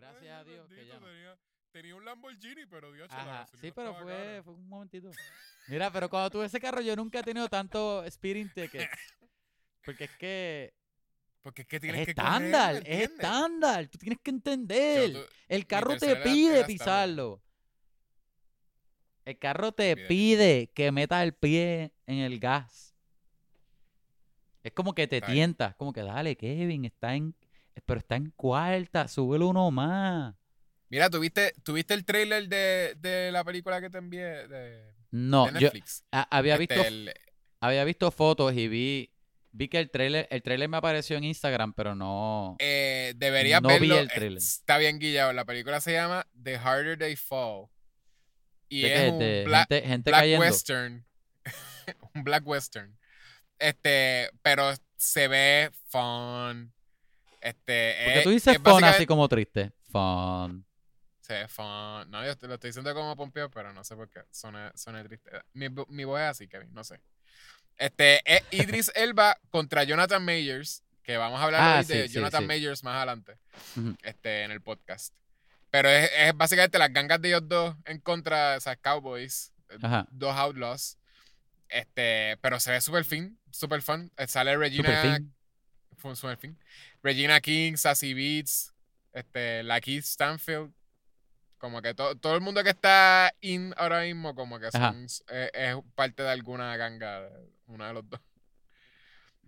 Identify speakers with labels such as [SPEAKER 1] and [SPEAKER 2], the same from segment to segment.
[SPEAKER 1] Gracias
[SPEAKER 2] Ay,
[SPEAKER 1] a Dios que
[SPEAKER 2] bendito,
[SPEAKER 1] no.
[SPEAKER 2] tenía, tenía un Lamborghini, pero Dios
[SPEAKER 1] Ajá, sí, pero fue, fue un momentito. Mira, pero cuando tuve ese carro yo nunca he tenido tanto speeding tickets. Porque es que
[SPEAKER 2] Porque es que tienes
[SPEAKER 1] es
[SPEAKER 2] que correr, ¿me
[SPEAKER 1] estándar, es estándar. Tú tienes que
[SPEAKER 2] Yo
[SPEAKER 1] entender. El carro te pide pisarlo. El carro te
[SPEAKER 2] pide.
[SPEAKER 1] pide que metas el pie en el gas. Es como que te
[SPEAKER 2] Está bien.
[SPEAKER 1] tienta. Como que dale, Kevin, está en. Pero está en cuarta, súbelo uno más.
[SPEAKER 2] Mira, ¿tuviste, ¿tuviste el trailer de, de la película que te envié de,
[SPEAKER 1] No,
[SPEAKER 2] de
[SPEAKER 1] yo
[SPEAKER 2] Netflix?
[SPEAKER 1] a- había
[SPEAKER 2] Este,
[SPEAKER 1] visto
[SPEAKER 2] el-
[SPEAKER 1] había visto fotos y vi vi que el trailer el trailer me apareció en Instagram, pero no
[SPEAKER 2] eh, deberías
[SPEAKER 1] No vi
[SPEAKER 2] verlo.
[SPEAKER 1] el trailer.
[SPEAKER 2] Está bien guillado. La película se llama The Harder They Fall. Y
[SPEAKER 1] ¿De
[SPEAKER 2] es un
[SPEAKER 1] De
[SPEAKER 2] black,
[SPEAKER 1] gente, gente
[SPEAKER 2] black
[SPEAKER 1] cayendo.
[SPEAKER 2] western. un black western. Este, pero se ve fun. Este,
[SPEAKER 1] Porque
[SPEAKER 2] es-
[SPEAKER 1] tú dices
[SPEAKER 2] es
[SPEAKER 1] fun así como triste. Fun.
[SPEAKER 2] Se ve fun. No, yo te lo estoy diciendo como pompeo, pero no sé por qué. Suena, suena triste. Mi, mi voz es así, Kevin, no sé. Este, es Idris Elba contra Jonathan Mayers, que vamos a hablar
[SPEAKER 1] Ah,
[SPEAKER 2] hoy
[SPEAKER 1] sí,
[SPEAKER 2] de
[SPEAKER 1] sí,
[SPEAKER 2] Jonathan
[SPEAKER 1] sí.
[SPEAKER 2] Mayers más adelante, este, en el podcast. Pero es, es básicamente las gangas de ellos dos en contra de esas Cowboys, eh,
[SPEAKER 1] Ajá.
[SPEAKER 2] dos Outlaws. Este, pero se ve súper fin, súper fun. Eh, Sale Regina.
[SPEAKER 1] Super fin.
[SPEAKER 2] Fue súper fin. Regina King, Sassy Beats, este, la Keith Stanfield. Como que to- todo el mundo que está in ahora mismo, como que son, eh, es parte de alguna ganga, uno de los dos.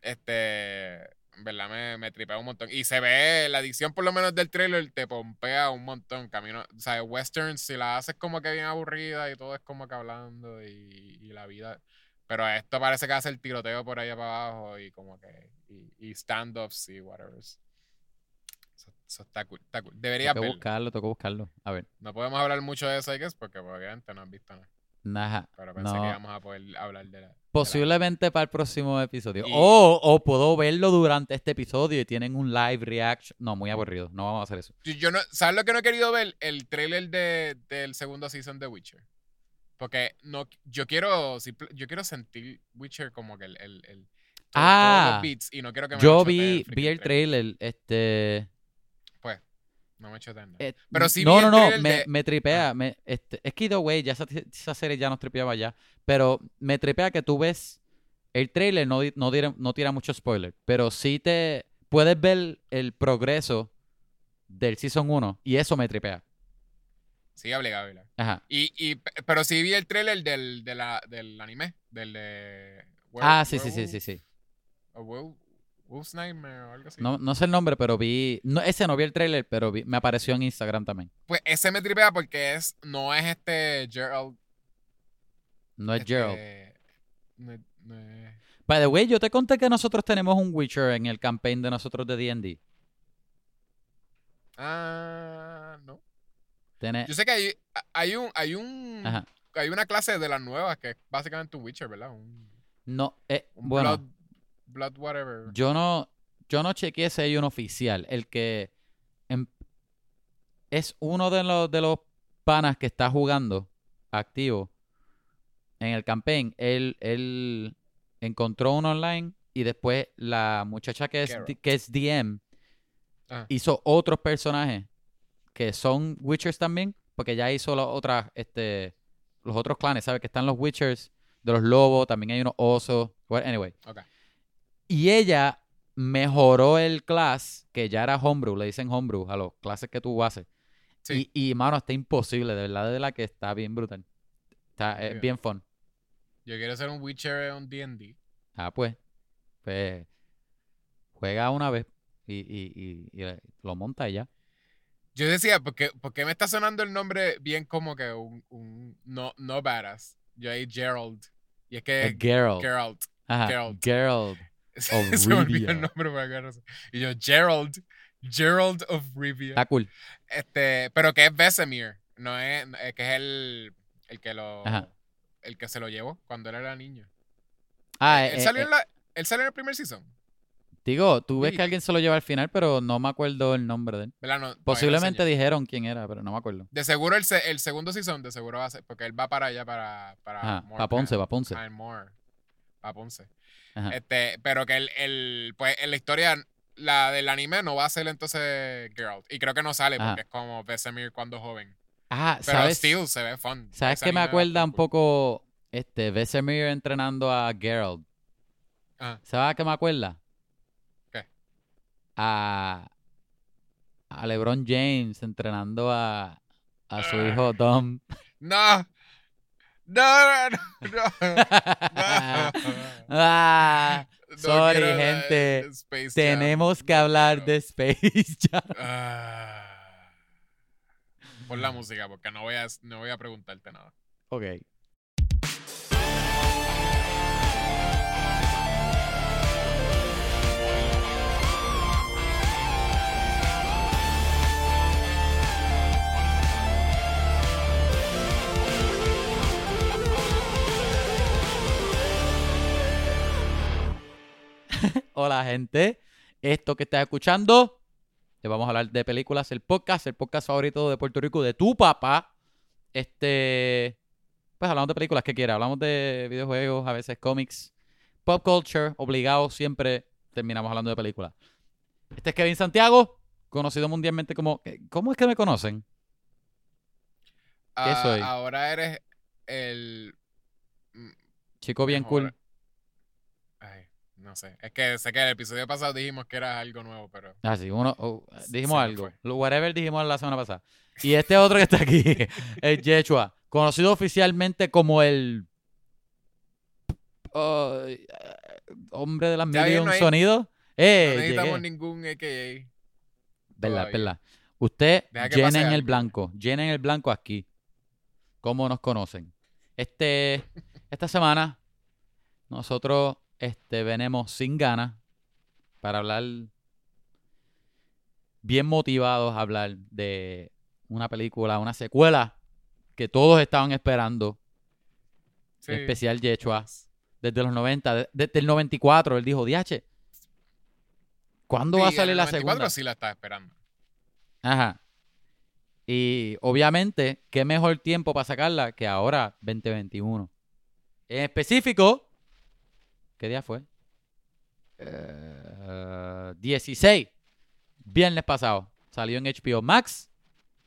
[SPEAKER 2] Este, en verdad me, me tripea un montón. Y se ve, la edición por lo menos del trailer te pompea un montón. Camino, o sea, western, si la haces como que bien aburrida y todo es como que hablando y, y la vida. Pero esto parece que hace el tiroteo por allá para abajo y como que, y, y stand-ups y whatever. Eso, eso está cool, está cool. Debería
[SPEAKER 1] Tengo buscarlo, tengo que buscarlo. A ver.
[SPEAKER 2] No podemos hablar mucho de eso, I guess, porque obviamente no has visto nada.
[SPEAKER 1] Nada.
[SPEAKER 2] Pero pensé
[SPEAKER 1] No.
[SPEAKER 2] que íbamos a poder hablar de la. de la-
[SPEAKER 1] Posiblemente para el próximo episodio.
[SPEAKER 2] Y-
[SPEAKER 1] O, o puedo verlo durante este episodio y tienen un live reaction. No, muy aburrido. No vamos a hacer eso.
[SPEAKER 2] Yo no, ¿Sabes lo que no he querido ver? El trailer de, del segundo season de Witcher. Porque no, yo quiero simple- yo quiero sentir Witcher como que el, el, el- todo- todos
[SPEAKER 1] Ah.
[SPEAKER 2] los beats y no quiero que me
[SPEAKER 1] Yo vi, vi el trailer. Este.
[SPEAKER 2] Pues, no me choteen nada.
[SPEAKER 1] eh,
[SPEAKER 2] Pero sí
[SPEAKER 1] no,
[SPEAKER 2] vi
[SPEAKER 1] no,
[SPEAKER 2] el
[SPEAKER 1] no. Me,
[SPEAKER 2] de-
[SPEAKER 1] me tripea. me- este, es que, either way, ya esa, esa serie ya nos tripeaba ya. Pero me tripea que tú ves. El trailer no, no, tira, no tira mucho spoiler. Pero sí te. Puedes ver el progreso del Season 1. Y eso me tripea.
[SPEAKER 2] Sí, obligado, obligado.
[SPEAKER 1] Ajá.
[SPEAKER 2] Y, y, pero sí vi el trailer del, de la, del anime, del de... Were-
[SPEAKER 1] Ah, sí, sí, sí, sí, sí.
[SPEAKER 2] Wolf's Nightmare o algo así.
[SPEAKER 1] No, no sé el nombre, pero vi. No, ese no vi el trailer, pero vi- me apareció en Instagram también.
[SPEAKER 2] Pues ese me tripea porque es, no es este Gerald.
[SPEAKER 1] No es
[SPEAKER 2] este,
[SPEAKER 1] Gerald.
[SPEAKER 2] no es-
[SPEAKER 1] By the way, yo te conté que nosotros tenemos un Witcher en el campaign de nosotros de D&D.
[SPEAKER 2] Ah, no.
[SPEAKER 1] Tiene-
[SPEAKER 2] Yo sé que hay, hay un, hay un,
[SPEAKER 1] Ajá.
[SPEAKER 2] hay una clase de las nuevas que es básicamente un Witcher, ¿verdad? Un,
[SPEAKER 1] No, eh,
[SPEAKER 2] un
[SPEAKER 1] bueno,
[SPEAKER 2] blood, blood whatever.
[SPEAKER 1] yo no, yo no chequeé si hay un oficial. El que em- es uno de los, de los panas que está jugando activo en el campaign. Él, él encontró uno online y después la muchacha que es,
[SPEAKER 2] Carol.
[SPEAKER 1] Que es DM
[SPEAKER 2] Ajá.
[SPEAKER 1] hizo otros personajes que son Witchers también, porque ya hizo los otras, este, los otros clanes, ¿sabes? Que están los Witchers, de los lobos, también hay unos osos. Well, anyway.
[SPEAKER 2] Ok.
[SPEAKER 1] Y ella mejoró el class, que ya era homebrew, le dicen homebrew a los clases que tú haces.
[SPEAKER 2] Sí.
[SPEAKER 1] Y, y, mano, está imposible, de verdad, de la que está bien brutal. Está eh,
[SPEAKER 2] Bien.
[SPEAKER 1] bien fun.
[SPEAKER 2] Yo quiero ser un Witcher en D&D.
[SPEAKER 1] Ah, pues. Pues. Juega una vez y, y, y- y, eh, lo monta y ya.
[SPEAKER 2] Yo decía, ¿por qué, por qué me está sonando el nombre bien como que un, un no, no badass? Yo ahí Gerald. Y es que
[SPEAKER 1] Es Geralt.
[SPEAKER 2] Geralt.
[SPEAKER 1] Ajá.
[SPEAKER 2] Geralt.
[SPEAKER 1] Geralt.
[SPEAKER 2] Se me olvidó el nombre por razón. Y yo, Gerald. Gerald of Rivia.
[SPEAKER 1] Está cool.
[SPEAKER 2] Este, pero que es Vesemir. No es, es que es el, el que lo.
[SPEAKER 1] Ajá.
[SPEAKER 2] El que se lo llevó cuando él era niño.
[SPEAKER 1] Ah,
[SPEAKER 2] él,
[SPEAKER 1] eh,
[SPEAKER 2] salió
[SPEAKER 1] eh,
[SPEAKER 2] en la, él salió en el primer season.
[SPEAKER 1] Digo, tú ves que alguien se lo lleva al final, pero no me acuerdo el nombre de él. Posiblemente dijeron quién era, pero no me acuerdo.
[SPEAKER 2] De seguro el, se- el segundo season, de seguro va a ser. Porque él va para allá, para. Para,
[SPEAKER 1] Ajá.
[SPEAKER 2] Morecambe.
[SPEAKER 1] Pa' Ponce, pa' Ponce.
[SPEAKER 2] Ah, en Moore. Pa' Ponce.
[SPEAKER 1] Ajá.
[SPEAKER 2] Este, pero que el, el, pues en la historia la del anime no va a ser entonces Geralt. Y creo que no sale
[SPEAKER 1] Ajá.
[SPEAKER 2] porque es como Vesemir cuando joven.
[SPEAKER 1] Ah,
[SPEAKER 2] Pero
[SPEAKER 1] ¿sabes?
[SPEAKER 2] still se ve fun.
[SPEAKER 1] ¿Sabes qué me acuerda un poco este Vesemir entrenando a Geralt?
[SPEAKER 2] Ajá.
[SPEAKER 1] ¿Sabes a qué me acuerda? A, a LeBron James entrenando a, a su
[SPEAKER 2] Ah.
[SPEAKER 1] hijo Dom.
[SPEAKER 2] No. No, no, no. no.
[SPEAKER 1] ah, Sorry, gente. Tenemos que hablar de Space Jam.
[SPEAKER 2] Ah. Pon la música porque no voy a, no voy a preguntarte nada.
[SPEAKER 1] Ok. Hola gente, esto que estás escuchando, te vamos a hablar de películas, el podcast, el podcast favorito de Puerto Rico de tu papá. Este, pues hablamos de películas que quieras, hablamos de videojuegos, a veces cómics, pop culture, obligado, siempre terminamos hablando de películas. Este es Kevin Santiago, conocido mundialmente como, ¿cómo es que me conocen?
[SPEAKER 2] Ah,
[SPEAKER 1] soy?
[SPEAKER 2] Ahora eres el.
[SPEAKER 1] Chico bien
[SPEAKER 2] Mejor.
[SPEAKER 1] cool.
[SPEAKER 2] No sé. Es que sé que en el episodio pasado dijimos que era algo nuevo, pero.
[SPEAKER 1] Ah, sí, uno, oh, dijimos algo. Lo- Whatever dijimos la semana pasada. Y este otro que está aquí, el Yechua, conocido oficialmente como el eh, hombre de las mil y un
[SPEAKER 2] no
[SPEAKER 1] sonidos. Eh,
[SPEAKER 2] no necesitamos
[SPEAKER 1] llegué.
[SPEAKER 2] ningún AKA.
[SPEAKER 1] Verdad, verdad. Usted llenen el
[SPEAKER 2] algo.
[SPEAKER 1] blanco, llenen el blanco aquí. ¿Cómo nos conocen? Este, esta semana nosotros este, venimos sin ganas para hablar, bien motivados a hablar de una película, una secuela que todos estaban esperando,
[SPEAKER 2] Sí.
[SPEAKER 1] especial Yechua, desde los 90, de- desde el 94. Él dijo, DH, ¿cuándo va a salir la
[SPEAKER 2] el 94
[SPEAKER 1] segunda?
[SPEAKER 2] sí la estaba esperando.
[SPEAKER 1] Ajá. Y obviamente, qué mejor tiempo para sacarla que ahora, 2021. En específico, ¿qué día fue? Eh, 16. Viernes pasado. Salió en HBO Max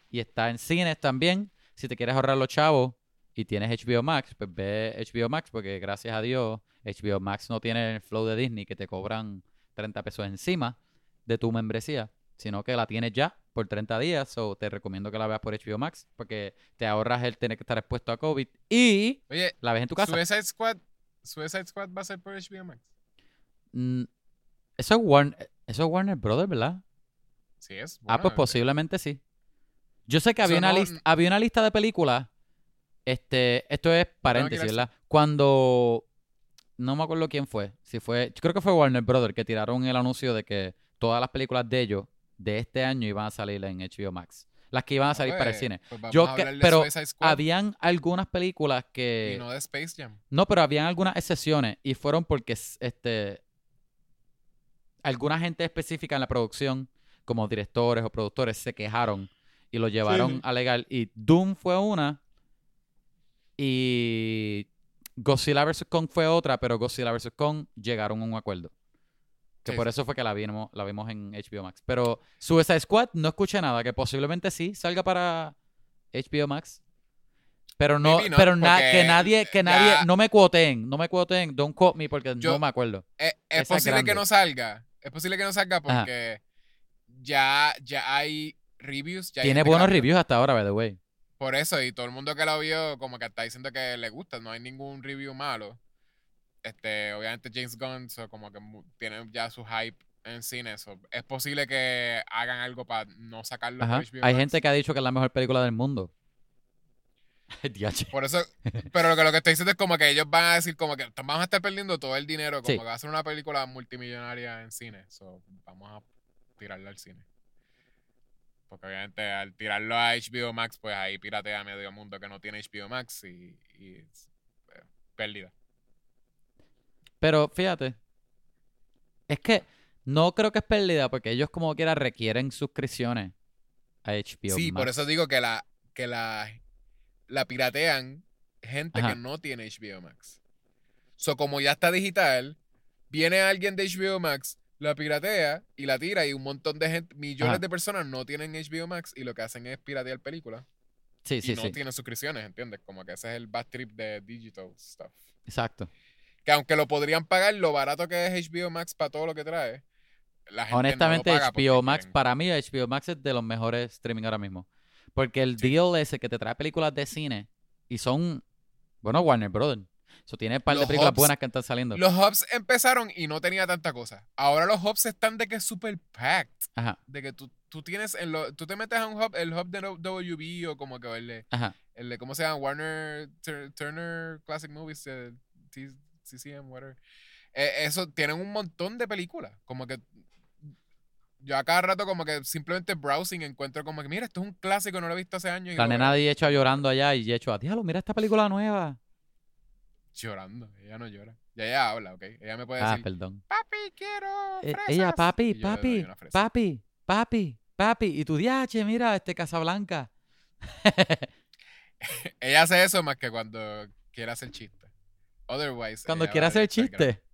[SPEAKER 1] y está en cines también. Si te quieres ahorrar los chavos y tienes HBO Max, pues ve HBO Max porque gracias a Dios HBO Max no tiene el flow de Disney que te cobran 30 pesos encima de tu membresía, sino que la tienes ya por 30 días. O te recomiendo que la veas por HBO Max porque te ahorras el tener que estar expuesto a COVID y
[SPEAKER 2] Oye,
[SPEAKER 1] la ves en tu casa.
[SPEAKER 2] Suicide Squad, Suicide Squad va a ser por HBO Max.
[SPEAKER 1] Mm, eso, es Warner, eso es Warner Brothers, ¿verdad?
[SPEAKER 2] Sí es.
[SPEAKER 1] Ah, pues posiblemente sí. Yo sé que había, una,
[SPEAKER 2] no-
[SPEAKER 1] lista, había una lista de películas. Este, esto es paréntesis, ¿verdad? Cuando no me acuerdo quién fue. Si fue, yo creo que fue Warner Brothers que tiraron el anuncio de que todas las películas de ellos de este año iban a salir en HBO Max. Las que iban a salir para el
[SPEAKER 2] pues,
[SPEAKER 1] cine.
[SPEAKER 2] pues vamos
[SPEAKER 1] Yo
[SPEAKER 2] a
[SPEAKER 1] que-
[SPEAKER 2] de
[SPEAKER 1] pero Habían algunas películas que
[SPEAKER 2] y no de Space Jam.
[SPEAKER 1] no, pero habían algunas excepciones y fueron porque este alguna gente específica en la producción, como directores o productores, se quejaron y lo llevaron
[SPEAKER 2] Sí.
[SPEAKER 1] a legal. Y Doom fue una y Godzilla vs. Kong fue otra, pero Godzilla vs. Kong llegaron a un acuerdo. Que
[SPEAKER 2] Sí,
[SPEAKER 1] por
[SPEAKER 2] sí.
[SPEAKER 1] eso fue que la vimos, la vimos en HBO Max. Pero Suicide Squad no escuché nada, que posiblemente sí salga para HBO Max. Pero no,
[SPEAKER 2] Maybe
[SPEAKER 1] pero na- que nadie, que
[SPEAKER 2] ya-
[SPEAKER 1] nadie, no me cuoten, no me cuoten, don't quote me porque
[SPEAKER 2] Yo-
[SPEAKER 1] no me acuerdo.
[SPEAKER 2] Eh, es posible
[SPEAKER 1] grande.
[SPEAKER 2] que no salga. Es posible que no salga
[SPEAKER 1] Ajá.
[SPEAKER 2] porque ya, ya hay reviews. Ya
[SPEAKER 1] Tiene buenos
[SPEAKER 2] la
[SPEAKER 1] reviews hasta ahora, by the way.
[SPEAKER 2] Por eso, y todo el mundo que lo vio, como que está diciendo que le gusta, no hay ningún review malo. Este, obviamente James Gunn, so, como que tiene ya su hype en cine, so, es posible que hagan algo para no sacarlo
[SPEAKER 1] Ajá. Hay
[SPEAKER 2] Max.
[SPEAKER 1] gente que ha dicho que es la mejor película del mundo.
[SPEAKER 2] Por eso, pero lo que, lo que estoy diciendo es como que ellos van a decir como que vamos a estar perdiendo todo el dinero, como
[SPEAKER 1] Sí.
[SPEAKER 2] que va a ser una película multimillonaria en cine, so, vamos a tirarla al cine. Porque obviamente al tirarlo a HBO Max, pues ahí piratea a medio mundo que no tiene HBO Max y, y es, eh, pérdida.
[SPEAKER 1] Pero fíjate, es que no creo que es pérdida porque ellos como quiera requieren suscripciones a HBO
[SPEAKER 2] sí,
[SPEAKER 1] Max.
[SPEAKER 2] por eso digo que la, que la, la piratean gente
[SPEAKER 1] Ajá.
[SPEAKER 2] que no tiene HBO Max. So, como ya está digital, viene alguien de HBO Max, la piratea y la tira y un montón de gente, millones
[SPEAKER 1] Ajá.
[SPEAKER 2] de personas no tienen HBO Max y lo que hacen es piratear películas
[SPEAKER 1] Sí,
[SPEAKER 2] y
[SPEAKER 1] sí,
[SPEAKER 2] no
[SPEAKER 1] sí.
[SPEAKER 2] tienen suscripciones, ¿entiendes? Como que ese es el bad trip de digital stuff.
[SPEAKER 1] Exacto.
[SPEAKER 2] Que aunque lo podrían pagar, lo barato que es HBO Max para todo lo que trae, la gente
[SPEAKER 1] Honestamente,
[SPEAKER 2] no lo paga porque
[SPEAKER 1] HBO Max,
[SPEAKER 2] quieren.
[SPEAKER 1] para mí, HBO Max es de los mejores streaming ahora mismo. Porque el deal ese que te trae películas de cine y son, bueno, Warner Brothers. Eso tiene un par de películas
[SPEAKER 2] hubs-
[SPEAKER 1] buenas que están saliendo.
[SPEAKER 2] Los hubs empezaron y no tenía tanta cosa. Ahora los hubs están de que es super packed.
[SPEAKER 1] Ajá,
[SPEAKER 2] De que tú, tú tienes, en lo, tú te metes a un hub, el hub de WB o como que el de,
[SPEAKER 1] ajá.
[SPEAKER 2] el de ¿cómo se llama? Warner Tur- Turner Classic Movies, CCM, whatever. Eh, eso, tienen un montón de películas. Como que yo a cada rato como que simplemente browsing encuentro como que, mira, esto es un clásico, no lo he visto hace años. y
[SPEAKER 1] La nena
[SPEAKER 2] veo".
[SPEAKER 1] de hecho llorando allá y hecho a diablo, mira esta película nueva.
[SPEAKER 2] Llorando, ella no llora. Ya ella habla, ¿ok? Ella me puede
[SPEAKER 1] Ah,
[SPEAKER 2] decir,
[SPEAKER 1] perdón.
[SPEAKER 2] papi, quiero
[SPEAKER 1] Eh,
[SPEAKER 2] fresas.
[SPEAKER 1] ella, papi,
[SPEAKER 2] yo
[SPEAKER 1] papi, papi, papi, papi. Y tu diache, mira, este Casablanca.
[SPEAKER 2] Ella hace eso más que cuando quiere hacer chiste. Otherwise.
[SPEAKER 1] Cuando quiere hacer chiste.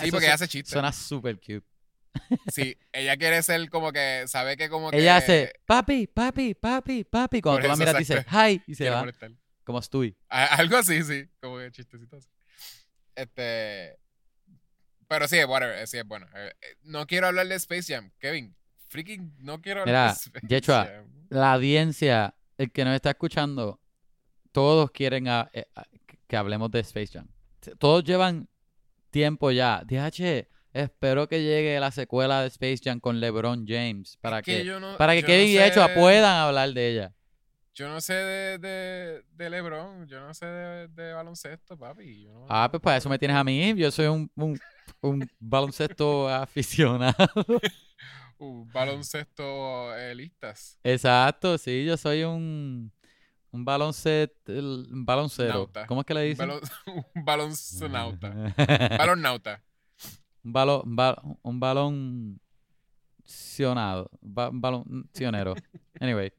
[SPEAKER 2] Sí, porque ella hace chiste.
[SPEAKER 1] Suena súper cute.
[SPEAKER 2] Sí, ella quiere ser como que, sabe que como que...
[SPEAKER 1] Ella hace papi, papi, papi, papi. Cuando tú la miras, dice hi y se
[SPEAKER 2] quiere
[SPEAKER 1] va.
[SPEAKER 2] molestar.
[SPEAKER 1] Como.
[SPEAKER 2] A- Algo así, sí. Como que chistecito así. Este... Pero sí, whatever, eh, sí es bueno. Eh, eh, No quiero hablar de Space Jam. Kevin, freaking no quiero hablar
[SPEAKER 1] Mira,
[SPEAKER 2] de Space
[SPEAKER 1] Yechua,
[SPEAKER 2] Jam.
[SPEAKER 1] La audiencia, el que nos está escuchando, todos quieren a- a- que hablemos de Space Jam. Todos llevan tiempo ya. DH, espero que llegue la secuela de Space Jam con LeBron James para
[SPEAKER 2] Es
[SPEAKER 1] que,
[SPEAKER 2] yo no-
[SPEAKER 1] para que
[SPEAKER 2] yo
[SPEAKER 1] Kevin
[SPEAKER 2] no
[SPEAKER 1] y Yechua
[SPEAKER 2] sé-
[SPEAKER 1] puedan hablar de ella.
[SPEAKER 2] Yo no sé de, de, de LeBron, yo no sé de, de baloncesto, papi. yo no-
[SPEAKER 1] Ah, pues para eso me tienes a mí. Yo soy un, un, un baloncesto aficionado.
[SPEAKER 2] Uh, baloncesto eh, listas.
[SPEAKER 1] Exacto, sí, yo soy un, un baloncesto, un baloncero.
[SPEAKER 2] Nauta.
[SPEAKER 1] ¿Cómo es que le
[SPEAKER 2] Un
[SPEAKER 1] dicen?
[SPEAKER 2] balon- un balonzonauta. Balonnauta.
[SPEAKER 1] un balón, un, ba- un balón sionado, ba- un balón sionero. Anyway,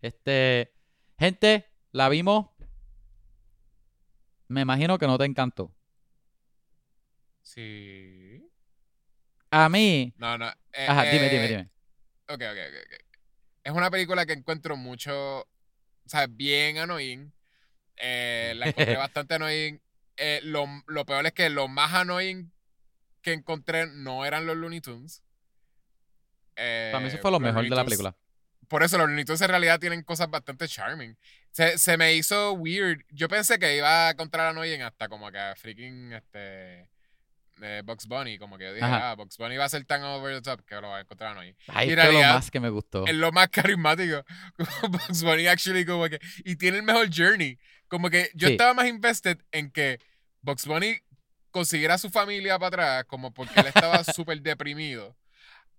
[SPEAKER 1] este, gente, la vimos. Me imagino que no te encantó.
[SPEAKER 2] Sí.
[SPEAKER 1] A mí,
[SPEAKER 2] No, no. eh,
[SPEAKER 1] ajá, dime, dime,
[SPEAKER 2] eh,
[SPEAKER 1] dime.
[SPEAKER 2] Ok, ok, ok. Es una película que encuentro mucho, sea, bien annoying. Eh, la encontré bastante annoying. Eh, lo, lo peor es que lo más annoying que encontré no eran los Looney Tunes.
[SPEAKER 1] Para mí eso
[SPEAKER 2] Eh,
[SPEAKER 1] fue lo mejor de la película.
[SPEAKER 2] Por eso los Looney Tunes en realidad tienen cosas bastante charming. Se, se me hizo weird. Yo pensé que iba a encontrar annoying hasta como que freaking este eh, Bugs Bunny. Como que yo dije,
[SPEAKER 1] Ajá.
[SPEAKER 2] ah, Bugs Bunny va a ser tan over the top que lo va a encontrar annoying.
[SPEAKER 1] Ahí
[SPEAKER 2] en
[SPEAKER 1] fue lo
[SPEAKER 2] realidad,
[SPEAKER 1] más que me gustó.
[SPEAKER 2] Es lo más carismático. Bugs Bunny actually como que... Y tiene el mejor journey. Como que yo
[SPEAKER 1] Sí.
[SPEAKER 2] estaba más invested en que Bugs Bunny consiguiera a su familia para atrás, como porque él estaba súper deprimido.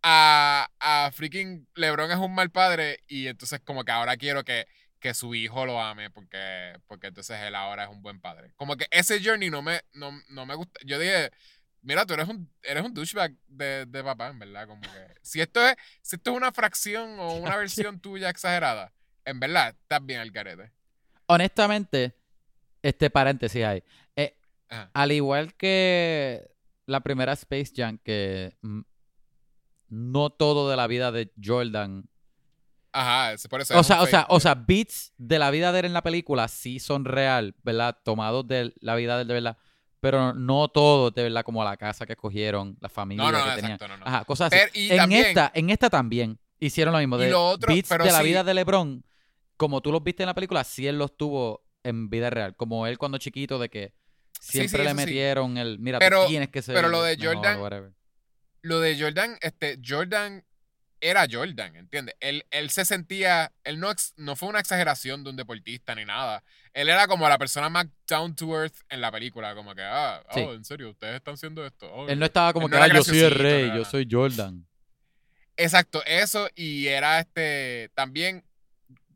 [SPEAKER 2] A, a freaking LeBron es un mal padre y entonces como que ahora quiero que, que su hijo lo ame porque, porque entonces él ahora es un buen padre. Como que ese journey no me, no, no me gusta. Yo dije, mira, tú eres un, eres un douchebag de, de papá, en verdad. Como que si esto es, si esto es una fracción o una versión tuya exagerada, en verdad, estás bien al carete.
[SPEAKER 1] Honestamente, este paréntesis ahí. Eh, al igual que la primera Space Jam, que mm, no todo de la vida de Jordan.
[SPEAKER 2] Ajá, por eso.
[SPEAKER 1] O sea, o sea, o sea, beats de la vida de él en la película sí son real, ¿verdad? Tomados de la vida de él de verdad. Pero no todo de verdad, como la casa que escogieron, la familia
[SPEAKER 2] No, no,
[SPEAKER 1] que tenían.
[SPEAKER 2] no, no.
[SPEAKER 1] Ajá, cosas así.
[SPEAKER 2] Pero- y
[SPEAKER 1] en
[SPEAKER 2] también-
[SPEAKER 1] esta, en esta también hicieron lo mismo. De
[SPEAKER 2] lo otro,
[SPEAKER 1] beats
[SPEAKER 2] pero
[SPEAKER 1] de la
[SPEAKER 2] sí.
[SPEAKER 1] vida de LeBron, como tú los viste en la película, sí él los tuvo en vida real. Como él cuando chiquito, de que siempre
[SPEAKER 2] sí,
[SPEAKER 1] le metieron el, mira,
[SPEAKER 2] Pero-
[SPEAKER 1] tú tienes que ser
[SPEAKER 2] pero lo de
[SPEAKER 1] mejor",
[SPEAKER 2] Jordan- lo de Jordan, este, Jordan era Jordan, ¿entiendes? Él, él se sentía, él no, ex- no fue una exageración de un deportista ni nada. Él era como la persona más down to earth en la película, como que, ah,
[SPEAKER 1] Sí.
[SPEAKER 2] oh, en serio, ustedes están haciendo esto. Oh,
[SPEAKER 1] Él no estaba como que,
[SPEAKER 2] no era
[SPEAKER 1] "Ah, yo soy el rey, yo soy Jordan.
[SPEAKER 2] Exacto, eso, y era este, también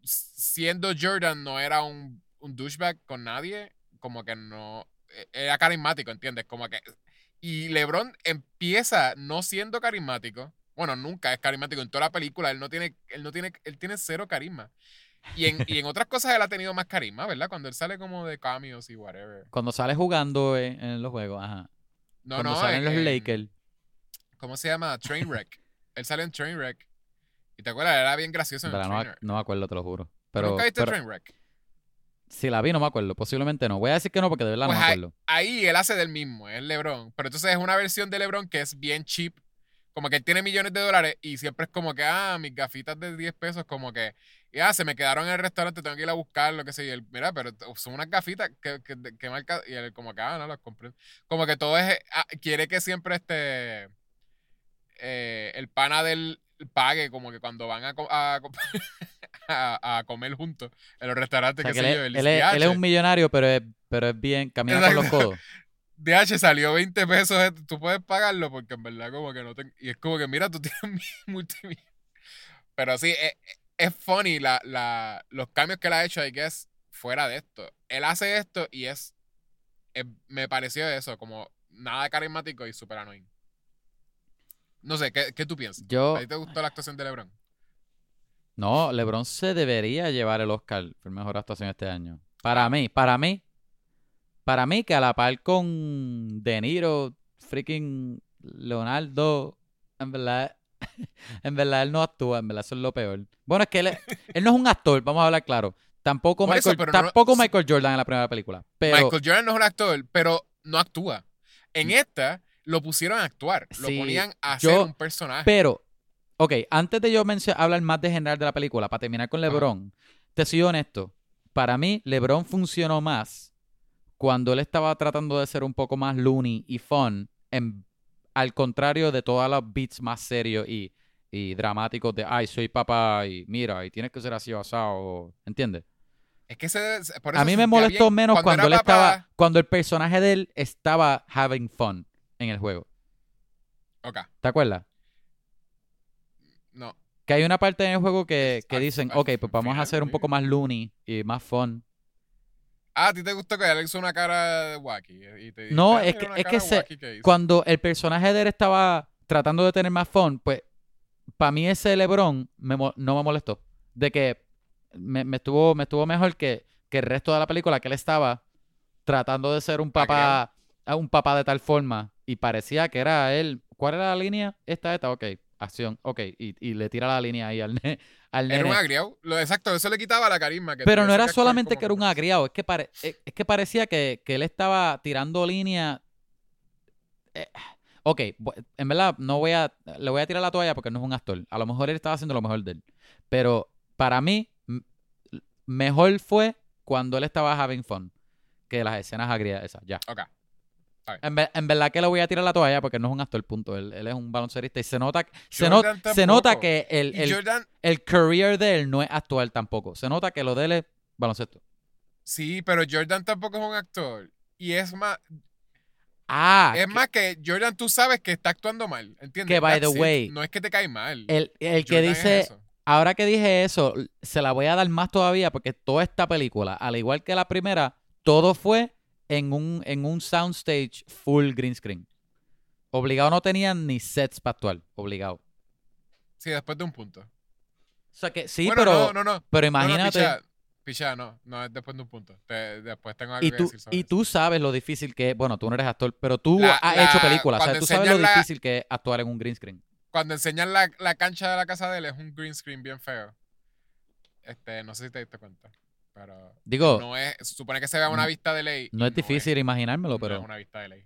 [SPEAKER 2] siendo Jordan no era un, un douchebag con nadie, como que no, e- era carismático, ¿entiendes? Como que, y LeBron empieza no siendo carismático, bueno, nunca es carismático en toda la película, él no tiene, él no tiene, él tiene cero carisma. Y en, y en otras cosas él ha tenido más carisma, ¿verdad? Cuando él sale como de cameos y whatever.
[SPEAKER 1] Cuando sale jugando en, en los juegos, ajá.
[SPEAKER 2] No,
[SPEAKER 1] Cuando
[SPEAKER 2] no,
[SPEAKER 1] salen
[SPEAKER 2] en-
[SPEAKER 1] los Lakers.
[SPEAKER 2] ¿Cómo se llama? Trainwreck. Él sale en Trainwreck. ¿Y te acuerdas? Era bien gracioso en
[SPEAKER 1] Verdad, no, no me acuerdo, te lo juro.
[SPEAKER 2] ¿Tú
[SPEAKER 1] Pero,
[SPEAKER 2] ¿Nunca viste
[SPEAKER 1] pero
[SPEAKER 2] Trainwreck?
[SPEAKER 1] si la vi, no me acuerdo. Posiblemente no. Voy a decir que no porque de verdad
[SPEAKER 2] Pues
[SPEAKER 1] no me
[SPEAKER 2] hay-
[SPEAKER 1] acuerdo.
[SPEAKER 2] Ahí él hace del mismo, es LeBron. Pero entonces es una versión de LeBron que es bien cheap. Como que él tiene millones de dólares y siempre es como que, ah, mis gafitas de 10 pesos, como que, ya, se me quedaron en el restaurante, tengo que ir a buscar, lo que sé. Y él, mira, pero son unas gafitas que, que, que marca. Y él, como que, ah, no las compré. Como que todo es. ah, quiere que siempre este. eh, el pana del pague, como que cuando van a, a, a, a comer juntos en los
[SPEAKER 1] O
[SPEAKER 2] restaurantes,
[SPEAKER 1] sea,
[SPEAKER 2] qué
[SPEAKER 1] que
[SPEAKER 2] sé
[SPEAKER 1] él,
[SPEAKER 2] yo, el
[SPEAKER 1] él es, él es un millonario, pero es, pero es bien, camina con los codos.
[SPEAKER 2] DH salió 20 pesos, tú puedes pagarlo porque en verdad como que no te... Y es como que, mira, tú tienes mi- multimillones. Pero sí, es, es funny la, la, los cambios que él ha hecho, I guess, fuera de esto. Él hace esto y es... es- me pareció eso, como nada carismático y súper annoying. No sé, ¿qué, qué tú piensas?
[SPEAKER 1] Yo,
[SPEAKER 2] ¿A ti te gustó la actuación de LeBron?
[SPEAKER 1] no, LeBron se debería llevar el Oscar por mejor actuación este año. Para mí, para mí, para mí que a la par con De Niro, freaking Leonardo, en verdad, en verdad él no actúa, en verdad eso es lo peor. Bueno, es que él, no es un actor, vamos a hablar claro. Tampoco
[SPEAKER 2] Por eso,
[SPEAKER 1] Michael,
[SPEAKER 2] no-
[SPEAKER 1] tampoco Michael Jordan en la primera película. Pero
[SPEAKER 2] Michael Jordan no es un actor, pero no actúa. En esta lo pusieron a actuar, lo
[SPEAKER 1] Sí,
[SPEAKER 2] ponían a
[SPEAKER 1] yo-
[SPEAKER 2] ser un personaje.
[SPEAKER 1] Pero, ok, antes de yo hablar más de general de la película, para terminar con. LeBron, te soy honesto. Para mí, LeBron funcionó más cuando él estaba tratando de ser un poco más loony y fun, en- al contrario de todos los beats más serios y, y dramáticos de, ay, soy papá y mira, y tienes que ser así o asado, ¿entiendes?
[SPEAKER 2] Es que se, por
[SPEAKER 1] A mí me molestó
[SPEAKER 2] bien
[SPEAKER 1] menos cuando, él
[SPEAKER 2] papá-
[SPEAKER 1] estaba, cuando el personaje de él estaba having fun en el juego.
[SPEAKER 2] Ok,
[SPEAKER 1] ¿Te acuerdas?
[SPEAKER 2] no.
[SPEAKER 1] Que hay una parte en el juego que, que dicen, ok, pues vamos a hacer un poco más loony y más fun.
[SPEAKER 2] Ah, ¿a ti te gustó que él hizo una cara de wacky? Y te
[SPEAKER 1] No,
[SPEAKER 2] ah,
[SPEAKER 1] es que- es que se-
[SPEAKER 2] que.
[SPEAKER 1] Cuando el personaje de él estaba tratando de tener más fun, pues para mí ese LeBron me no me molestó. De que me, me estuvo, me estuvo mejor que, que el resto de la película, que él estaba tratando de ser un papá, a un papá de tal forma y parecía que era él. ¿Cuál era la línea? Esta, esta, ok. Acción, ok. Y, y le tira la línea ahí al, ne- al
[SPEAKER 2] Era un agriado. Lo exacto, eso le quitaba la carisma. Que
[SPEAKER 1] Pero no era solamente que era un agriado, es que, pare- es es que parecía que, que él estaba tirando línea. Eh, ok, en verdad no voy a, le voy a tirar la toalla porque no es un actor. A lo mejor él estaba haciendo lo mejor de él. Pero para mí, mejor fue cuando él estaba having fun que las escenas agriadas esas, ya. En, en verdad que le voy a tirar la toalla porque no es un actor, punto. Él, él es un baloncerista y se nota, se, no-
[SPEAKER 2] Jordan
[SPEAKER 1] se nota que el, el,
[SPEAKER 2] Jordan,
[SPEAKER 1] el career de él no es actual tampoco. Se nota que lo de él es baloncesto.
[SPEAKER 2] sí, pero Jordan tampoco es un actor. Y es más,
[SPEAKER 1] Ah,
[SPEAKER 2] es más que Jordan tú sabes que está actuando mal, ¿entiendes?
[SPEAKER 1] Que, by the
[SPEAKER 2] it.
[SPEAKER 1] way,
[SPEAKER 2] No es que te cae mal.
[SPEAKER 1] el, el que
[SPEAKER 2] es
[SPEAKER 1] dice, ahora que dije eso, se la voy a dar más todavía porque toda esta película, al igual que la primera, todo fue en un, en un soundstage full green screen. Obligado no tenían ni sets para actuar, obligado.
[SPEAKER 2] Sí, después de un punto.
[SPEAKER 1] O sea que sí,
[SPEAKER 2] bueno,
[SPEAKER 1] pero,
[SPEAKER 2] no, no, no.
[SPEAKER 1] pero
[SPEAKER 2] No, no,
[SPEAKER 1] imagínate.
[SPEAKER 2] pichea, pichea, no, no es después de un punto. Te- después tengo algo
[SPEAKER 1] y
[SPEAKER 2] que
[SPEAKER 1] tú,
[SPEAKER 2] decir sobre
[SPEAKER 1] y
[SPEAKER 2] eso.
[SPEAKER 1] tú sabes lo difícil que es, bueno, tú no eres actor, pero tú
[SPEAKER 2] La-
[SPEAKER 1] has
[SPEAKER 2] la-
[SPEAKER 1] hecho películas, o sea, tú sabes lo
[SPEAKER 2] la-
[SPEAKER 1] difícil que es actuar en un green screen.
[SPEAKER 2] Cuando enseñan la, la cancha de la casa de él es un green screen bien feo. Este, no sé si te diste cuenta. Pero
[SPEAKER 1] Digo,
[SPEAKER 2] no es, se supone que se vea una vista de ley.
[SPEAKER 1] no es difícil imaginármelo,
[SPEAKER 2] no
[SPEAKER 1] pero...
[SPEAKER 2] es una vista de ley.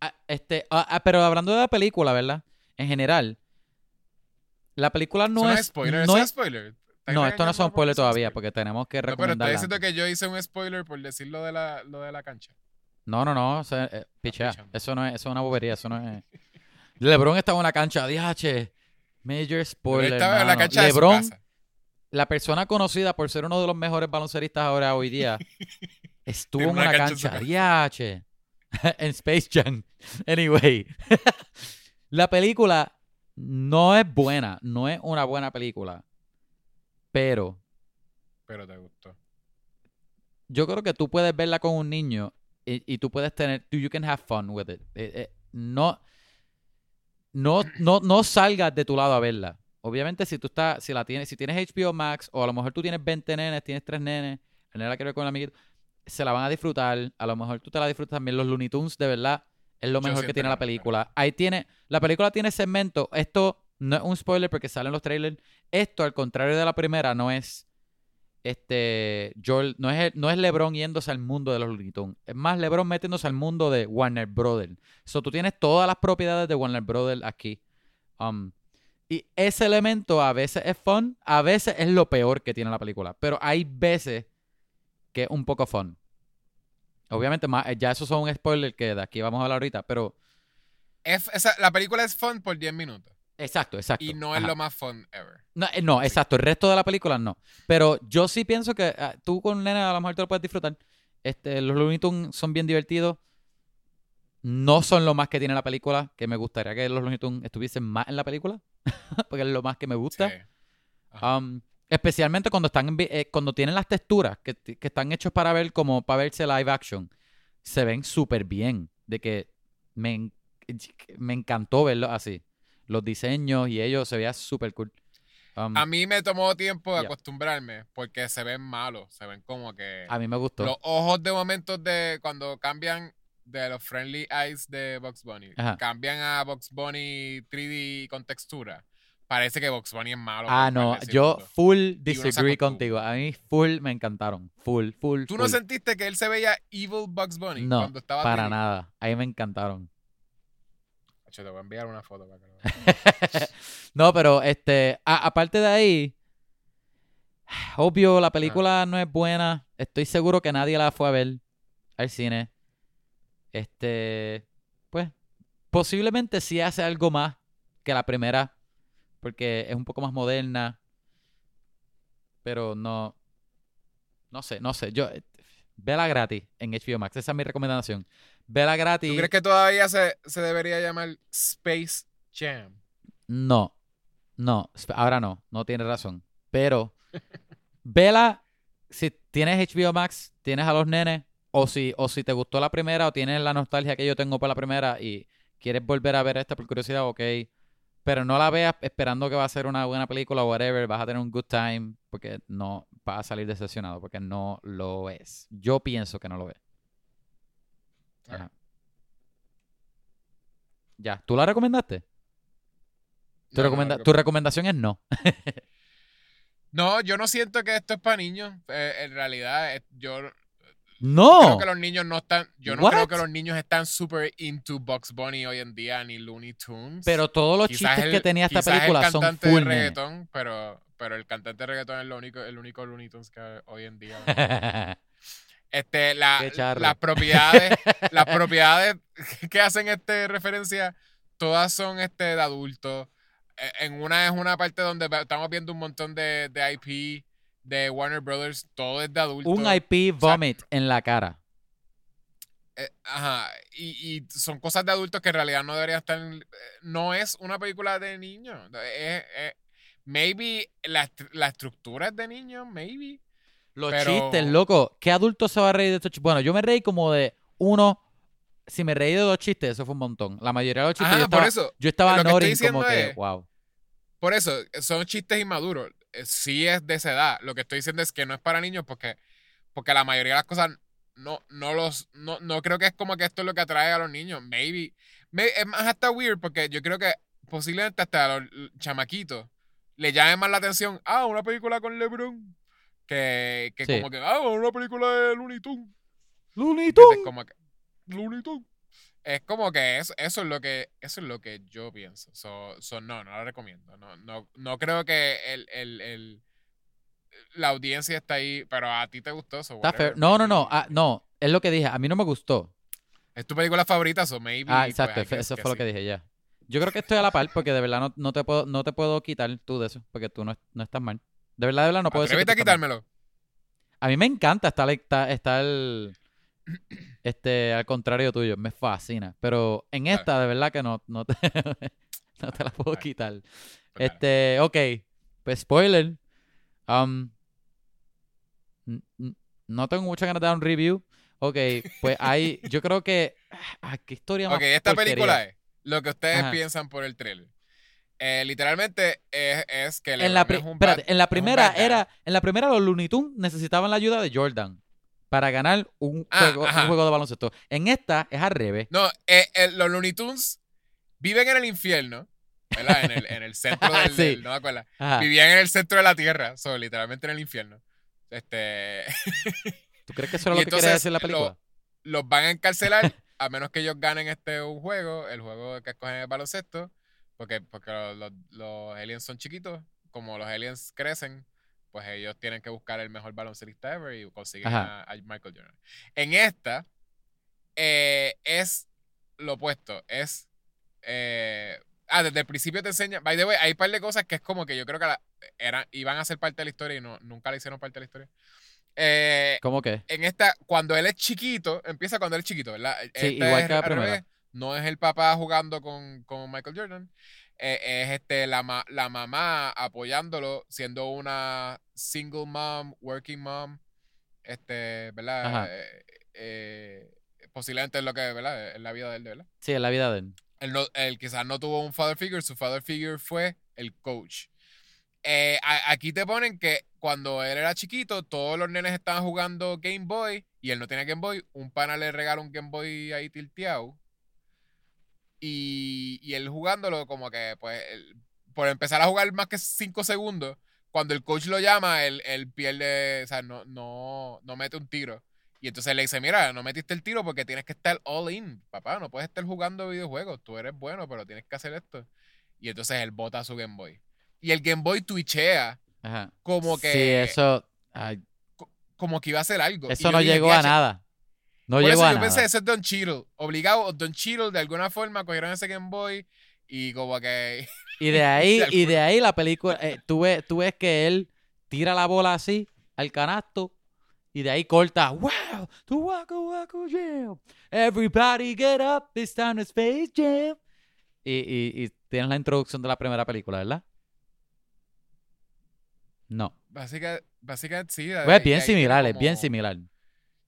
[SPEAKER 1] Ah, este, ah, ah, pero hablando de la película, ¿verdad? En general, la película no es.
[SPEAKER 2] no es spoiler,
[SPEAKER 1] no
[SPEAKER 2] es spoiler. ¿Estás
[SPEAKER 1] no, esto no son spoilers todavía, porque tenemos que
[SPEAKER 2] No, pero estoy diciendo que yo hice un spoiler por decir lo de la, lo de la cancha.
[SPEAKER 1] No, no, no, o sea, eh, pichea. Eso no es, eso es una bobería, eso no es. LeBron estaba en una cancha, DH. Major spoiler.
[SPEAKER 2] él estaba en la
[SPEAKER 1] mano.
[SPEAKER 2] cancha de su
[SPEAKER 1] LeBron,
[SPEAKER 2] casa.
[SPEAKER 1] La persona conocida por ser uno de los mejores balonceristas ahora hoy día, estuvo en
[SPEAKER 2] una cancha
[SPEAKER 1] cancha, en Space Jam. Anyway, la película no es buena, no es una buena película. Pero
[SPEAKER 2] Pero te gustó.
[SPEAKER 1] yo creo que tú puedes verla con un niño y, y tú puedes tener, you can have fun with it. Eh, eh, no, no, no, no salgas de tu lado a verla. Obviamente si tú estás, si la tienes, si tienes HBO Max o a lo mejor tú tienes 20 nenes, tienes 3 nenes, el nene la quiere ver con el amiguito, se la van a disfrutar. A lo mejor tú te la disfrutas también. Los Looney Tunes, de verdad, Es lo mejor que tiene la película. Ahí tiene. La película tiene segmento. Esto no es un spoiler porque salen los trailers. Esto, al contrario de la primera, no es. Este. Joel. No es, no es LeBron yéndose al mundo de los Looney Tunes. Es más LeBron metiéndose al mundo de Warner Brothers. So tú tienes todas las propiedades de Warner Brothers aquí. Um, y ese elemento a veces es fun, a veces es lo peor que tiene la película. Pero hay veces que es un poco fun. Obviamente, más, ya esos son un spoiler que de aquí vamos a hablar ahorita, pero
[SPEAKER 2] Es- esa- la película es fun por 10 minutos.
[SPEAKER 1] exacto, exacto.
[SPEAKER 2] Y no es lo más fun ever.
[SPEAKER 1] No, eh, exacto. El resto de la película no. Pero yo sí pienso que ah, tú con nena a lo mejor te lo puedes disfrutar. Este, los Looney Tunes son bien divertidos. No son lo más que tiene la película, que me gustaría que los Looney Tunes estuviesen más en la película, porque es lo más que me gusta.
[SPEAKER 2] Sí.
[SPEAKER 1] Um, especialmente cuando están eh, cuando tienen las texturas que, que están hechos para ver como para verse live action. Se ven súper bien. De que me, me encantó verlo así. Los diseños y ellos se veía súper cool. Um,
[SPEAKER 2] A mí me tomó tiempo de acostumbrarme porque se ven malos. Se ven como que.
[SPEAKER 1] a mí me gustó.
[SPEAKER 2] Los ojos de momentos de cuando cambian de los friendly eyes de Box Bunny,
[SPEAKER 1] Ajá.
[SPEAKER 2] cambian a Box Bunny 3D con textura. Parece que Box Bunny es malo.
[SPEAKER 1] Ah, no, yo full disagree contigo. A mí full me encantaron. Full, full.
[SPEAKER 2] ¿Tú no sentiste que él se veía evil Bugs Bunny
[SPEAKER 1] No,
[SPEAKER 2] cuando estaba
[SPEAKER 1] para
[SPEAKER 2] 3D?
[SPEAKER 1] nada. A mí me encantaron.
[SPEAKER 2] Te voy a enviar una foto para que lo veas.
[SPEAKER 1] no, pero este, a- aparte de ahí, obvio, la película no es buena. Estoy seguro que nadie la fue a ver al cine. Este, pues, posiblemente sí hace algo más que la primera, porque es un poco más moderna. Pero no, no sé, no sé. Yo, vela gratis en HBO Max. Esa es mi recomendación. Vela gratis.
[SPEAKER 2] ¿Tú crees que todavía se, se debería llamar Space Jam?
[SPEAKER 1] No, no, ahora no, no tienes razón. Pero, vela, si tienes HBO Max, tienes a los nenes, o si, o si te gustó la primera, o tienes la nostalgia que yo tengo por la primera y quieres volver a ver esta por curiosidad, ok. Pero no la veas esperando que va a ser una buena película o whatever, vas a tener un good time, porque no vas a salir decepcionado, porque no lo es. Yo pienso que no lo es. Ajá. Ya, ¿tú la recomendaste? Tu,
[SPEAKER 2] No, no,
[SPEAKER 1] recomenda-
[SPEAKER 2] no,
[SPEAKER 1] tu recomendación es no.
[SPEAKER 2] No, yo no siento que esto es para niños. Eh, en realidad, eh, yo
[SPEAKER 1] ¡No!
[SPEAKER 2] creo que los niños no están. Yo no creo que los niños están super into Bugs Bunny hoy en día, ni Looney Tunes.
[SPEAKER 1] Pero todos los
[SPEAKER 2] Quizás
[SPEAKER 1] chistes
[SPEAKER 2] el-
[SPEAKER 1] que tenía esta
[SPEAKER 2] quizás el
[SPEAKER 1] película son
[SPEAKER 2] cantante
[SPEAKER 1] full
[SPEAKER 2] de reggaetón, pero, pero el cantante de reggaetón es lo único, el único Looney Tunes que hoy en día. Este, la, las propiedades, las propiedades que hacen este referencia, todas son este de adultos. E- En una es una parte donde estamos viendo un montón de, de IP de Warner Brothers, todo es de adultos.
[SPEAKER 1] Un IP vomit en la cara.
[SPEAKER 2] Eh, ajá, y, y son cosas de adultos que en realidad no deberían estar. en- eh, No es una película de niños. Es- es- maybe la, la estructura es de niños, maybe.
[SPEAKER 1] Los
[SPEAKER 2] Pero-
[SPEAKER 1] chistes, loco. ¿Qué adulto se va a reír de estos chistes? Bueno, yo me reí como de uno. Si me reí de dos chistes, eso fue un montón. La mayoría de los chistes
[SPEAKER 2] Ajá,
[SPEAKER 1] yo estaba,
[SPEAKER 2] por eso.
[SPEAKER 1] yo estaba como que, wow.
[SPEAKER 2] Por eso, son chistes inmaduros. Eh, Sí es de esa edad. Lo que estoy diciendo es que no es para niños porque, porque la mayoría de las cosas no, no los. No, no creo que es como que esto es lo que atrae a los niños. Maybe. may- es más hasta weird porque yo creo que posiblemente hasta a los chamaquitos le llame más la atención. Ah, una película con LeBron. Que, que
[SPEAKER 1] Sí.
[SPEAKER 2] como que, ah, una película de Looney Tunes.
[SPEAKER 1] Looney
[SPEAKER 2] que, Looney Tunes. Es como que eso, eso es lo que eso es lo que yo pienso. So, so, no, no la recomiendo. No, no, no creo que el, el, el- la audiencia está ahí, pero a ti te gustó eso.
[SPEAKER 1] No, no, no. ah, no, es lo que dije. A mí no me gustó.
[SPEAKER 2] Es tu película favorita, so maybe.
[SPEAKER 1] Ah,
[SPEAKER 2] pues,
[SPEAKER 1] exacto. Eso fue lo
[SPEAKER 2] sí.
[SPEAKER 1] que dije ya. Yo creo que estoy a la par porque de verdad no, no, te, puedo, no te puedo quitar tú de eso porque tú no, no estás mal. De verdad, de verdad no puedo decir. que
[SPEAKER 2] a
[SPEAKER 1] mal.
[SPEAKER 2] quitármelo.
[SPEAKER 1] A mí me encanta estar, está, está el. Este, al contrario tuyo, me fascina. Pero en esta, de verdad que no, no, te, no te la puedo quitar. Este, ok. Pues spoiler. Um, no tengo muchas ganas de dar un review. Ok, pues hay. Yo creo que. Ah, qué historia más.
[SPEAKER 2] Ok, esta
[SPEAKER 1] porquería.
[SPEAKER 2] película es lo que ustedes
[SPEAKER 1] Ajá.
[SPEAKER 2] piensan por el trailer. Eh, literalmente es, es que
[SPEAKER 1] En la,
[SPEAKER 2] es un
[SPEAKER 1] espérate,
[SPEAKER 2] bad-
[SPEAKER 1] en la primera era. En la primera, los Looney Tunes necesitaban la ayuda de Jordan. Para ganar un,
[SPEAKER 2] Ah,
[SPEAKER 1] juego, un juego de baloncesto. En esta es al revés.
[SPEAKER 2] No, eh, eh, los Looney Tunes viven en el infierno, ¿verdad? En el, en el centro del,
[SPEAKER 1] Sí.
[SPEAKER 2] del- no me acuerdo.
[SPEAKER 1] Ajá.
[SPEAKER 2] Vivían en el centro de la tierra, so, literalmente en el infierno. Este,
[SPEAKER 1] ¿Tú crees que eso era lo que quería
[SPEAKER 2] entonces
[SPEAKER 1] decir la
[SPEAKER 2] lo-
[SPEAKER 1] película?
[SPEAKER 2] los van a encarcelar a menos que ellos ganen este un juego, el juego que escogen el baloncesto, porque, porque los, los- los aliens son chiquitos, como los aliens crecen, pues ellos tienen que buscar el mejor baloncelista ever y consiguen a, a Michael Jordan. En esta eh, es lo opuesto, es eh, ah, desde el principio te enseña, by the way, hay un par de cosas que es como que yo creo que la- eran, iban a ser parte de la historia y no, nunca la hicieron parte de la historia. Eh,
[SPEAKER 1] ¿Cómo que?
[SPEAKER 2] en esta, cuando él es chiquito, empieza cuando él es chiquito, ¿verdad?
[SPEAKER 1] Sí, igual
[SPEAKER 2] es
[SPEAKER 1] que la primera.
[SPEAKER 2] revés. No es el papá jugando con, con Michael Jordan. Eh, es este, la, ma- la mamá apoyándolo, siendo una single mom, working mom. Este, ¿verdad? Eh, eh, posiblemente es lo que, ¿verdad? Es la vida de él, ¿verdad?
[SPEAKER 1] Sí, en la vida de él.
[SPEAKER 2] Él, no- él quizás no tuvo un father figure, su father figure fue el coach. Eh, a- aquí te ponen que cuando él era chiquito, todos los nenes estaban jugando Game Boy y él no tenía Game Boy. Un pana le regala un Game Boy ahí tilteado. Y, y él jugándolo, como que, pues, él- por empezar a jugar más que 5 segundos, cuando el coach lo llama, él, él pierde, o sea, no, no, no mete un tiro. Y entonces le dice, mira, no metiste el tiro porque tienes que estar all in, papá, no puedes estar jugando videojuegos, tú eres bueno, pero tienes que hacer esto. Y entonces él bota su Game Boy. Y el Game Boy twitchea
[SPEAKER 1] Ajá.
[SPEAKER 2] como que,
[SPEAKER 1] Sí, eso. ay,
[SPEAKER 2] como que iba a hacer algo.
[SPEAKER 1] Eso no
[SPEAKER 2] dije,
[SPEAKER 1] llegó a nada. No
[SPEAKER 2] Por
[SPEAKER 1] llegó a
[SPEAKER 2] yo
[SPEAKER 1] nada.
[SPEAKER 2] pensé, ese es Don Cheadle. Obligado, Don Cheadle de alguna forma cogieron ese Game Boy y como que...
[SPEAKER 1] Y de ahí,
[SPEAKER 2] De
[SPEAKER 1] y de ahí la película, eh, tú, ves, tú ves que él tira la bola así al canasto y de ahí corta, wow, to Waco Waco Jam. Everybody get up, this time is Space Jam. Y, y, y tienes la introducción de la primera película, ¿verdad? No.
[SPEAKER 2] Básica, básicamente sí.
[SPEAKER 1] Pues es bien similar, es bien similar.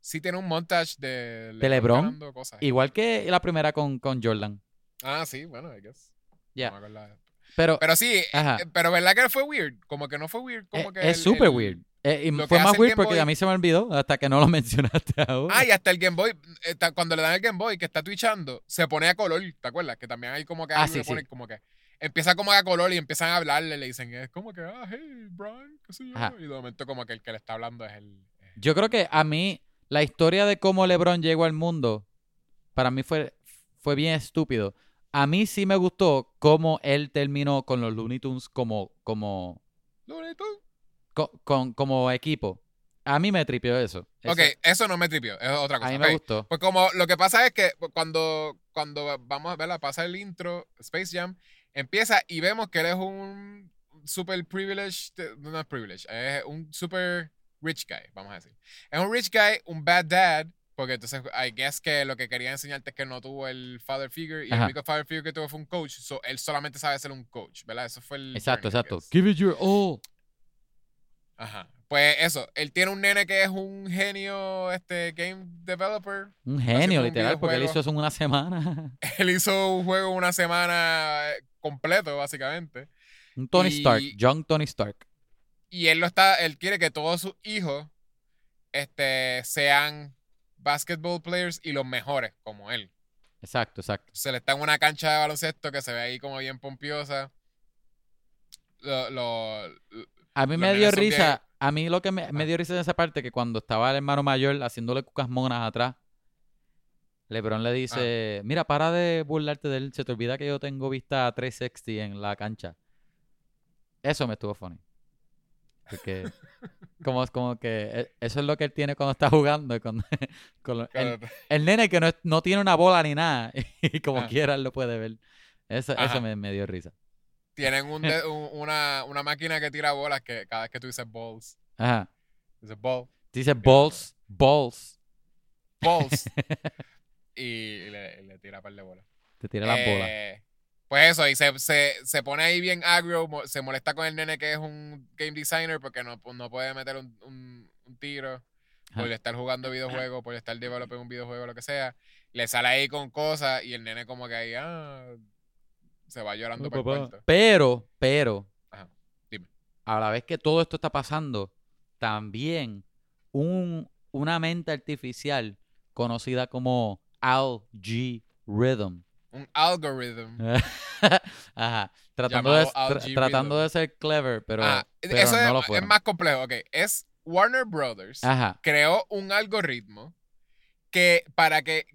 [SPEAKER 2] Sí tiene un montage de...
[SPEAKER 1] De LeBron.
[SPEAKER 2] Cosas.
[SPEAKER 1] Igual que la primera con, con Jordan.
[SPEAKER 2] Ah, sí, bueno, I guess.
[SPEAKER 1] Ya.
[SPEAKER 2] No.
[SPEAKER 1] Pero
[SPEAKER 2] Pero sí,
[SPEAKER 1] Ajá.
[SPEAKER 2] eh, pero ¿verdad que fue weird? Como que no fue weird. Como
[SPEAKER 1] es-
[SPEAKER 2] que
[SPEAKER 1] Eh, es súper weird. Eh, y fue más weird porque
[SPEAKER 2] Boy-
[SPEAKER 1] a mí se me olvidó hasta que no lo mencionaste ahora.
[SPEAKER 2] Ah, y hasta el Game Boy, eh, ta- cuando le dan el Game Boy que está twitchando, se pone a color, ¿te acuerdas? Que también hay como que
[SPEAKER 1] Ah, sí, sí.
[SPEAKER 2] como que empieza como a color y empiezan a hablarle, le dicen, es como que, ah, hey, Brian, qué sé yo.
[SPEAKER 1] Ajá.
[SPEAKER 2] Y de momento como que el que le está hablando es el... es-
[SPEAKER 1] Yo creo que a mí, la historia de cómo LeBron llegó al mundo, para mí fue, fue bien estúpido. A mí sí me gustó cómo él terminó con los Looney Tunes como, como,
[SPEAKER 2] Looney Tunes.
[SPEAKER 1] co- con, como equipo. A mí me tripió eso. Eso-
[SPEAKER 2] Ok, eso no me tripió, es otra
[SPEAKER 1] a
[SPEAKER 2] cosa.
[SPEAKER 1] mí
[SPEAKER 2] ok.
[SPEAKER 1] me gustó.
[SPEAKER 2] Pues como lo que pasa es que cuando, cuando vamos a verla, pasa el intro, Space Jam, empieza y vemos que él es un super privileged, no es privileged, es un super rich guy, vamos a decir. Es un rich guy, un bad dad, porque entonces I guess que lo que quería enseñarte es que no tuvo el father figure y el único father figure que tuvo fue un coach, so él solamente sabe ser un coach, ¿verdad? Eso fue el...
[SPEAKER 1] Exacto,
[SPEAKER 2] journey,
[SPEAKER 1] exacto. Give it your all.
[SPEAKER 2] Ajá. Pues eso, él tiene un nene que es un genio, este, game developer,
[SPEAKER 1] Un genio,
[SPEAKER 2] un
[SPEAKER 1] literal, porque él hizo eso en una semana.
[SPEAKER 2] él hizo un juego una semana eh, completo, básicamente.
[SPEAKER 1] un Tony
[SPEAKER 2] Y-
[SPEAKER 1] Stark, Young Tony Stark.
[SPEAKER 2] Y él lo está, él quiere que todos sus hijos este, sean basketball players y los mejores, como él.
[SPEAKER 1] Exacto, exacto.
[SPEAKER 2] Se le está en una cancha de baloncesto que se ve ahí como bien pompiosa. Lo, lo-
[SPEAKER 1] A mí me dio risa, a mí lo que me, me dio risa en esa parte que cuando estaba el hermano mayor haciéndole cucas monas atrás, LeBron le dice, mira, para de burlarte de él, se te olvida que yo tengo vista 360 en la cancha. Eso me estuvo funny. Porque como, como que e- eso es lo que él tiene cuando está jugando. Con, con lo- el, el nene que no, no tiene una bola ni nada y como
[SPEAKER 2] Ah.
[SPEAKER 1] quiera él lo puede ver. Eso, eso me, me dio risa.
[SPEAKER 2] tienen un de- un- una, una máquina que tira bolas que cada vez que tú dices balls,
[SPEAKER 1] Ajá.
[SPEAKER 2] dices ball,
[SPEAKER 1] balls, balls.
[SPEAKER 2] balls. y, le, tira par de bolas.
[SPEAKER 1] Te tira las bolas.
[SPEAKER 2] Pues eso, y se, se, se pone ahí bien agrio, se molesta con el nene que es un game designer porque no, no puede meter un, un, un tiro por
[SPEAKER 1] Ajá.
[SPEAKER 2] estar jugando videojuegos, por estar developing un videojuego, lo que sea. Le sale ahí con cosas y el nene como que ahí, ah, se va llorando por el cuarto.
[SPEAKER 1] Pero, pero,
[SPEAKER 2] Ajá, dime.
[SPEAKER 1] a la vez que todo esto está pasando, también un, una mente artificial conocida como Algorithm.
[SPEAKER 2] Un algorithm.
[SPEAKER 1] Ajá. Tratando, de, tra- tratando de ser clever, pero,
[SPEAKER 2] Ah,
[SPEAKER 1] pero
[SPEAKER 2] eso
[SPEAKER 1] no
[SPEAKER 2] es,
[SPEAKER 1] lo
[SPEAKER 2] es
[SPEAKER 1] fueron.
[SPEAKER 2] más complejo. Ok, es Warner Brothers
[SPEAKER 1] Ajá.
[SPEAKER 2] creó un algoritmo que para que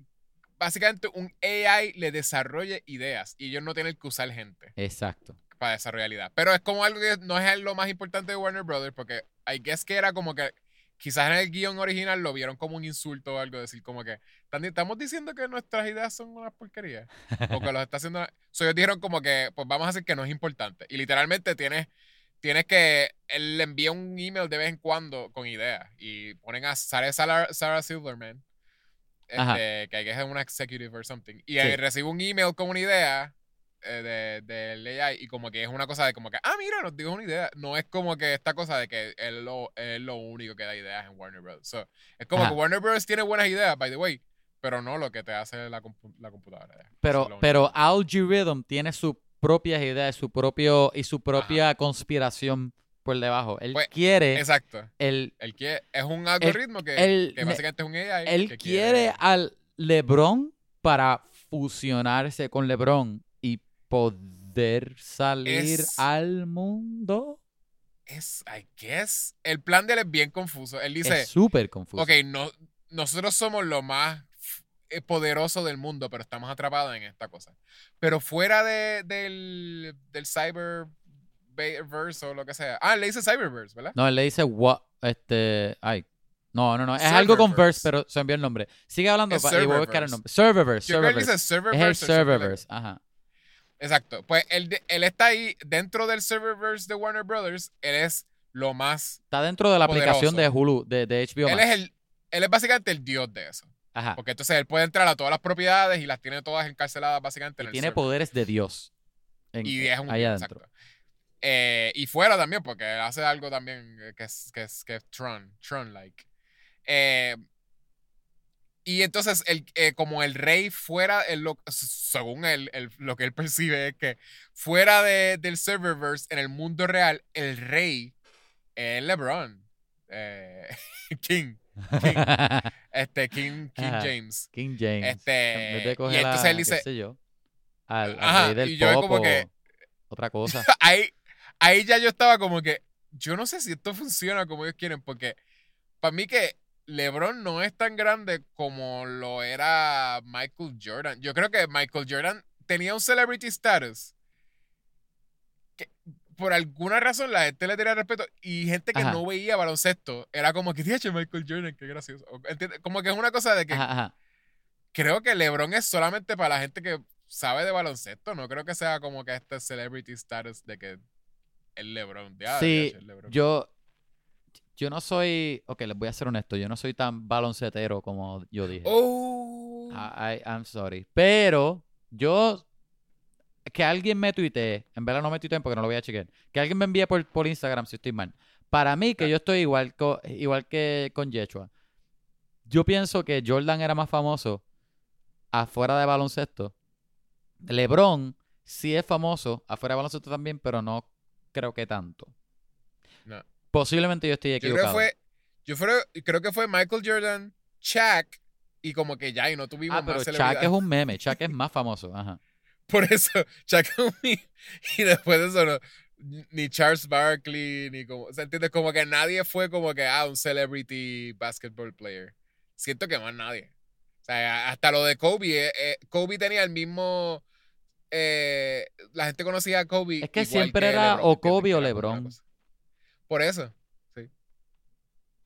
[SPEAKER 2] básicamente un AI le desarrolle ideas y ellos no tienen que usar gente
[SPEAKER 1] Exacto.
[SPEAKER 2] para desarrollar ideas. Pero es como algo que no es lo más importante de Warner Brothers porque I guess que era como que quizás en el guion original lo vieron como un insulto o algo, decir como que "Tan- estamos diciendo que nuestras ideas son unas porquerías o que los está haciendo. So, ellos dijeron como que, pues vamos a decir que no es importante. Y literalmente tienes, tienes que, él le envía un email de vez en cuando con ideas. Y ponen a Sarah, Sarah. Silverman, este, que hay que una executive or something. Y
[SPEAKER 1] Sí.
[SPEAKER 2] recibe un email con una idea eh, de, del AI y como que es una cosa de como que, ah, mira, nos dijo una idea. No es como que esta cosa de que él, lo, él es lo único que da ideas en Warner Bros. So, es como
[SPEAKER 1] Ajá.
[SPEAKER 2] que Warner Bros. tiene buenas ideas, by the way, pero no lo que te hace la, compu- la computadora. Es
[SPEAKER 1] Pero, pero Algorithm tiene sus propias ideas, su propio y su propia conspiración por debajo. Él
[SPEAKER 2] Pues,
[SPEAKER 1] quiere
[SPEAKER 2] Exacto.
[SPEAKER 1] el
[SPEAKER 2] El que es un algoritmo que,
[SPEAKER 1] él
[SPEAKER 2] que básicamente es un AI.
[SPEAKER 1] él
[SPEAKER 2] que
[SPEAKER 1] quiere al LeBron para fusionarse con LeBron poder salir
[SPEAKER 2] Es-
[SPEAKER 1] al mundo.
[SPEAKER 2] Es, I guess. El plan de él es bien confuso. Él dice,
[SPEAKER 1] es súper confuso.
[SPEAKER 2] ok, no, nosotros somos lo más eh, poderoso del mundo, pero estamos atrapados en esta cosa. Pero fuera de, del, del cyberverse o lo que sea. Ah, le dice cyberverse, ¿verdad?
[SPEAKER 1] No, él le dice what, este, ay. No, no, no, es algo con verse,
[SPEAKER 2] Serververse.
[SPEAKER 1] pero se envió el nombre. Sigue hablando y voy a buscar el
[SPEAKER 2] serververse.
[SPEAKER 1] nombre. Serververse,
[SPEAKER 2] Yo creo que él
[SPEAKER 1] serververse.
[SPEAKER 2] dice
[SPEAKER 1] Es
[SPEAKER 2] serververse.
[SPEAKER 1] el serververse, ajá.
[SPEAKER 2] Exacto. Pues él, él está ahí dentro del serververse de Warner Brothers. Él es lo más.
[SPEAKER 1] Está dentro de la aplicación de. Hulu, de, de HBO
[SPEAKER 2] Él
[SPEAKER 1] Max.
[SPEAKER 2] es, el, él es básicamente el dios de eso.
[SPEAKER 1] Ajá.
[SPEAKER 2] Porque entonces él puede entrar a todas las propiedades y las tiene todas encarceladas básicamente en
[SPEAKER 1] Y
[SPEAKER 2] el
[SPEAKER 1] tiene
[SPEAKER 2] server.
[SPEAKER 1] poderes de Dios. en-
[SPEAKER 2] Y es un
[SPEAKER 1] ahí adentro.
[SPEAKER 2] exacto. Eh, y fuera también, porque él hace algo también eh, que es, que es, que es Tron, Tron-like. Eh, y entonces, el, eh, como el rey fuera, el lo- según él, el- lo que él percibe es que fuera de- del serververse, en el mundo real, el rey es LeBron. eh, King. King. Este, King, King
[SPEAKER 1] Ajá.
[SPEAKER 2] James.
[SPEAKER 1] King James.
[SPEAKER 2] Este,
[SPEAKER 1] En
[SPEAKER 2] y entonces él dice-
[SPEAKER 1] qué sé yo, al, al
[SPEAKER 2] Ajá,
[SPEAKER 1] rey del
[SPEAKER 2] y yo
[SPEAKER 1] pop
[SPEAKER 2] como que-
[SPEAKER 1] otra cosa.
[SPEAKER 2] ahí, ahí ya yo estaba como que, yo no sé si esto funciona como ellos quieren, porque para mí que LeBron no es tan grande como lo era Michael Jordan. Yo creo que Michael Jordan tenía un celebrity status que por alguna razón la gente le tenía respeto y gente que
[SPEAKER 1] Ajá.
[SPEAKER 2] no veía baloncesto era como que, "Diache, Michael Jordan, qué gracioso. ¿entiendes? Como que es una cosa de que
[SPEAKER 1] Ajá, ajá.
[SPEAKER 2] creo que LeBron es solamente para la gente que sabe de baloncesto. No creo que sea como que este celebrity status de que el LeBron. Ya,
[SPEAKER 1] Sí,
[SPEAKER 2] ya, el LeBron.
[SPEAKER 1] Yo, yo no soy, ok, les voy a ser honesto, yo no soy tan baloncetero como yo dije.
[SPEAKER 2] Oh.
[SPEAKER 1] I, I- I'm sorry. Pero yo, que alguien me tuitee, en verdad no me tuiteen porque no lo voy a chequear, que alguien me envíe por, por Instagram si estoy mal. Para mí, que
[SPEAKER 2] Ah.
[SPEAKER 1] yo estoy igual, co- igual que con Yechua, yo pienso que Jordan era más famoso afuera de baloncesto. LeBron sí es famoso afuera de baloncesto también, pero no creo que tanto.
[SPEAKER 2] No.
[SPEAKER 1] Posiblemente yo estoy
[SPEAKER 2] Yo creo
[SPEAKER 1] equivocado.
[SPEAKER 2] que fue. Yo fue- creo que fue Michael Jordan, Shaq, y como que ya, y no tuvimos
[SPEAKER 1] ah, pero
[SPEAKER 2] más
[SPEAKER 1] Chuck
[SPEAKER 2] celebridades.
[SPEAKER 1] es un meme. Chuck es más famoso. Ajá.
[SPEAKER 2] Por eso, Shaq es un mi- Y después de eso, no, ni Charles Barkley, ni como. O sea, ¿entiendes? Como que nadie fue como que, ah, un celebrity basketball player. Siento que más nadie. O sea, hasta lo de Kobe. eh, eh, Kobe tenía el mismo. eh, la gente conocía a Kobe.
[SPEAKER 1] Es que siempre era
[SPEAKER 2] LeBron,
[SPEAKER 1] o. Kobe o LeBron.
[SPEAKER 2] Por eso, sí.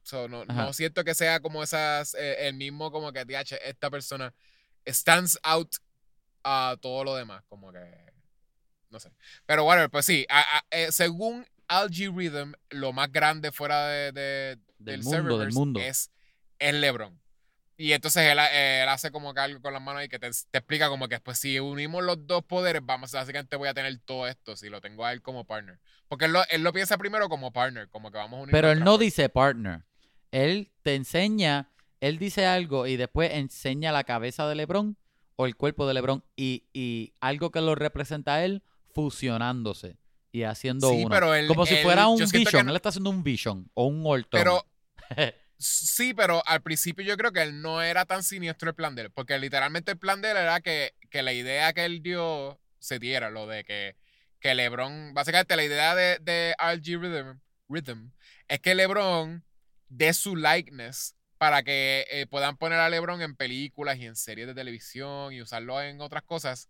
[SPEAKER 2] So, no, no siento que sea como esas. eh, el mismo, como que, DH, esta persona stands out a todo lo demás. Como que. No sé. Pero bueno, pues sí. a- a- eh, según Algorithm, lo más grande fuera de, de-
[SPEAKER 1] Del
[SPEAKER 2] del
[SPEAKER 1] mundo, del
[SPEAKER 2] serververse
[SPEAKER 1] mundo.
[SPEAKER 2] es el LeBron. Y entonces él, eh, él hace como que algo con las manos ahí que te, te explica como que pues si unimos los dos poderes, vamos, básicamente voy a tener todo esto si lo tengo a él como partner. Porque él lo, él lo piensa primero como partner, como que vamos a unir
[SPEAKER 1] Pero él no dice partner. Él te enseña, él dice algo y después enseña la cabeza de LeBron o el cuerpo de LeBron y, y algo que lo representa a él fusionándose y haciendo
[SPEAKER 2] Sí,
[SPEAKER 1] uno.
[SPEAKER 2] pero él-
[SPEAKER 1] Como si fuera un vision.
[SPEAKER 2] no-
[SPEAKER 1] Él está haciendo un vision o un Ultron.
[SPEAKER 2] Pero Sí, pero al principio yo creo que él no era tan siniestro el plan de él, porque literalmente el plan de él era que, que la idea que él dio se diera, lo de que, que LeBron, básicamente la idea de, de RG Rhythm, es que LeBron dé su likeness para que eh, puedan poner a LeBron en películas y en series de televisión y usarlo en otras cosas,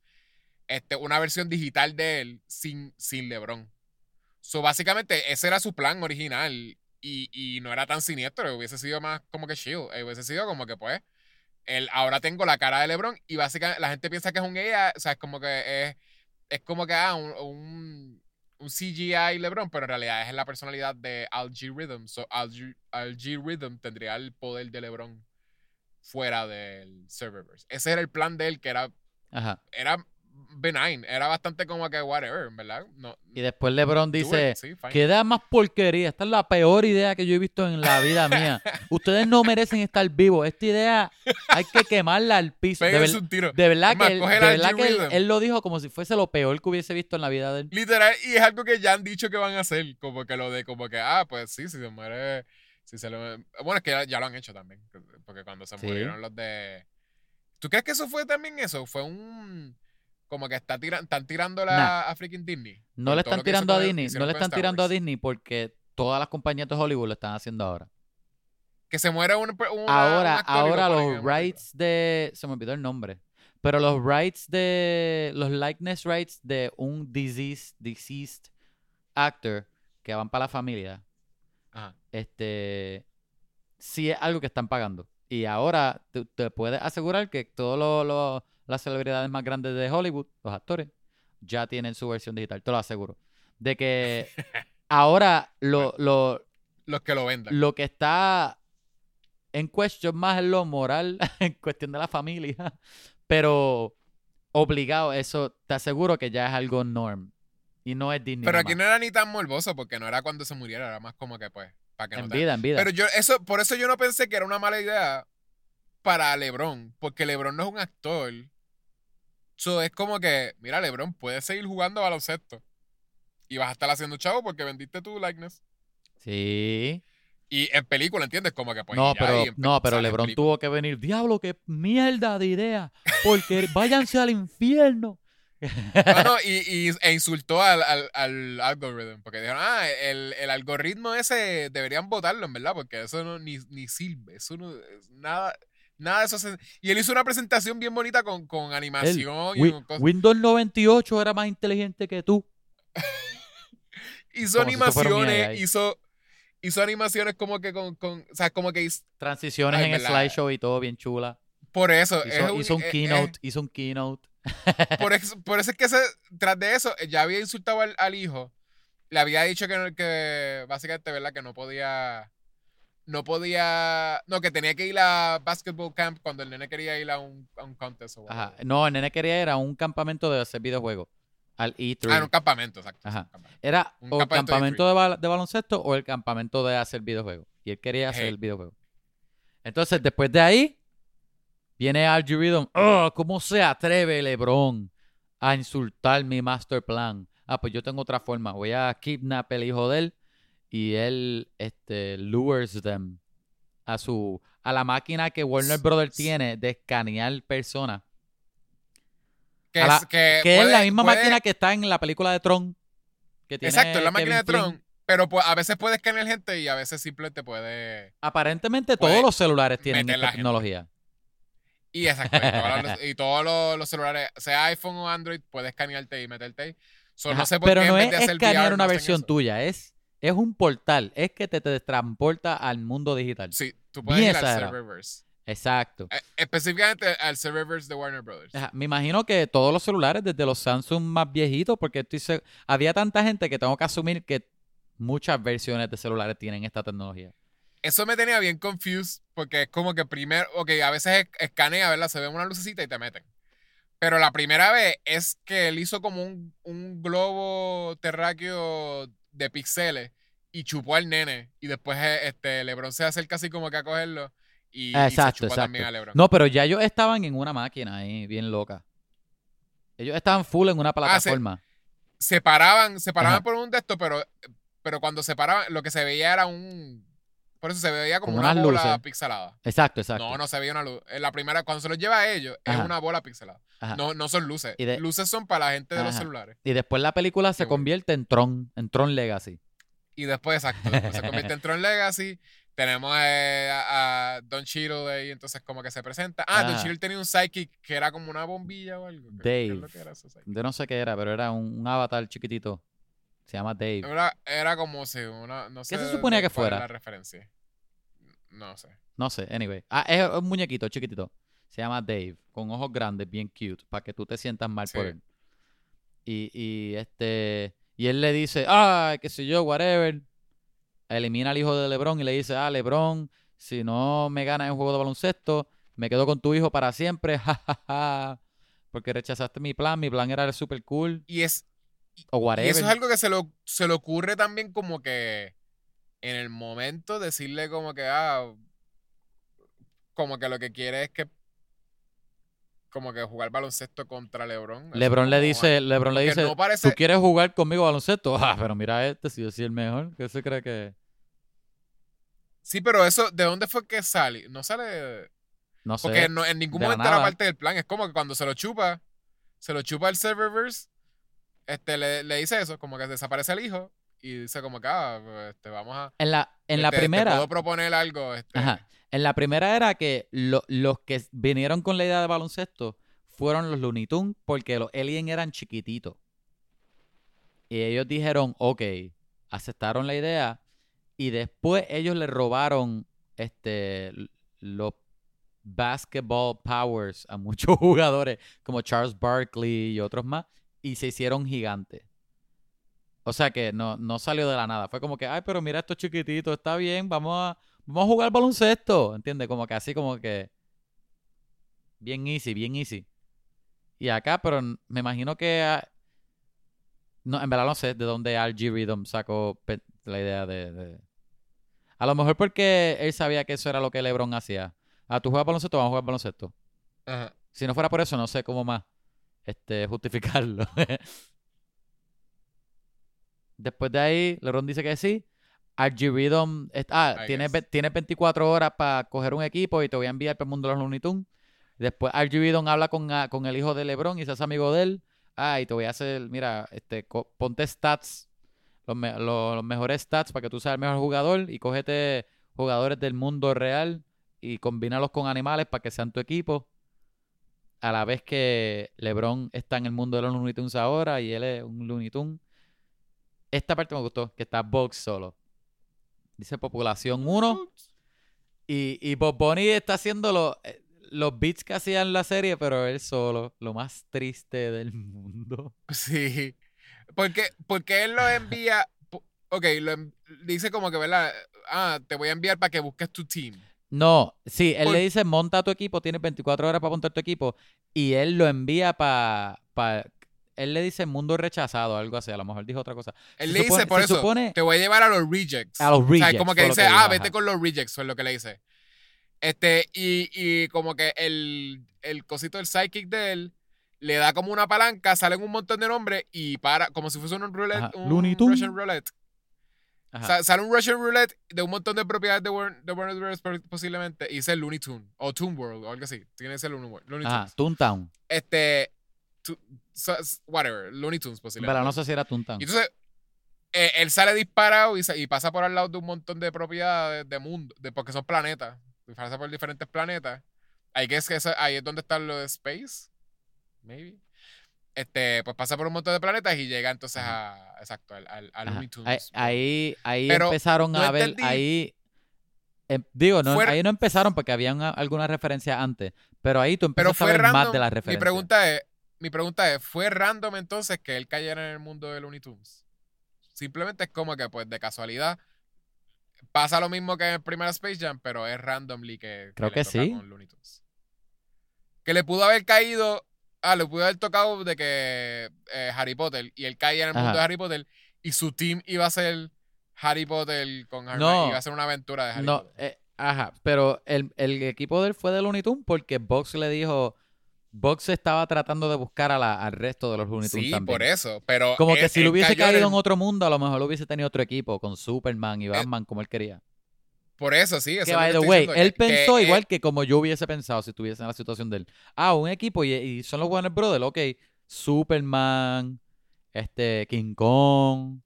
[SPEAKER 2] este, una versión digital de él sin, sin LeBron. So, básicamente, ese era su plan original y, y no era tan siniestro, hubiese sido más como que chill, eh, hubiese sido como que pues, el, ahora tengo la cara de LeBron y básicamente la gente piensa que es un ella, o sea, es como que es, es como que ah, un, un, un CGI LeBron, pero en realidad es la personalidad de Algae Rhythm. So Algae, Rhythm tendría el poder de LeBron fuera del serververse. Ese era el plan de él, que era,
[SPEAKER 1] Ajá.
[SPEAKER 2] era benign, era bastante como que whatever, ¿verdad? No,
[SPEAKER 1] Y después LeBron
[SPEAKER 2] it,
[SPEAKER 1] dice,
[SPEAKER 2] sí.
[SPEAKER 1] ¿qué idea más porquería? Esta es la peor idea que yo he visto en la vida mía. Ustedes no merecen estar vivos. Esta idea hay que quemarla al piso. De, ver-
[SPEAKER 2] un tiro.
[SPEAKER 1] de verdad que, él, de verdad que él, lo dijo como si fuese lo peor que hubiese visto en la vida de él.
[SPEAKER 2] Literal, y es algo que ya han dicho que van a hacer, como que lo de, como que, ah, pues sí, si se muere, si se lo... Bueno, es que ya, ya lo han hecho también, porque cuando se
[SPEAKER 1] Sí.
[SPEAKER 2] murieron los de... ¿Tú crees que eso fue también eso? Fue un... Como que está tira- están tirándola
[SPEAKER 1] Nah.
[SPEAKER 2] a freaking Disney.
[SPEAKER 1] No le están tirando a Disney, no le están tirando a. Disney porque todas las compañías de Hollywood lo están haciendo ahora.
[SPEAKER 2] Que se muere un,
[SPEAKER 1] ahora, ahora los rights de. Se me olvidó el nombre. Pero los rights de. Los likeness rights de un deceased, deceased actor que van para la familia.
[SPEAKER 2] Ajá.
[SPEAKER 1] Este. Sí es algo que están pagando. Y ahora te, te puedes asegurar que todas las celebridades más grandes de Hollywood, los actores, ya tienen su versión digital. Te lo aseguro. De que ahora lo, lo,
[SPEAKER 2] Los que lo vendan.
[SPEAKER 1] lo que está en cuestión más es lo moral, en cuestión de la familia, pero obligado, eso te aseguro que ya es algo norm. Y no es Disney.
[SPEAKER 2] Pero aquí
[SPEAKER 1] más.
[SPEAKER 2] no era ni tan morboso, porque no era cuando se muriera, era más como que pues, para que no
[SPEAKER 1] En
[SPEAKER 2] te-
[SPEAKER 1] vida, en vida.
[SPEAKER 2] Pero yo, eso, por eso yo no pensé que era una mala idea para LeBron, porque LeBron no es un actor. So, es como que, mira, LeBron puede seguir jugando baloncesto. Y vas a estar haciendo chavo porque vendiste tu likeness.
[SPEAKER 1] Sí.
[SPEAKER 2] Y en película, ¿entiendes? Como que pues.
[SPEAKER 1] no, pero, no, pero LeBron tuvo que venir. Diablo, qué mierda de idea. Porque váyanse al infierno.
[SPEAKER 2] No, no, y, y- e insultó al, al, al algoritmo. Porque dijeron, ah, el, el algoritmo ese deberían votarlo, en verdad, porque eso no ni, ni sirve. Eso no. es Nada. Nada de eso se- Y él hizo una presentación bien bonita con, con animación y con.
[SPEAKER 1] Windows 98 era más inteligente que tú.
[SPEAKER 2] hizo
[SPEAKER 1] como
[SPEAKER 2] animaciones, hizo, hizo animaciones como que con, con o sea, como que hizo-
[SPEAKER 1] Transiciones
[SPEAKER 2] Ay,
[SPEAKER 1] en el slideshow y todo bien chula.
[SPEAKER 2] por eso, es
[SPEAKER 1] Hizo,
[SPEAKER 2] un-
[SPEAKER 1] hizo un
[SPEAKER 2] eh, eh,
[SPEAKER 1] keynote, hizo un keynote.
[SPEAKER 2] por, eso, por eso es que se- tras de eso, ya había insultado al, al hijo, le había dicho que, que básicamente, ¿verdad? Que no podía, no podía, no, que tenía que ir a basketball camp cuando el nene quería ir a un, a un contest o
[SPEAKER 1] Ajá. No, el nene quería ir a un campamento de hacer videojuegos. Al E3.
[SPEAKER 2] Ah, en un campamento, exacto.
[SPEAKER 1] Ajá.
[SPEAKER 2] campamento.
[SPEAKER 1] Era
[SPEAKER 2] un
[SPEAKER 1] o el
[SPEAKER 2] campamento de
[SPEAKER 1] campamento de, bal- de baloncesto o el campamento de hacer videojuegos. Y él quería hacer
[SPEAKER 2] Hey.
[SPEAKER 1] el videojuego. Entonces, después de ahí, viene Archie Rhythm. "Oh, ¿Cómo se atreve LeBron a insultar mi master plan? Ah, pues yo tengo otra forma. Voy a kidnap el hijo de él y él este, lures them a su a la máquina que Warner Brothers tiene de escanear personas.
[SPEAKER 2] Que,
[SPEAKER 1] la-
[SPEAKER 2] es, que,
[SPEAKER 1] Que es
[SPEAKER 2] puede-
[SPEAKER 1] la misma
[SPEAKER 2] puede-
[SPEAKER 1] máquina que está en la película de Tron. Que tiene
[SPEAKER 2] Exacto, es la máquina de
[SPEAKER 1] Flynn.
[SPEAKER 2] Tron. Pero pues, a veces puede escanear gente y a veces simplemente puede.
[SPEAKER 1] Aparentemente
[SPEAKER 2] Puede
[SPEAKER 1] todos los celulares tienen esta
[SPEAKER 2] gente.
[SPEAKER 1] tecnología.
[SPEAKER 2] Y exacto. Y todos los, y todos los, los celulares, sea iPhone o Android, puede escanearte y meterte ahí. So, no sé por
[SPEAKER 1] Pero
[SPEAKER 2] qué en
[SPEAKER 1] no
[SPEAKER 2] vez
[SPEAKER 1] es
[SPEAKER 2] de hacer
[SPEAKER 1] escanear
[SPEAKER 2] VR,
[SPEAKER 1] una
[SPEAKER 2] no
[SPEAKER 1] versión tuya, es, es un portal, es que te, te transporta al mundo digital.
[SPEAKER 2] Sí, tú puedes ir al. Serververse.
[SPEAKER 1] Exacto.
[SPEAKER 2] Eh, específicamente al Serververse de Warner Brothers.
[SPEAKER 1] Ajá, Me imagino que todos los celulares, desde los Samsung más viejitos, porque estoy había tanta gente que tengo que asumir que muchas versiones de celulares tienen esta tecnología.
[SPEAKER 2] Eso me tenía bien confused porque es como que primero, ok, a veces es- escanea, ¿verdad? Se ve una lucecita y te meten. Pero la primera vez es que él hizo como un, un globo terráqueo de píxeles y chupó al nene. Y después eh, este LeBron se acerca así como que a cogerlo y, y se
[SPEAKER 1] Exacto,
[SPEAKER 2] chupó
[SPEAKER 1] exacto.
[SPEAKER 2] también a LeBron.
[SPEAKER 1] No, pero ya ellos estaban en una máquina ahí, bien loca. Ellos estaban full en una plataforma.
[SPEAKER 2] Se paraban, se paraban
[SPEAKER 1] Ajá.
[SPEAKER 2] por un de estos, pero, pero cuando se paraban, lo que se veía era un. Por eso se veía como,
[SPEAKER 1] Como
[SPEAKER 2] una
[SPEAKER 1] unas
[SPEAKER 2] bola
[SPEAKER 1] luces.
[SPEAKER 2] pixelada.
[SPEAKER 1] Exacto, exacto.
[SPEAKER 2] No, no se veía una luz. En la primera, cuando se los lleva a ellos,
[SPEAKER 1] Ajá.
[SPEAKER 2] es una bola pixelada.
[SPEAKER 1] Ajá.
[SPEAKER 2] No, no son luces.
[SPEAKER 1] Y de-
[SPEAKER 2] Luces son para la gente de los celulares.
[SPEAKER 1] Y después la película se
[SPEAKER 2] Qué bueno.
[SPEAKER 1] convierte en Tron, en Tron Legacy.
[SPEAKER 2] Y después, exacto, después se convierte en Tron Legacy. Tenemos eh, a, a Don Cheadle ahí, entonces como que se presenta. Ah, Don
[SPEAKER 1] Ajá.
[SPEAKER 2] Cheadle tenía un psychic que era como una bombilla o algo. ¿Qué- qué es lo
[SPEAKER 1] Dave.
[SPEAKER 2] que era ese psychic?
[SPEAKER 1] Yo no sé qué era, pero era un, un avatar chiquitito. Se llama Dave.
[SPEAKER 2] Era, era como si una, no sé
[SPEAKER 1] se suponía que fuera?
[SPEAKER 2] la referencia. No sé.
[SPEAKER 1] No sé, anyway. Ah, es un muñequito chiquitito. Se llama Dave, con ojos grandes, bien cute, para que tú te sientas mal por él. Y, y este. Y él le dice, ah, qué sé yo, whatever. Elimina al hijo de LeBron y le dice, ah, LeBron, si no me ganas en juego de baloncesto, me quedo con tu hijo para siempre, jajaja. Porque rechazaste mi plan, mi plan era super cool,
[SPEAKER 2] Y es,
[SPEAKER 1] o
[SPEAKER 2] y eso es algo que se, lo, se le ocurre también como que en el momento decirle como que, ah, como que lo que quiere es que como que jugar baloncesto contra LeBron.
[SPEAKER 1] LeBron le dice, LeBron le dice,
[SPEAKER 2] no parece-
[SPEAKER 1] ¿tú quieres jugar conmigo baloncesto? Ah, pero mira este, si yo soy el mejor, ¿qué se cree que...?
[SPEAKER 2] Sí, pero eso, ¿de dónde fue que sale? No sale...
[SPEAKER 1] No sé.
[SPEAKER 2] Porque no, en ningún momento era parte del plan. Es como que cuando se lo chupa, se lo chupa el serververse, este, le, le dice eso, como que desaparece el hijo y dice como que, ah, pues, este, vamos a...
[SPEAKER 1] En la, en la
[SPEAKER 2] te- te
[SPEAKER 1] primera,
[SPEAKER 2] puedo proponer algo. Este,
[SPEAKER 1] ajá, en la primera era que lo- los que vinieron con la idea de baloncesto fueron los Looney Tunes porque los aliens eran chiquititos. Y ellos dijeron, ok, aceptaron la idea y después ellos le robaron este los basketball powers a muchos jugadores como Charles Barkley y otros más y se hicieron gigantes. O sea que no, no salió de la nada. Fue como que, ay, pero mira estos chiquititos, está bien, vamos a, vamos a jugar baloncesto. ¿Entiendes? Como que así como que bien easy, bien easy. Y acá, pero me imagino que no, en verdad no sé de dónde RG Rhythm sacó la idea de, de- A lo mejor porque él sabía que eso era lo que LeBron hacía. Ah, tú juegas baloncesto, vamos a jugar baloncesto.
[SPEAKER 2] Ajá.
[SPEAKER 1] Si no fuera por eso, no sé cómo más este, justificarlo. Después de ahí, LeBron dice que sí. Es- ah, tienes, tienes 24 horas para coger un equipo y te voy a enviar para el mundo de los Looney Tunes. Después Rhythm habla con, ah, con el hijo de LeBron y se hace amigo de él. Ah, y te voy a hacer, mira, este, ponte stats, los, me- los mejores stats para que tú seas el mejor jugador y cógete jugadores del mundo real y combínalos con animales para que sean tu equipo. A la vez que LeBron está en el mundo de los Looney Tunes ahora y él es un Looney Tune. Esta parte me gustó, que está Box solo. Dice población 1 y, y Bob Bunny está haciendo lo- eh, los beats que hacía en la serie, pero él solo, lo más triste del mundo.
[SPEAKER 2] Sí. Porque, porque él lo envía. Ok, lo dice como que, ¿verdad? Ah, te voy a enviar para que busques tu team.
[SPEAKER 1] No, sí, él
[SPEAKER 2] Por-
[SPEAKER 1] le dice monta tu equipo, tienes 24 horas para montar tu equipo y él lo envía para... él le dice mundo rechazado, algo así, a lo mejor dijo otra cosa.
[SPEAKER 2] Él
[SPEAKER 1] Se
[SPEAKER 2] le dice por eso,
[SPEAKER 1] supone-
[SPEAKER 2] te voy a llevar a los rejects.
[SPEAKER 1] A los
[SPEAKER 2] O sea,
[SPEAKER 1] rejects,
[SPEAKER 2] como que dice,
[SPEAKER 1] que
[SPEAKER 2] ah, vete con los rejects, fue lo que le dice. Este, y, y como que el, el cosito del sidekick de él le da como una palanca, salen un montón de nombres y para, como si fuese un roulette,
[SPEAKER 1] Ajá,
[SPEAKER 2] un
[SPEAKER 1] Looney Tunes.
[SPEAKER 2] Russian roulette. Sa- sale un Russian roulette de un montón de propiedades de Warner, de Warner Bros. po- posiblemente y dice Looney Tune o Toon World o algo así. Tiene que ser Looney, Looney
[SPEAKER 1] Ajá,
[SPEAKER 2] Tunes.
[SPEAKER 1] Toontown.
[SPEAKER 2] Este, tu- so- whatever, Looney Tunes posiblemente.
[SPEAKER 1] Pero no sé si era Toontown.
[SPEAKER 2] Y entonces, eh, él sale disparado y, se- y pasa por al lado de un montón de propiedades de mundo, de, porque son planetas. Y pasa por diferentes planetas. Ahí, que es que eso- ahí es donde está lo de Space. Maybe. Este, pues pasa por un montón de planetas y llega entonces a. Exacto, al, al, al
[SPEAKER 1] Ajá.
[SPEAKER 2] Looney Tunes.
[SPEAKER 1] Ahí, ahí,
[SPEAKER 2] Pero
[SPEAKER 1] empezaron
[SPEAKER 2] no
[SPEAKER 1] a ver,
[SPEAKER 2] entendí.
[SPEAKER 1] ahí, em, digo, no,
[SPEAKER 2] Fuera-
[SPEAKER 1] ahí no empezaron porque habían a- algunas referencias antes, pero ahí tú
[SPEAKER 2] Pero
[SPEAKER 1] empezaste a
[SPEAKER 2] fue
[SPEAKER 1] ver
[SPEAKER 2] random.
[SPEAKER 1] más de las
[SPEAKER 2] mi
[SPEAKER 1] referencias.
[SPEAKER 2] pregunta es: mi pregunta es, ¿fue random entonces que él cayera en el mundo de Looney Tunes? Simplemente es como que, pues, de casualidad. Pasa lo mismo que en el primer Space Jam, pero es randomly que,
[SPEAKER 1] Creo que
[SPEAKER 2] toca
[SPEAKER 1] sí.
[SPEAKER 2] con Looney Tunes. Que le pudo haber caído. Ah, le pudo haber tocado de que eh, Harry Potter y él caía en el mundo de Harry Potter y su team iba a ser Harry Potter con Harry
[SPEAKER 1] No.
[SPEAKER 2] iba a ser una aventura de Harry
[SPEAKER 1] No,
[SPEAKER 2] Potter.
[SPEAKER 1] eh, ajá, pero el, el equipo de él fue de Looney Tunes porque Box le dijo, Box estaba tratando de buscar a la- al resto de los Looney Tunes
[SPEAKER 2] Sí,
[SPEAKER 1] también.
[SPEAKER 2] por eso. Pero
[SPEAKER 1] Como
[SPEAKER 2] él-
[SPEAKER 1] que si lo hubiese
[SPEAKER 2] en
[SPEAKER 1] caído en otro mundo, a lo mejor lo hubiese tenido otro equipo con Superman y Batman como él quería.
[SPEAKER 2] Por eso, sí. Eso
[SPEAKER 1] Que by the way, él
[SPEAKER 2] que- que,
[SPEAKER 1] pensó
[SPEAKER 2] eh,
[SPEAKER 1] igual que como yo hubiese pensado si estuviese en la situación de él. Ah, un equipo y, y son los Warner Brothers, ok. Superman, este, King Kong.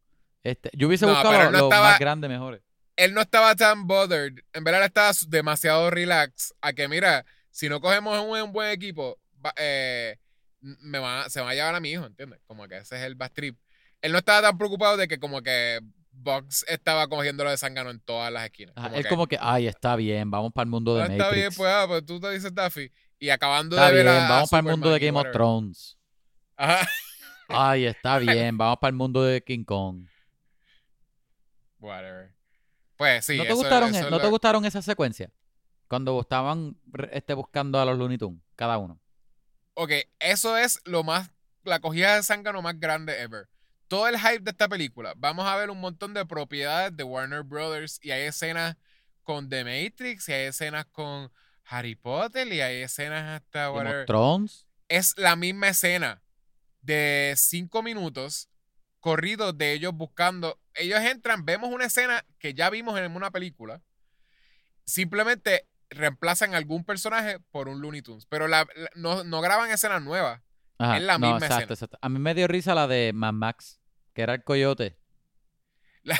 [SPEAKER 1] Este, yo hubiese
[SPEAKER 2] No,
[SPEAKER 1] buscado los,
[SPEAKER 2] él no
[SPEAKER 1] los
[SPEAKER 2] estaba-
[SPEAKER 1] más grandes mejores.
[SPEAKER 2] él no estaba tan bothered. En verdad, estaba demasiado relax. A que, mira, si no cogemos un, un buen equipo, eh, me va, se va a llevar a mi hijo, ¿entiendes? Como que ese es el bad trip. Él no estaba tan preocupado de que, como que Bugs estaba cogiéndolo de zángano en todas las esquinas.
[SPEAKER 1] Ajá,
[SPEAKER 2] Como
[SPEAKER 1] él
[SPEAKER 2] que,
[SPEAKER 1] como que, ay, está bien, vamos para el mundo de
[SPEAKER 2] "Ah,
[SPEAKER 1] Matrix.
[SPEAKER 2] está bien, pues, ah, pues tú te dices Daffy. Y acabando
[SPEAKER 1] Está
[SPEAKER 2] de ver
[SPEAKER 1] bien,
[SPEAKER 2] a- a
[SPEAKER 1] vamos para el mundo de Game of. Thrones.
[SPEAKER 2] Ajá.
[SPEAKER 1] Ay, está bien, vamos para el mundo de King Kong.
[SPEAKER 2] Whatever. Pues sí.
[SPEAKER 1] ¿No, te
[SPEAKER 2] eso-
[SPEAKER 1] gustaron,
[SPEAKER 2] eso
[SPEAKER 1] e- ¿No te gustaron esas secuencias? Cuando estaban este, buscando a los Looney Tunes, cada uno.
[SPEAKER 2] Ok, eso es lo más, la cogida de zángano más grande ever. Todo el hype de esta película. Vamos a ver un montón de propiedades de Warner Brothers y hay escenas con The Matrix y hay escenas con Harry Potter y hay escenas hasta whatever.
[SPEAKER 1] Thrones.
[SPEAKER 2] Es la misma escena de cinco minutos corridos de ellos buscando. Ellos entran, vemos una escena que ya vimos en una película. Simplemente reemplazan algún personaje por un Looney Tunes. Pero la- la- no, no graban escenas nuevas.
[SPEAKER 1] Ajá,
[SPEAKER 2] Es la
[SPEAKER 1] no,
[SPEAKER 2] misma
[SPEAKER 1] exacto,
[SPEAKER 2] escena.
[SPEAKER 1] exacto. A mí me dio risa la de Mad Max, que era el coyote.
[SPEAKER 2] La,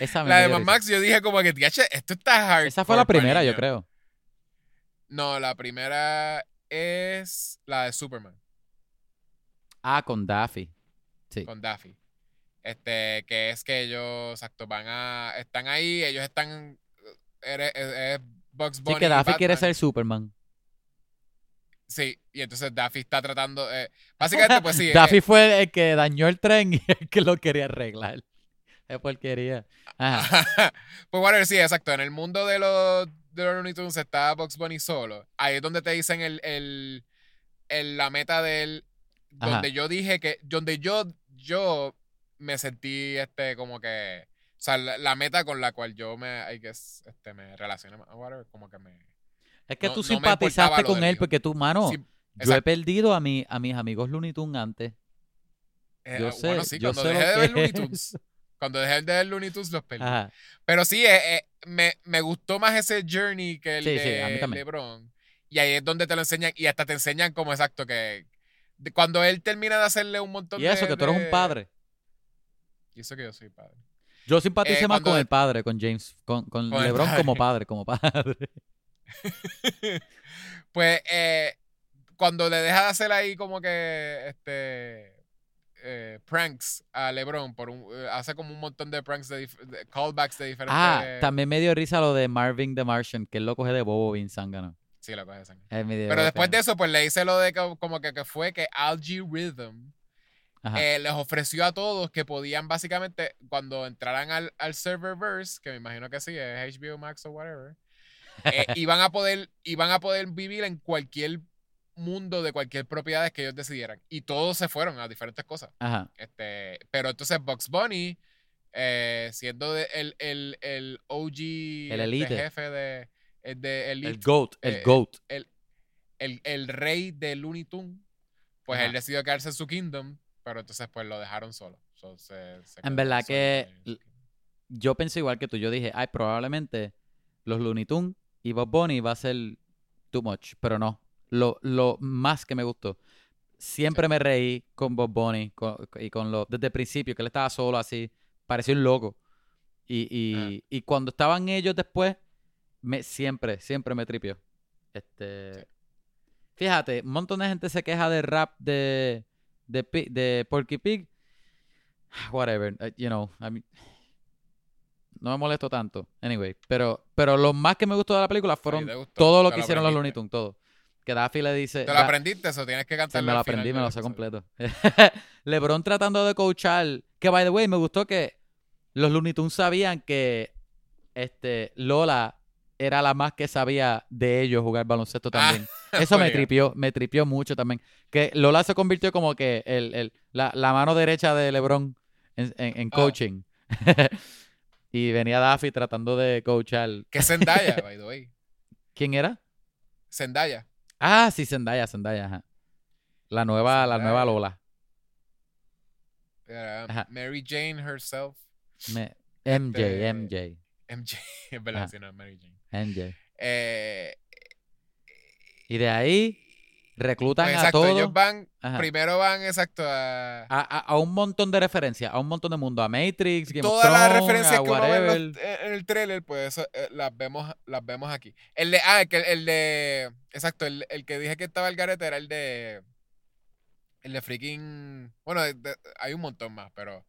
[SPEAKER 1] Esa, me
[SPEAKER 2] la de Mad. Max, yo dije como que, "Tiache, esto está hard.
[SPEAKER 1] Esa fue la primera, yo creo.
[SPEAKER 2] No, la primera es la de Superman,
[SPEAKER 1] Ah, con Daffy. Sí.
[SPEAKER 2] con Daffy. Este, que es que ellos, exacto, van a, están ahí, ellos están, eres, es, es Bugs
[SPEAKER 1] Sí, que Daffy quiere ser Superman.
[SPEAKER 2] Sí, y entonces Daffy está tratando, eh, básicamente, pues sí.
[SPEAKER 1] Daffy
[SPEAKER 2] eh,
[SPEAKER 1] fue el que dañó el tren y el que lo quería arreglar. Es porquería. Ajá.
[SPEAKER 2] pues bueno, sí, exacto. En el mundo de los, de los Looney Tunes está Bugs Bunny solo. Ahí es donde te dicen el, el, el- la meta del.
[SPEAKER 1] Ajá.
[SPEAKER 2] Donde yo dije que. Donde yo, yo me sentí este como que. O sea, la, la meta con la cual yo me, I guess, este, me relacioné más, whatever, como que me.
[SPEAKER 1] Es que
[SPEAKER 2] No-
[SPEAKER 1] tú simpatizaste con él porque tú, mano,
[SPEAKER 2] Sí,
[SPEAKER 1] yo he perdido a, mi, a mis amigos Looney Tunes antes.
[SPEAKER 2] eh,
[SPEAKER 1] Yo
[SPEAKER 2] bueno,
[SPEAKER 1] sé,
[SPEAKER 2] sí,
[SPEAKER 1] yo
[SPEAKER 2] cuando
[SPEAKER 1] sé
[SPEAKER 2] dejé de ver Looney
[SPEAKER 1] es.
[SPEAKER 2] Tunes. Cuando dejé de ver Looney Tunes los perdí.
[SPEAKER 1] Ajá.
[SPEAKER 2] Pero sí, eh, eh, me, me gustó más ese journey que el
[SPEAKER 1] Sí, sí,
[SPEAKER 2] de
[SPEAKER 1] también.
[SPEAKER 2] LeBron. Y ahí es donde te lo enseñan y hasta te enseñan como exacto que cuando él termina de hacerle un montón
[SPEAKER 1] Y
[SPEAKER 2] de...
[SPEAKER 1] eso, que tú eres un padre.
[SPEAKER 2] Y eso que yo soy padre.
[SPEAKER 1] Yo simpaticé más con el padre, con James, con, con LeBron
[SPEAKER 2] padre.
[SPEAKER 1] como padre, como padre.
[SPEAKER 2] Pues eh, cuando le deja de hacer ahí como que este eh, pranks a LeBron por un, eh, hace como un montón de pranks de, de callbacks de diferentes
[SPEAKER 1] Ah, también me dio risa lo de Marvin the Martian, que él lo coge de bobo bien zángano.
[SPEAKER 2] Sí, lo coge sangre.
[SPEAKER 1] Eh, me dio
[SPEAKER 2] Pero después de eso, pues le hice lo de que- como que, que fue que Algae Rhythm eh, les ofreció a todos que podían básicamente, cuando entraran al, al serververse, que me imagino que sí, es HBO Max o whatever, eh, iban, a poder, iban a poder vivir en cualquier mundo de cualquier propiedades que ellos decidieran. Y todos se fueron a diferentes cosas.
[SPEAKER 1] Ajá.
[SPEAKER 2] Este, pero entonces Bugs Bunny, eh, siendo de- el, el, el OG este,
[SPEAKER 1] elite.
[SPEAKER 2] jefe de, el de Elite,
[SPEAKER 1] El GOAT, el
[SPEAKER 2] eh,
[SPEAKER 1] GOAT.
[SPEAKER 2] el, el rey de Looney Tunes, pues
[SPEAKER 1] Ajá.
[SPEAKER 2] él decidió quedarse en su kingdom, pero entonces pues lo dejaron solo. So, se- se
[SPEAKER 1] En verdad
[SPEAKER 2] solo
[SPEAKER 1] que
[SPEAKER 2] en.
[SPEAKER 1] Yo pensé igual que tú. Yo dije, ay, probablemente los Looney Tunes y Bob Bunny va a ser too much. Pero no. Lo, lo más que me gustó. Siempre me reí con Bob Bunny con- y con lo desde el principio, que él estaba solo así. Parecía un loco. Y, y, y cuando estaban ellos después, me, siempre, siempre me tripió. Este,
[SPEAKER 2] Sí.
[SPEAKER 1] Fíjate, un montón de gente se queja del rap de, de, de Porky Pig. Whatever, uh, you know, I mean, no me molesto tanto. Anyway, pero, pero lo más que me gustó de la película fueron
[SPEAKER 2] gustó,
[SPEAKER 1] todo lo que
[SPEAKER 2] lo
[SPEAKER 1] hicieron los Looney. Tunes, todo. Que Daffy le dice...
[SPEAKER 2] ¿Te lo aprendiste eso? Tienes que
[SPEAKER 1] Sí,
[SPEAKER 2] cantarlo
[SPEAKER 1] me lo
[SPEAKER 2] al final
[SPEAKER 1] aprendí, me lo sé completo. LeBron tratando de coachar. Que, by the way, me gustó que los Looney Tunes sabían que este, Lola era la más que sabía de ellos jugar baloncesto
[SPEAKER 2] Ah,
[SPEAKER 1] también. Eso me tripió, me tripió mucho también. Que Lola se convirtió como que el, el- la, la mano derecha de LeBron en, en- en
[SPEAKER 2] Ah.
[SPEAKER 1] coaching. y venía Daffy tratando de coachar.
[SPEAKER 2] Que es Zendaya, by the way.
[SPEAKER 1] ¿Quién era?
[SPEAKER 2] Zendaya.
[SPEAKER 1] Ah, sí, Zendaya, Zendaya, ajá. La nueva, la nueva. Lola.
[SPEAKER 2] Era. Mary Jane herself.
[SPEAKER 1] Me- MJ,
[SPEAKER 2] Este,
[SPEAKER 1] MJ.
[SPEAKER 2] MJ, es verdad, sí, no, Mary Jane.
[SPEAKER 1] MJ.
[SPEAKER 2] Eh,
[SPEAKER 1] Y de ahí reclutan
[SPEAKER 2] pues,
[SPEAKER 1] a
[SPEAKER 2] exacto,
[SPEAKER 1] todos.
[SPEAKER 2] ellos van,
[SPEAKER 1] Ajá.
[SPEAKER 2] primero van, exacto, a...
[SPEAKER 1] a, a- a un montón de referencias, a un montón de mundo, a Matrix, Game
[SPEAKER 2] Todas
[SPEAKER 1] of
[SPEAKER 2] las referencias que uno ve en,
[SPEAKER 1] whatever.
[SPEAKER 2] los- en el trailer, pues eso, eh, las vemos las vemos aquí. El de, ah, el, el de, exacto, el, el que dije que estaba el garete era el de, el de freaking, bueno, de- de- hay un montón más, pero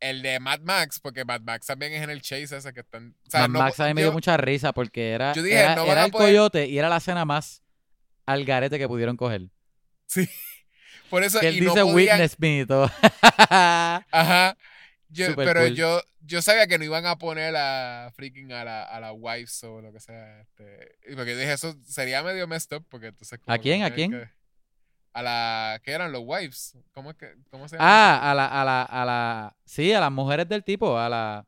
[SPEAKER 2] el de Mad Max, porque Mad Max también es en el chase ese que están, o sea,
[SPEAKER 1] Mad
[SPEAKER 2] no-
[SPEAKER 1] Max a mí me dio mucha risa porque era,
[SPEAKER 2] yo dije,
[SPEAKER 1] era,
[SPEAKER 2] no
[SPEAKER 1] era el
[SPEAKER 2] poder-
[SPEAKER 1] coyote y era la escena más al garete que pudieron coger.
[SPEAKER 2] sí, por eso,
[SPEAKER 1] Que él
[SPEAKER 2] y no
[SPEAKER 1] dice
[SPEAKER 2] podían-
[SPEAKER 1] witness me y todo.
[SPEAKER 2] Ajá. Yo, pero
[SPEAKER 1] cool.
[SPEAKER 2] yo, yo sabía que no iban a poner a freaking a la, a la wives o lo que sea. Este, porque dije, eso sería medio messed up. Porque entonces.
[SPEAKER 1] ¿A quién? ¿A quién?
[SPEAKER 2] que- a la. ¿Qué eran los wives? ¿Cómo, es que, cómo se llama?
[SPEAKER 1] ah, a la, a la, a la, sí, a las mujeres del tipo, a la,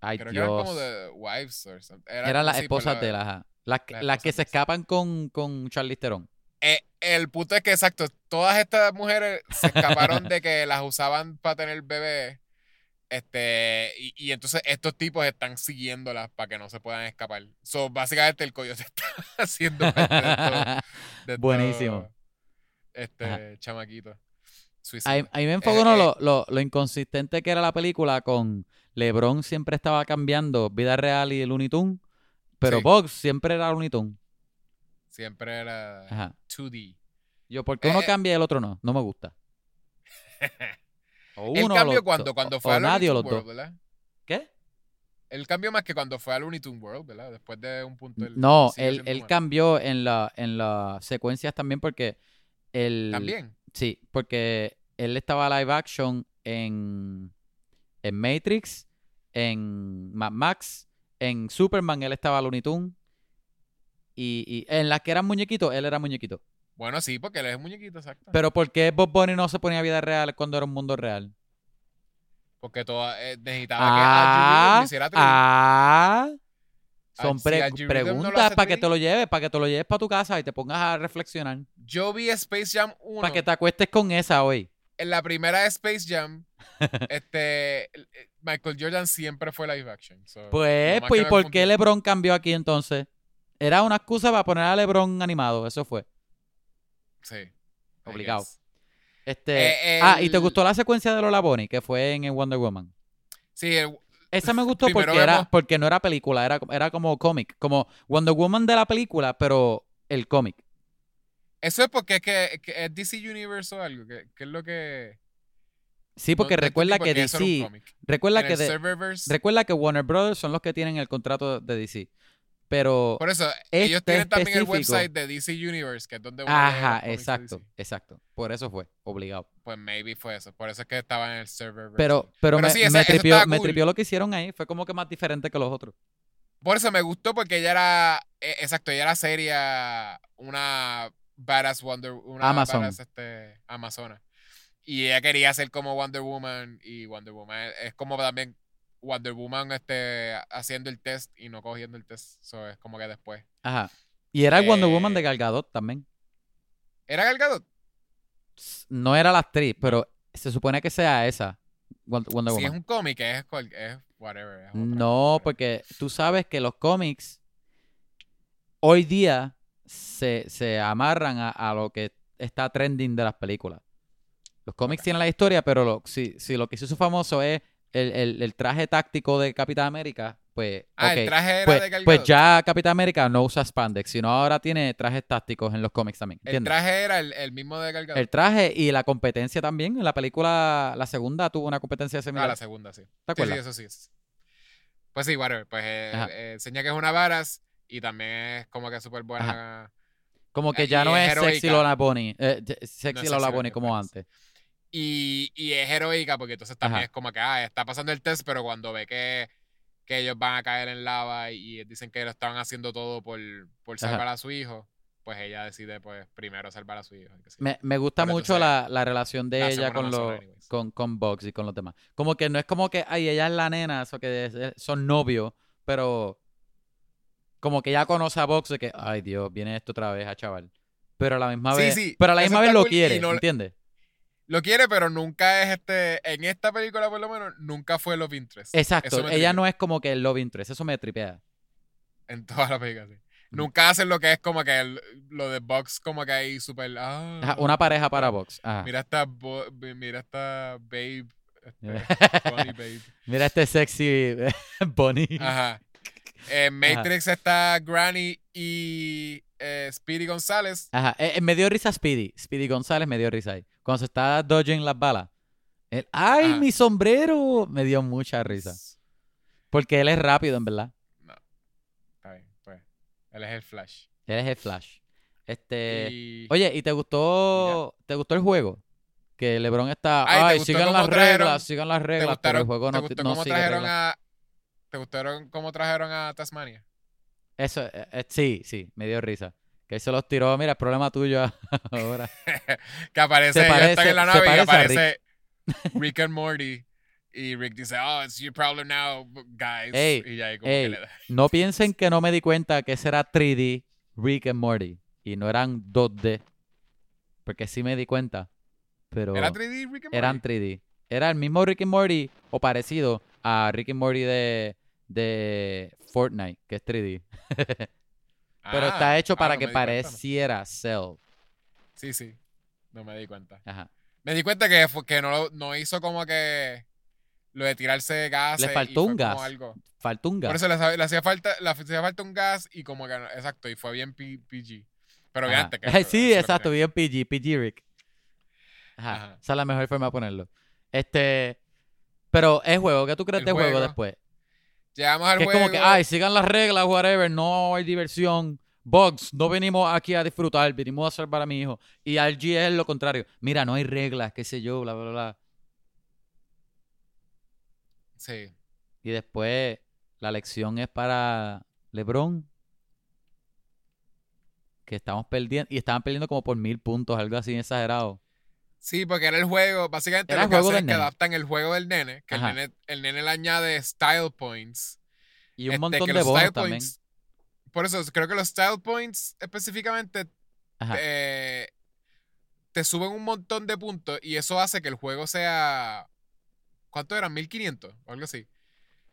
[SPEAKER 1] ay
[SPEAKER 2] Creo que eran como
[SPEAKER 1] Dios,
[SPEAKER 2] de wives or something. Era
[SPEAKER 1] eran
[SPEAKER 2] como
[SPEAKER 1] las esposas
[SPEAKER 2] la-
[SPEAKER 1] de ajá. Las, que-
[SPEAKER 2] las
[SPEAKER 1] que se escapan con, con Charlize Theron.
[SPEAKER 2] Eh, el punto es que, exacto, todas estas mujeres se escaparon de que las usaban para tener bebés. Este, y, y entonces estos tipos están siguiéndolas para que no se puedan escapar. So, básicamente el coyote está haciendo parte de esto- de estos,
[SPEAKER 1] Buenísimo.
[SPEAKER 2] Este,
[SPEAKER 1] Ajá.
[SPEAKER 2] chamaquito.
[SPEAKER 1] Ahí, ahí me enfocó ¿no?
[SPEAKER 2] eh,
[SPEAKER 1] lo, lo, lo inconsistente que era la película con LeBron siempre estaba cambiando vida real y Looney Tunes, pero
[SPEAKER 2] Sí.
[SPEAKER 1] Bugs siempre era Tunes.
[SPEAKER 2] Siempre era
[SPEAKER 1] Ajá.
[SPEAKER 2] 2D.
[SPEAKER 1] Yo, ¿por qué uno
[SPEAKER 2] Eh,
[SPEAKER 1] cambia y el otro no? No me gusta. O
[SPEAKER 2] El
[SPEAKER 1] uno o
[SPEAKER 2] cambio cuando, cuando fue a
[SPEAKER 1] nadie
[SPEAKER 2] World,
[SPEAKER 1] dos.
[SPEAKER 2] ¿verdad?
[SPEAKER 1] ¿Qué?
[SPEAKER 2] El cambio más que cuando fue a Looney Tunes World, ¿verdad? Después de un punto. él
[SPEAKER 1] No, él, cambió en la en las secuencias también porque el
[SPEAKER 2] También.
[SPEAKER 1] sí, porque él estaba live action en en Matrix, en Mad Max, en Superman él estaba Looney Tunes y, y en las que eran muñequitos él era muñequito.
[SPEAKER 2] Bueno, sí, porque él es muñequito, exacto.
[SPEAKER 1] Pero ¿por qué Bob Bunny no se ponía vida real cuando era un mundo real?
[SPEAKER 2] Porque toda, eh, necesitaba que
[SPEAKER 1] Ah,
[SPEAKER 2] lo hiciera
[SPEAKER 1] ah. Son
[SPEAKER 2] si no
[SPEAKER 1] preguntas para que
[SPEAKER 2] 3D.
[SPEAKER 1] te lo lleves, para que te lo lleves para tu casa y te pongas a reflexionar.
[SPEAKER 2] Yo vi Space Jam 1.
[SPEAKER 1] Para que te acuestes con esa hoy.
[SPEAKER 2] En la primera de Space Jam, este, el- el- Michael Jordan siempre fue live action. so,
[SPEAKER 1] Pues, pues ¿y por qué LeBron cambió aquí entonces? Era una excusa para poner a LeBron animado, eso fue.
[SPEAKER 2] Sí.
[SPEAKER 1] Obligado. Este,
[SPEAKER 2] Eh,
[SPEAKER 1] Ah, ¿y te gustó la secuencia de Lola Bonnie que fue en, en Wonder Woman?
[SPEAKER 2] Sí, el-
[SPEAKER 1] Esa me gustó porque, era, porque no era película, era, era como cómic, como Wonder Woman de la película, pero el cómic.
[SPEAKER 2] Eso es porque es que, que es DC Universe o algo. Que, que es lo que.
[SPEAKER 1] Sí, porque
[SPEAKER 2] no- no
[SPEAKER 1] recuerda que DC, recuerda que de- recuerda que Warner Brothers son los que tienen el contrato de DC. Pero
[SPEAKER 2] Por eso, ellos
[SPEAKER 1] este
[SPEAKER 2] tienen también el website de DC Universe, que es donde
[SPEAKER 1] Ajá, exacto, exacto. Por eso fue, obligado.
[SPEAKER 2] Pues maybe fue eso. Por eso es que estaba en el Serververse.
[SPEAKER 1] Pero, pero,
[SPEAKER 2] Pero
[SPEAKER 1] me,
[SPEAKER 2] sí,
[SPEAKER 1] me tripió lo que hicieron ahí. Fue como que más diferente que los otros.
[SPEAKER 2] Por eso me gustó porque ella era, eh, exacto, ella era seria, una badass Wonder, una
[SPEAKER 1] Amazon.
[SPEAKER 2] badass, este, amazona. Y ella quería ser como Wonder Woman y Wonder Woman es, es como también Wonder Woman este, haciendo el test y no cogiendo el test. So, es como que después.
[SPEAKER 1] Ajá. Y era el Wonder Woman
[SPEAKER 2] Eh,
[SPEAKER 1] de Gal Gadot también.
[SPEAKER 2] ¿Era Gal Gadot?
[SPEAKER 1] S- No era la actriz, pero se supone que sea esa. Won- Wonder
[SPEAKER 2] Si es
[SPEAKER 1] Woman.
[SPEAKER 2] un cómic, es, es whatever. es
[SPEAKER 1] No, porque tú sabes que los cómics hoy día se, se amarran a, a lo que está trending de las películas. Los cómics tienen la historia, pero lo- si, si lo que hizo famoso es el, el- el traje táctico de Capitán América, pues,
[SPEAKER 2] Ah, el traje era
[SPEAKER 1] pues,
[SPEAKER 2] de Gal
[SPEAKER 1] pues ya Capitán América no usa spandex, sino ahora tiene trajes tácticos en los cómics también.
[SPEAKER 2] El traje era el, el mismo de Gal Gadot.
[SPEAKER 1] El traje y la competencia también. En la película, la segunda tuvo una competencia
[SPEAKER 2] Ah,
[SPEAKER 1] similar.
[SPEAKER 2] la segunda, sí.
[SPEAKER 1] ¿Te
[SPEAKER 2] Sí, sí,
[SPEAKER 1] acuerdas?
[SPEAKER 2] eso sí. es. Pues sí, whatever. Pues eh, eh, enseña que es una varas y también es como que súper buena.
[SPEAKER 1] Como que
[SPEAKER 2] y
[SPEAKER 1] ya no
[SPEAKER 2] es
[SPEAKER 1] sexy. Lola Bonnie. eh, sexy
[SPEAKER 2] No es
[SPEAKER 1] Lola
[SPEAKER 2] sexy
[SPEAKER 1] como antes.
[SPEAKER 2] Y, y es heroica porque entonces también
[SPEAKER 1] Ajá.
[SPEAKER 2] es como que, ah, está pasando el test, pero cuando ve que, que ellos van a caer en lava y, y dicen que lo estaban haciendo todo por, por
[SPEAKER 1] Ajá.
[SPEAKER 2] salvar a su hijo, pues ella decide, pues, primero salvar a su hijo. sí.
[SPEAKER 1] Me, me gusta
[SPEAKER 2] Pero
[SPEAKER 1] mucho
[SPEAKER 2] entonces,
[SPEAKER 1] la, la relación de
[SPEAKER 2] la
[SPEAKER 1] ella con, los con, con Bugs y con los demás. Como que no es como que, ay, ella es la nena, eso que es- son novios, pero como que ya conoce a Bugs de que, ay Dios, viene esto otra vez a chaval. Pero a la misma
[SPEAKER 2] Sí,
[SPEAKER 1] vez,
[SPEAKER 2] sí,
[SPEAKER 1] pero a la misma vez lo
[SPEAKER 2] cool
[SPEAKER 1] quiere,
[SPEAKER 2] no-
[SPEAKER 1] ¿entiendes?
[SPEAKER 2] lo quiere, pero nunca es este. En esta película, por lo menos, nunca fue Love Interest.
[SPEAKER 1] Exacto, ella
[SPEAKER 2] tripea.
[SPEAKER 1] no es como que el love interest, eso me tripea.
[SPEAKER 2] En todas las películas, sí.
[SPEAKER 1] Mm.
[SPEAKER 2] Nunca hacen lo que es como que el- lo de Box, como que ahí súper. Ah,
[SPEAKER 1] Ajá, una pareja para Vox. Ajá.
[SPEAKER 2] Mira esta, bo- mira esta Babe. Este, Bunny Babe.
[SPEAKER 1] Mira este sexy Bonnie.
[SPEAKER 2] Ajá. En Matrix está Granny y eh, Speedy González.
[SPEAKER 1] Ajá, eh, eh, me dio risa Speedy. Speedy González me dio risa ahí. Cuando se está dodging las balas. Él, ¡Ay,
[SPEAKER 2] Ajá.
[SPEAKER 1] mi sombrero! Me dio mucha risa. Porque él es rápido, en verdad.
[SPEAKER 2] No. Está bien, pues. Él es el Flash.
[SPEAKER 1] Él es el Flash. Este.
[SPEAKER 2] Y-
[SPEAKER 1] Oye, ¿y te gustó, te gustó el juego? Que LeBron está.
[SPEAKER 2] Ay, ¿te
[SPEAKER 1] sigan las
[SPEAKER 2] trajeron-
[SPEAKER 1] reglas, sigan las
[SPEAKER 2] ¿Te
[SPEAKER 1] reglas, pero el juego
[SPEAKER 2] te
[SPEAKER 1] no,
[SPEAKER 2] gustó
[SPEAKER 1] no
[SPEAKER 2] cómo
[SPEAKER 1] sigue
[SPEAKER 2] trajeron
[SPEAKER 1] reglas.
[SPEAKER 2] ¿Te gustaron cómo trajeron a Tasmania?
[SPEAKER 1] Eso, eh, eh, sí, sí, me dio risa. Que él se los tiró, mira, es problema tuyo ahora.
[SPEAKER 2] que aparece, ellos están en la nave y aparece Rick and Morty. Y Rick dice, oh, it's your problem now, guys.
[SPEAKER 1] Ey,
[SPEAKER 2] y ya ahí como
[SPEAKER 1] ey.
[SPEAKER 2] que le da.
[SPEAKER 1] No piensen que no me di cuenta que ese era 3D Rick and Morty y no eran 2D. Porque sí me di cuenta, pero
[SPEAKER 2] ¿Era 3D Rick and Morty?
[SPEAKER 1] eran 3D. Era el mismo Rick and Morty o parecido a Rick and Morty de, de Fortnite, que es 3D. Pero
[SPEAKER 2] Ah,
[SPEAKER 1] está hecho
[SPEAKER 2] ah,
[SPEAKER 1] para
[SPEAKER 2] no
[SPEAKER 1] que
[SPEAKER 2] di cuenta, no.
[SPEAKER 1] pareciera Cell.
[SPEAKER 2] Sí, sí. No me di cuenta.
[SPEAKER 1] Ajá.
[SPEAKER 2] Me di cuenta que, fue, que no, no hizo como que lo de tirarse gas.
[SPEAKER 1] Le faltó un gas.
[SPEAKER 2] Algo.
[SPEAKER 1] Falta un
[SPEAKER 2] Por
[SPEAKER 1] gas.
[SPEAKER 2] eso le, hacía falta, le hacía falta un gas y como que exacto, y fue bien P- PG. Pero obviamente que
[SPEAKER 1] sí, exacto, bien PG, PG Rick. Ajá.
[SPEAKER 2] Ajá.
[SPEAKER 1] Esa es la mejor forma de ponerlo. Este, pero es juego, ¿qué tú crees
[SPEAKER 2] El
[SPEAKER 1] de juego
[SPEAKER 2] juego.
[SPEAKER 1] después?
[SPEAKER 2] Llegamos al
[SPEAKER 1] Que es como que, ay, sigan las reglas, whatever, no hay diversión. Bugs, no venimos aquí a disfrutar, venimos a salvar a mi hijo. Y RG es lo contrario. Mira, no hay reglas, qué sé yo, bla, bla, bla.
[SPEAKER 2] Sí.
[SPEAKER 1] Y después la lección es para LeBron. Que estamos perdiendo. Y estaban perdiendo como por mil puntos, algo así exagerado.
[SPEAKER 2] Sí, porque era el juego, básicamente
[SPEAKER 1] Era
[SPEAKER 2] lo
[SPEAKER 1] el
[SPEAKER 2] que
[SPEAKER 1] juego
[SPEAKER 2] hacen es que
[SPEAKER 1] nene.
[SPEAKER 2] adaptan el juego del nene, que el nene, el nene le añade style points.
[SPEAKER 1] Y un
[SPEAKER 2] este,
[SPEAKER 1] montón de también.
[SPEAKER 2] points- Por eso, creo que los style points específicamente eh, te suben un montón de puntos y eso hace que el juego sea. ¿Cuánto eran? 1500 o algo así.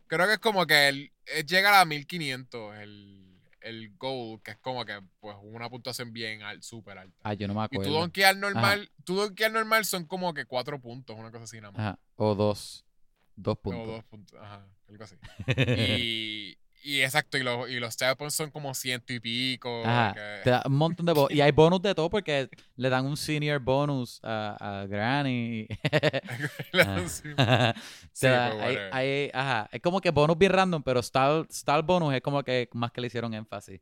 [SPEAKER 2] Creo que es como que el, es llegar a 1500 el, el goal, que es como que pues una puntuación bien al, súper alta.
[SPEAKER 1] Ah, yo no me
[SPEAKER 2] y tu
[SPEAKER 1] acuerdo.
[SPEAKER 2] donkear normal, tu donkear normal son como que 4 puntos, una cosa así nada más.
[SPEAKER 1] Ajá. O dos. Dos
[SPEAKER 2] O
[SPEAKER 1] puntos.
[SPEAKER 2] dos puntos, ajá, algo así. Y, y exacto, y los, y los points son como ciento y pico.
[SPEAKER 1] Ajá. Te da un montón de bonus. Y hay bonus de todo porque le dan un senior bonus a, a Granny. Es como que bonus bien random, pero style, style bonus es como que más que le hicieron énfasis.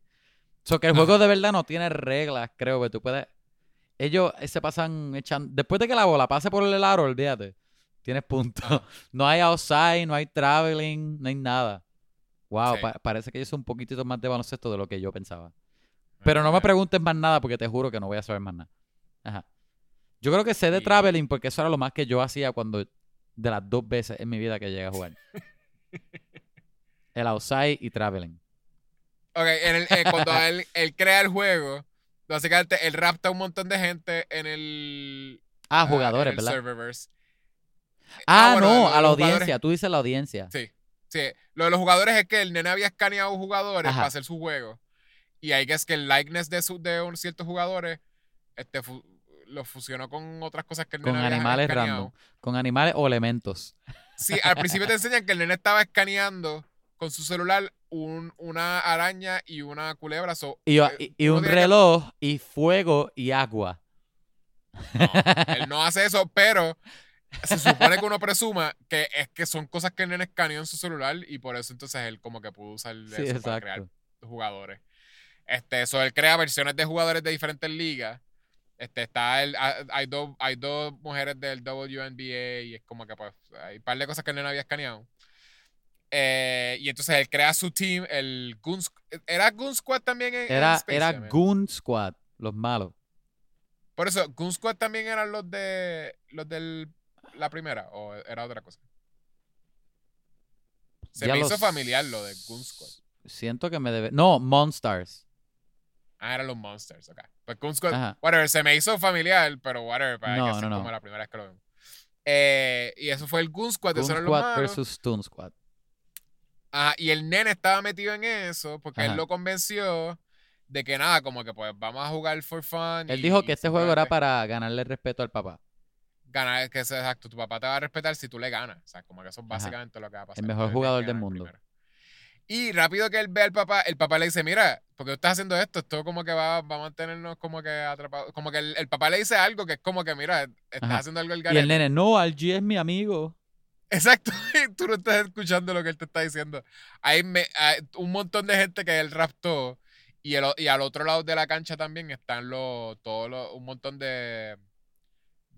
[SPEAKER 1] So que el juego de verdad no tiene reglas, creo que tú puedes. Ellos se pasan echando. Después de que la bola pase por el aro, olvídate. Tienes puntos.
[SPEAKER 2] Ajá.
[SPEAKER 1] No hay outside, no hay traveling, no hay nada. Wow,
[SPEAKER 2] Sí.
[SPEAKER 1] pa- parece que yo soy un poquitito más de baloncesto de lo que yo pensaba. Pero no me preguntes más nada porque te juro que no voy a saber más nada. Ajá. Yo creo que sé de traveling porque eso era lo más que yo hacía cuando de las dos veces en mi vida que llegué a jugar. el outside y traveling.
[SPEAKER 2] Ok, en el- eh, cuando él, él crea el juego, básicamente él rapta un montón de gente en el.
[SPEAKER 1] Ah,
[SPEAKER 2] ah,
[SPEAKER 1] jugadores,
[SPEAKER 2] en el
[SPEAKER 1] ¿verdad?
[SPEAKER 2] serververse.
[SPEAKER 1] Ah,
[SPEAKER 2] bueno,
[SPEAKER 1] no, a la audiencia. Tú dices la audiencia.
[SPEAKER 2] Sí, sí. Lo de los jugadores es que el nene había escaneado jugadores
[SPEAKER 1] Ajá.
[SPEAKER 2] para hacer su juego. Y ahí que es que el likeness de, su, de un- ciertos jugadores este, fu- lo fusionó con otras cosas que el
[SPEAKER 1] Con
[SPEAKER 2] nene había
[SPEAKER 1] animales
[SPEAKER 2] escaneado.
[SPEAKER 1] random. Con animales o elementos.
[SPEAKER 2] Sí, al principio te enseñan que el nene estaba escaneando con su celular un- una araña y una culebra. so,
[SPEAKER 1] Y,
[SPEAKER 2] eh,
[SPEAKER 1] y- y
[SPEAKER 2] uno
[SPEAKER 1] un
[SPEAKER 2] que-
[SPEAKER 1] reloj y fuego y agua.
[SPEAKER 2] No, él no hace eso, pero se supone que uno presuma que es que son cosas que el nene escaneó en su celular y por eso entonces él como que pudo usar
[SPEAKER 1] Sí,
[SPEAKER 2] eso para crear jugadores. Este, eso él crea versiones de jugadores de diferentes ligas. Este, está el, ha- hay dos, hay dos mujeres del WNBA y es como que pues hay un par de cosas que el nene había escaneado. Eh, y entonces él crea su team, el Goon ¿Era Goon Squad también en, en
[SPEAKER 1] Era,
[SPEAKER 2] Space
[SPEAKER 1] era
[SPEAKER 2] Jam?
[SPEAKER 1] Goon Squad, los malos.
[SPEAKER 2] Por eso, Goon Squad también eran los de los del la primera o era otra cosa. Se
[SPEAKER 1] Ya
[SPEAKER 2] me hizo familiar lo de Goon Squad.
[SPEAKER 1] Siento que me debe. No, Monstars.
[SPEAKER 2] Ah, eran los Monsters, ok. Pues Goon Squad,
[SPEAKER 1] Ajá.
[SPEAKER 2] whatever, se me hizo familiar, pero whatever, para
[SPEAKER 1] No,
[SPEAKER 2] que sea
[SPEAKER 1] no, no.
[SPEAKER 2] como la primera vez que lo vemos. Eh, y eso fue el Goon Squad,
[SPEAKER 1] Goon
[SPEAKER 2] los
[SPEAKER 1] Squad versus Toon Squad.
[SPEAKER 2] Ajá, y el nene estaba metido en eso porque
[SPEAKER 1] Ajá.
[SPEAKER 2] él lo convenció de que nada, como que pues vamos a jugar for fun.
[SPEAKER 1] Él
[SPEAKER 2] y-
[SPEAKER 1] dijo que este juego era para ganarle respeto al papá.
[SPEAKER 2] Ganar, que es exacto, tu papá te va a respetar si tú le ganas. O sea, como que eso es básicamente lo que va a pasar.
[SPEAKER 1] mejor
[SPEAKER 2] le tienes
[SPEAKER 1] jugador del mundo.
[SPEAKER 2] primero. Y rápido que él ve al papá, el papá le dice, mira, porque tú estás haciendo esto, esto como que va, va a mantenernos como que atrapados. Como que el, el papá le dice algo que es como que, mira, estás
[SPEAKER 1] Ajá.
[SPEAKER 2] haciendo algo el
[SPEAKER 1] Y
[SPEAKER 2] garete.
[SPEAKER 1] el nene, no, Algie es mi amigo.
[SPEAKER 2] Exacto, y tú no estás escuchando lo que él te está diciendo. Hay, me- hay un montón de gente que él raptó y, el y al otro lado de la cancha también están los, todos los, un montón de,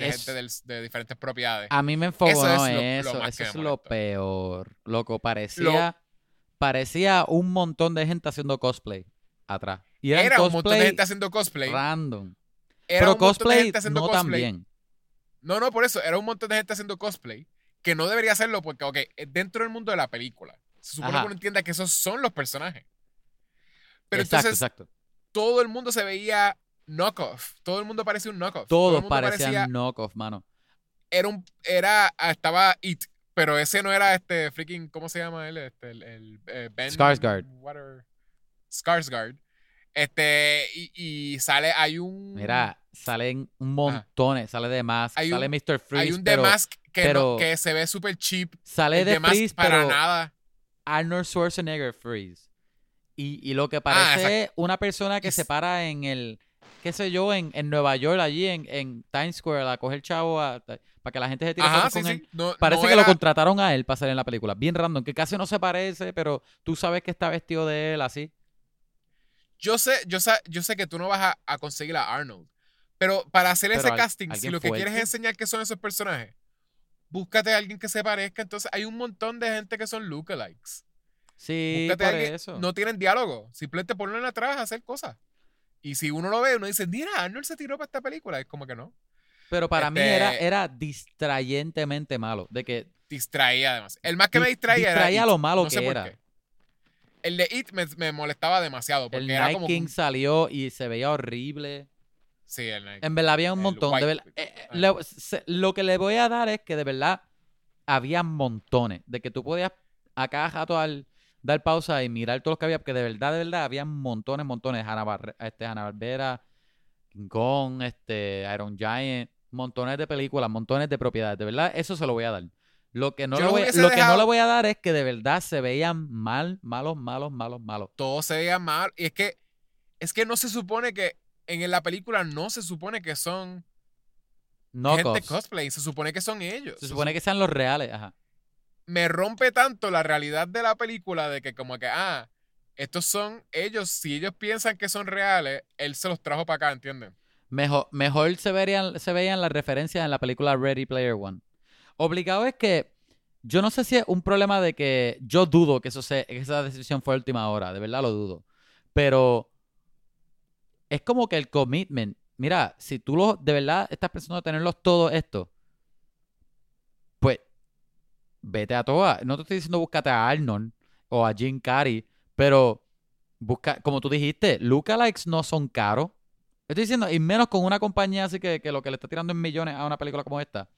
[SPEAKER 2] de
[SPEAKER 1] Es-
[SPEAKER 2] gente del- de diferentes propiedades.
[SPEAKER 1] A mí me enfocó
[SPEAKER 2] Eso es
[SPEAKER 1] no
[SPEAKER 2] lo- lo
[SPEAKER 1] eso. es lo peor. Loco, parecía, parecía un montón de gente haciendo cosplay atrás. Y eran
[SPEAKER 2] Era un montón de
[SPEAKER 1] cosplay
[SPEAKER 2] gente haciendo cosplay.
[SPEAKER 1] random.
[SPEAKER 2] Era
[SPEAKER 1] Pero
[SPEAKER 2] un montón de
[SPEAKER 1] cosplay
[SPEAKER 2] gente haciendo
[SPEAKER 1] no
[SPEAKER 2] cosplay.
[SPEAKER 1] tan bien.
[SPEAKER 2] No, no, por eso. Era un montón de gente haciendo cosplay que no debería hacerlo porque, ok, es dentro del mundo de la película. Se supone
[SPEAKER 1] Ajá.
[SPEAKER 2] que uno entienda que esos son los personajes. Pero
[SPEAKER 1] exacto,
[SPEAKER 2] entonces
[SPEAKER 1] exacto.
[SPEAKER 2] todo el mundo se veía knockoff. Todo el mundo parecía un knockoff. Todo
[SPEAKER 1] Todos parecían
[SPEAKER 2] parecía-
[SPEAKER 1] knockoff, mano.
[SPEAKER 2] era un era ah, estaba It, pero ese no era este freaking ¿cómo se llama él? Este el, el, eh, Ben
[SPEAKER 1] Skarsgård.
[SPEAKER 2] Skarsgård. Este y, y sale hay un
[SPEAKER 1] Mira, salen un montones. Sale de Mask,
[SPEAKER 2] Hay
[SPEAKER 1] sale
[SPEAKER 2] un-
[SPEAKER 1] Mr. Freeze,
[SPEAKER 2] hay un The
[SPEAKER 1] pero
[SPEAKER 2] Mask que,
[SPEAKER 1] pero-
[SPEAKER 2] no, que se ve súper cheap.
[SPEAKER 1] sale
[SPEAKER 2] El
[SPEAKER 1] de
[SPEAKER 2] The Mask
[SPEAKER 1] Freeze,
[SPEAKER 2] para
[SPEAKER 1] pero
[SPEAKER 2] nada.
[SPEAKER 1] Arnold Schwarzenegger Freeze. Y, y lo que
[SPEAKER 2] Ah,
[SPEAKER 1] parece es una persona que se para en el, qué sé yo, en, en Nueva York, allí en, en Times Square, a coger chavo a- para que la gente se tire
[SPEAKER 2] Ajá,
[SPEAKER 1] fotos
[SPEAKER 2] sí,
[SPEAKER 1] con él.
[SPEAKER 2] No,
[SPEAKER 1] Parece
[SPEAKER 2] no
[SPEAKER 1] que lo contrataron a él para salir en la película. Bien random, que casi no se parece, pero tú sabes que está vestido de él así.
[SPEAKER 2] Yo sé, yo sé, yo sé que tú no vas a, a conseguir a Arnold. Pero para hacer
[SPEAKER 1] Pero
[SPEAKER 2] ese
[SPEAKER 1] al-
[SPEAKER 2] casting, si lo que quieres es enseñar qué son esos personajes, búscate a alguien que se parezca. Entonces, hay un montón de gente que son lookalikes.
[SPEAKER 1] Sí, por eso.
[SPEAKER 2] No tienen diálogo. Simplemente ponlo en atrás a hacer cosas. Y si uno lo ve, uno dice, mira, Arnold se tiró para esta película. Es como que no.
[SPEAKER 1] pero para mí
[SPEAKER 2] este-
[SPEAKER 1] era, era distrayentemente malo. De que
[SPEAKER 2] Distraía además. El más que me
[SPEAKER 1] Dis-
[SPEAKER 2] distraía era.
[SPEAKER 1] distraía lo malo
[SPEAKER 2] No
[SPEAKER 1] que era.
[SPEAKER 2] El de It me, me molestaba demasiado. Porque
[SPEAKER 1] el
[SPEAKER 2] era
[SPEAKER 1] Night
[SPEAKER 2] como.
[SPEAKER 1] King
[SPEAKER 2] un-
[SPEAKER 1] salió y se veía horrible.
[SPEAKER 2] Sí, el Night
[SPEAKER 1] En verdad había un montón. De verdad, eh, eh,
[SPEAKER 2] ah.
[SPEAKER 1] se- lo que le voy a dar es que de verdad había montones. De que tú podías a cada rato al, dar pausa y mirar todos los que había. Porque de verdad, de verdad, había montones, montones. Hanna, este, Hanna Barbera, King Kong, este, Iron Giant, montones de películas, montones de propiedades. De verdad, eso se lo voy a dar. Lo que no,
[SPEAKER 2] Yo
[SPEAKER 1] le voy, lo que no le voy a dar es que de verdad se veían mal, malos, malos, malos, malos.
[SPEAKER 2] todo se veía mal. Y es que, es que no se supone que en la película no se supone que son gente
[SPEAKER 1] Knockoffs.
[SPEAKER 2] cosplay, se supone que son ellos.
[SPEAKER 1] Se supone que sean los reales, ajá.
[SPEAKER 2] Me rompe tanto la realidad de la película de que como que, ah, estos son ellos, si ellos piensan que son reales, él se los trajo para acá, ¿entienden?
[SPEAKER 1] Mejor, mejor se, verían, se veían las referencias en la película Ready Player One. Obligado es que yo no sé si es un problema de que yo dudo que eso se, que esa decisión fue última hora, de verdad lo dudo. Pero es como que el commitment, mira, si tú lo, de verdad estás pensando en tenerlos todos estos, pues vete a todas. No te estoy diciendo búscate a Arnold o a Jim Carrey, pero busca, como tú dijiste, lookalikes no son caros. Estoy diciendo, y menos con una compañía así que, que lo que le está tirando en millones a una película como esta.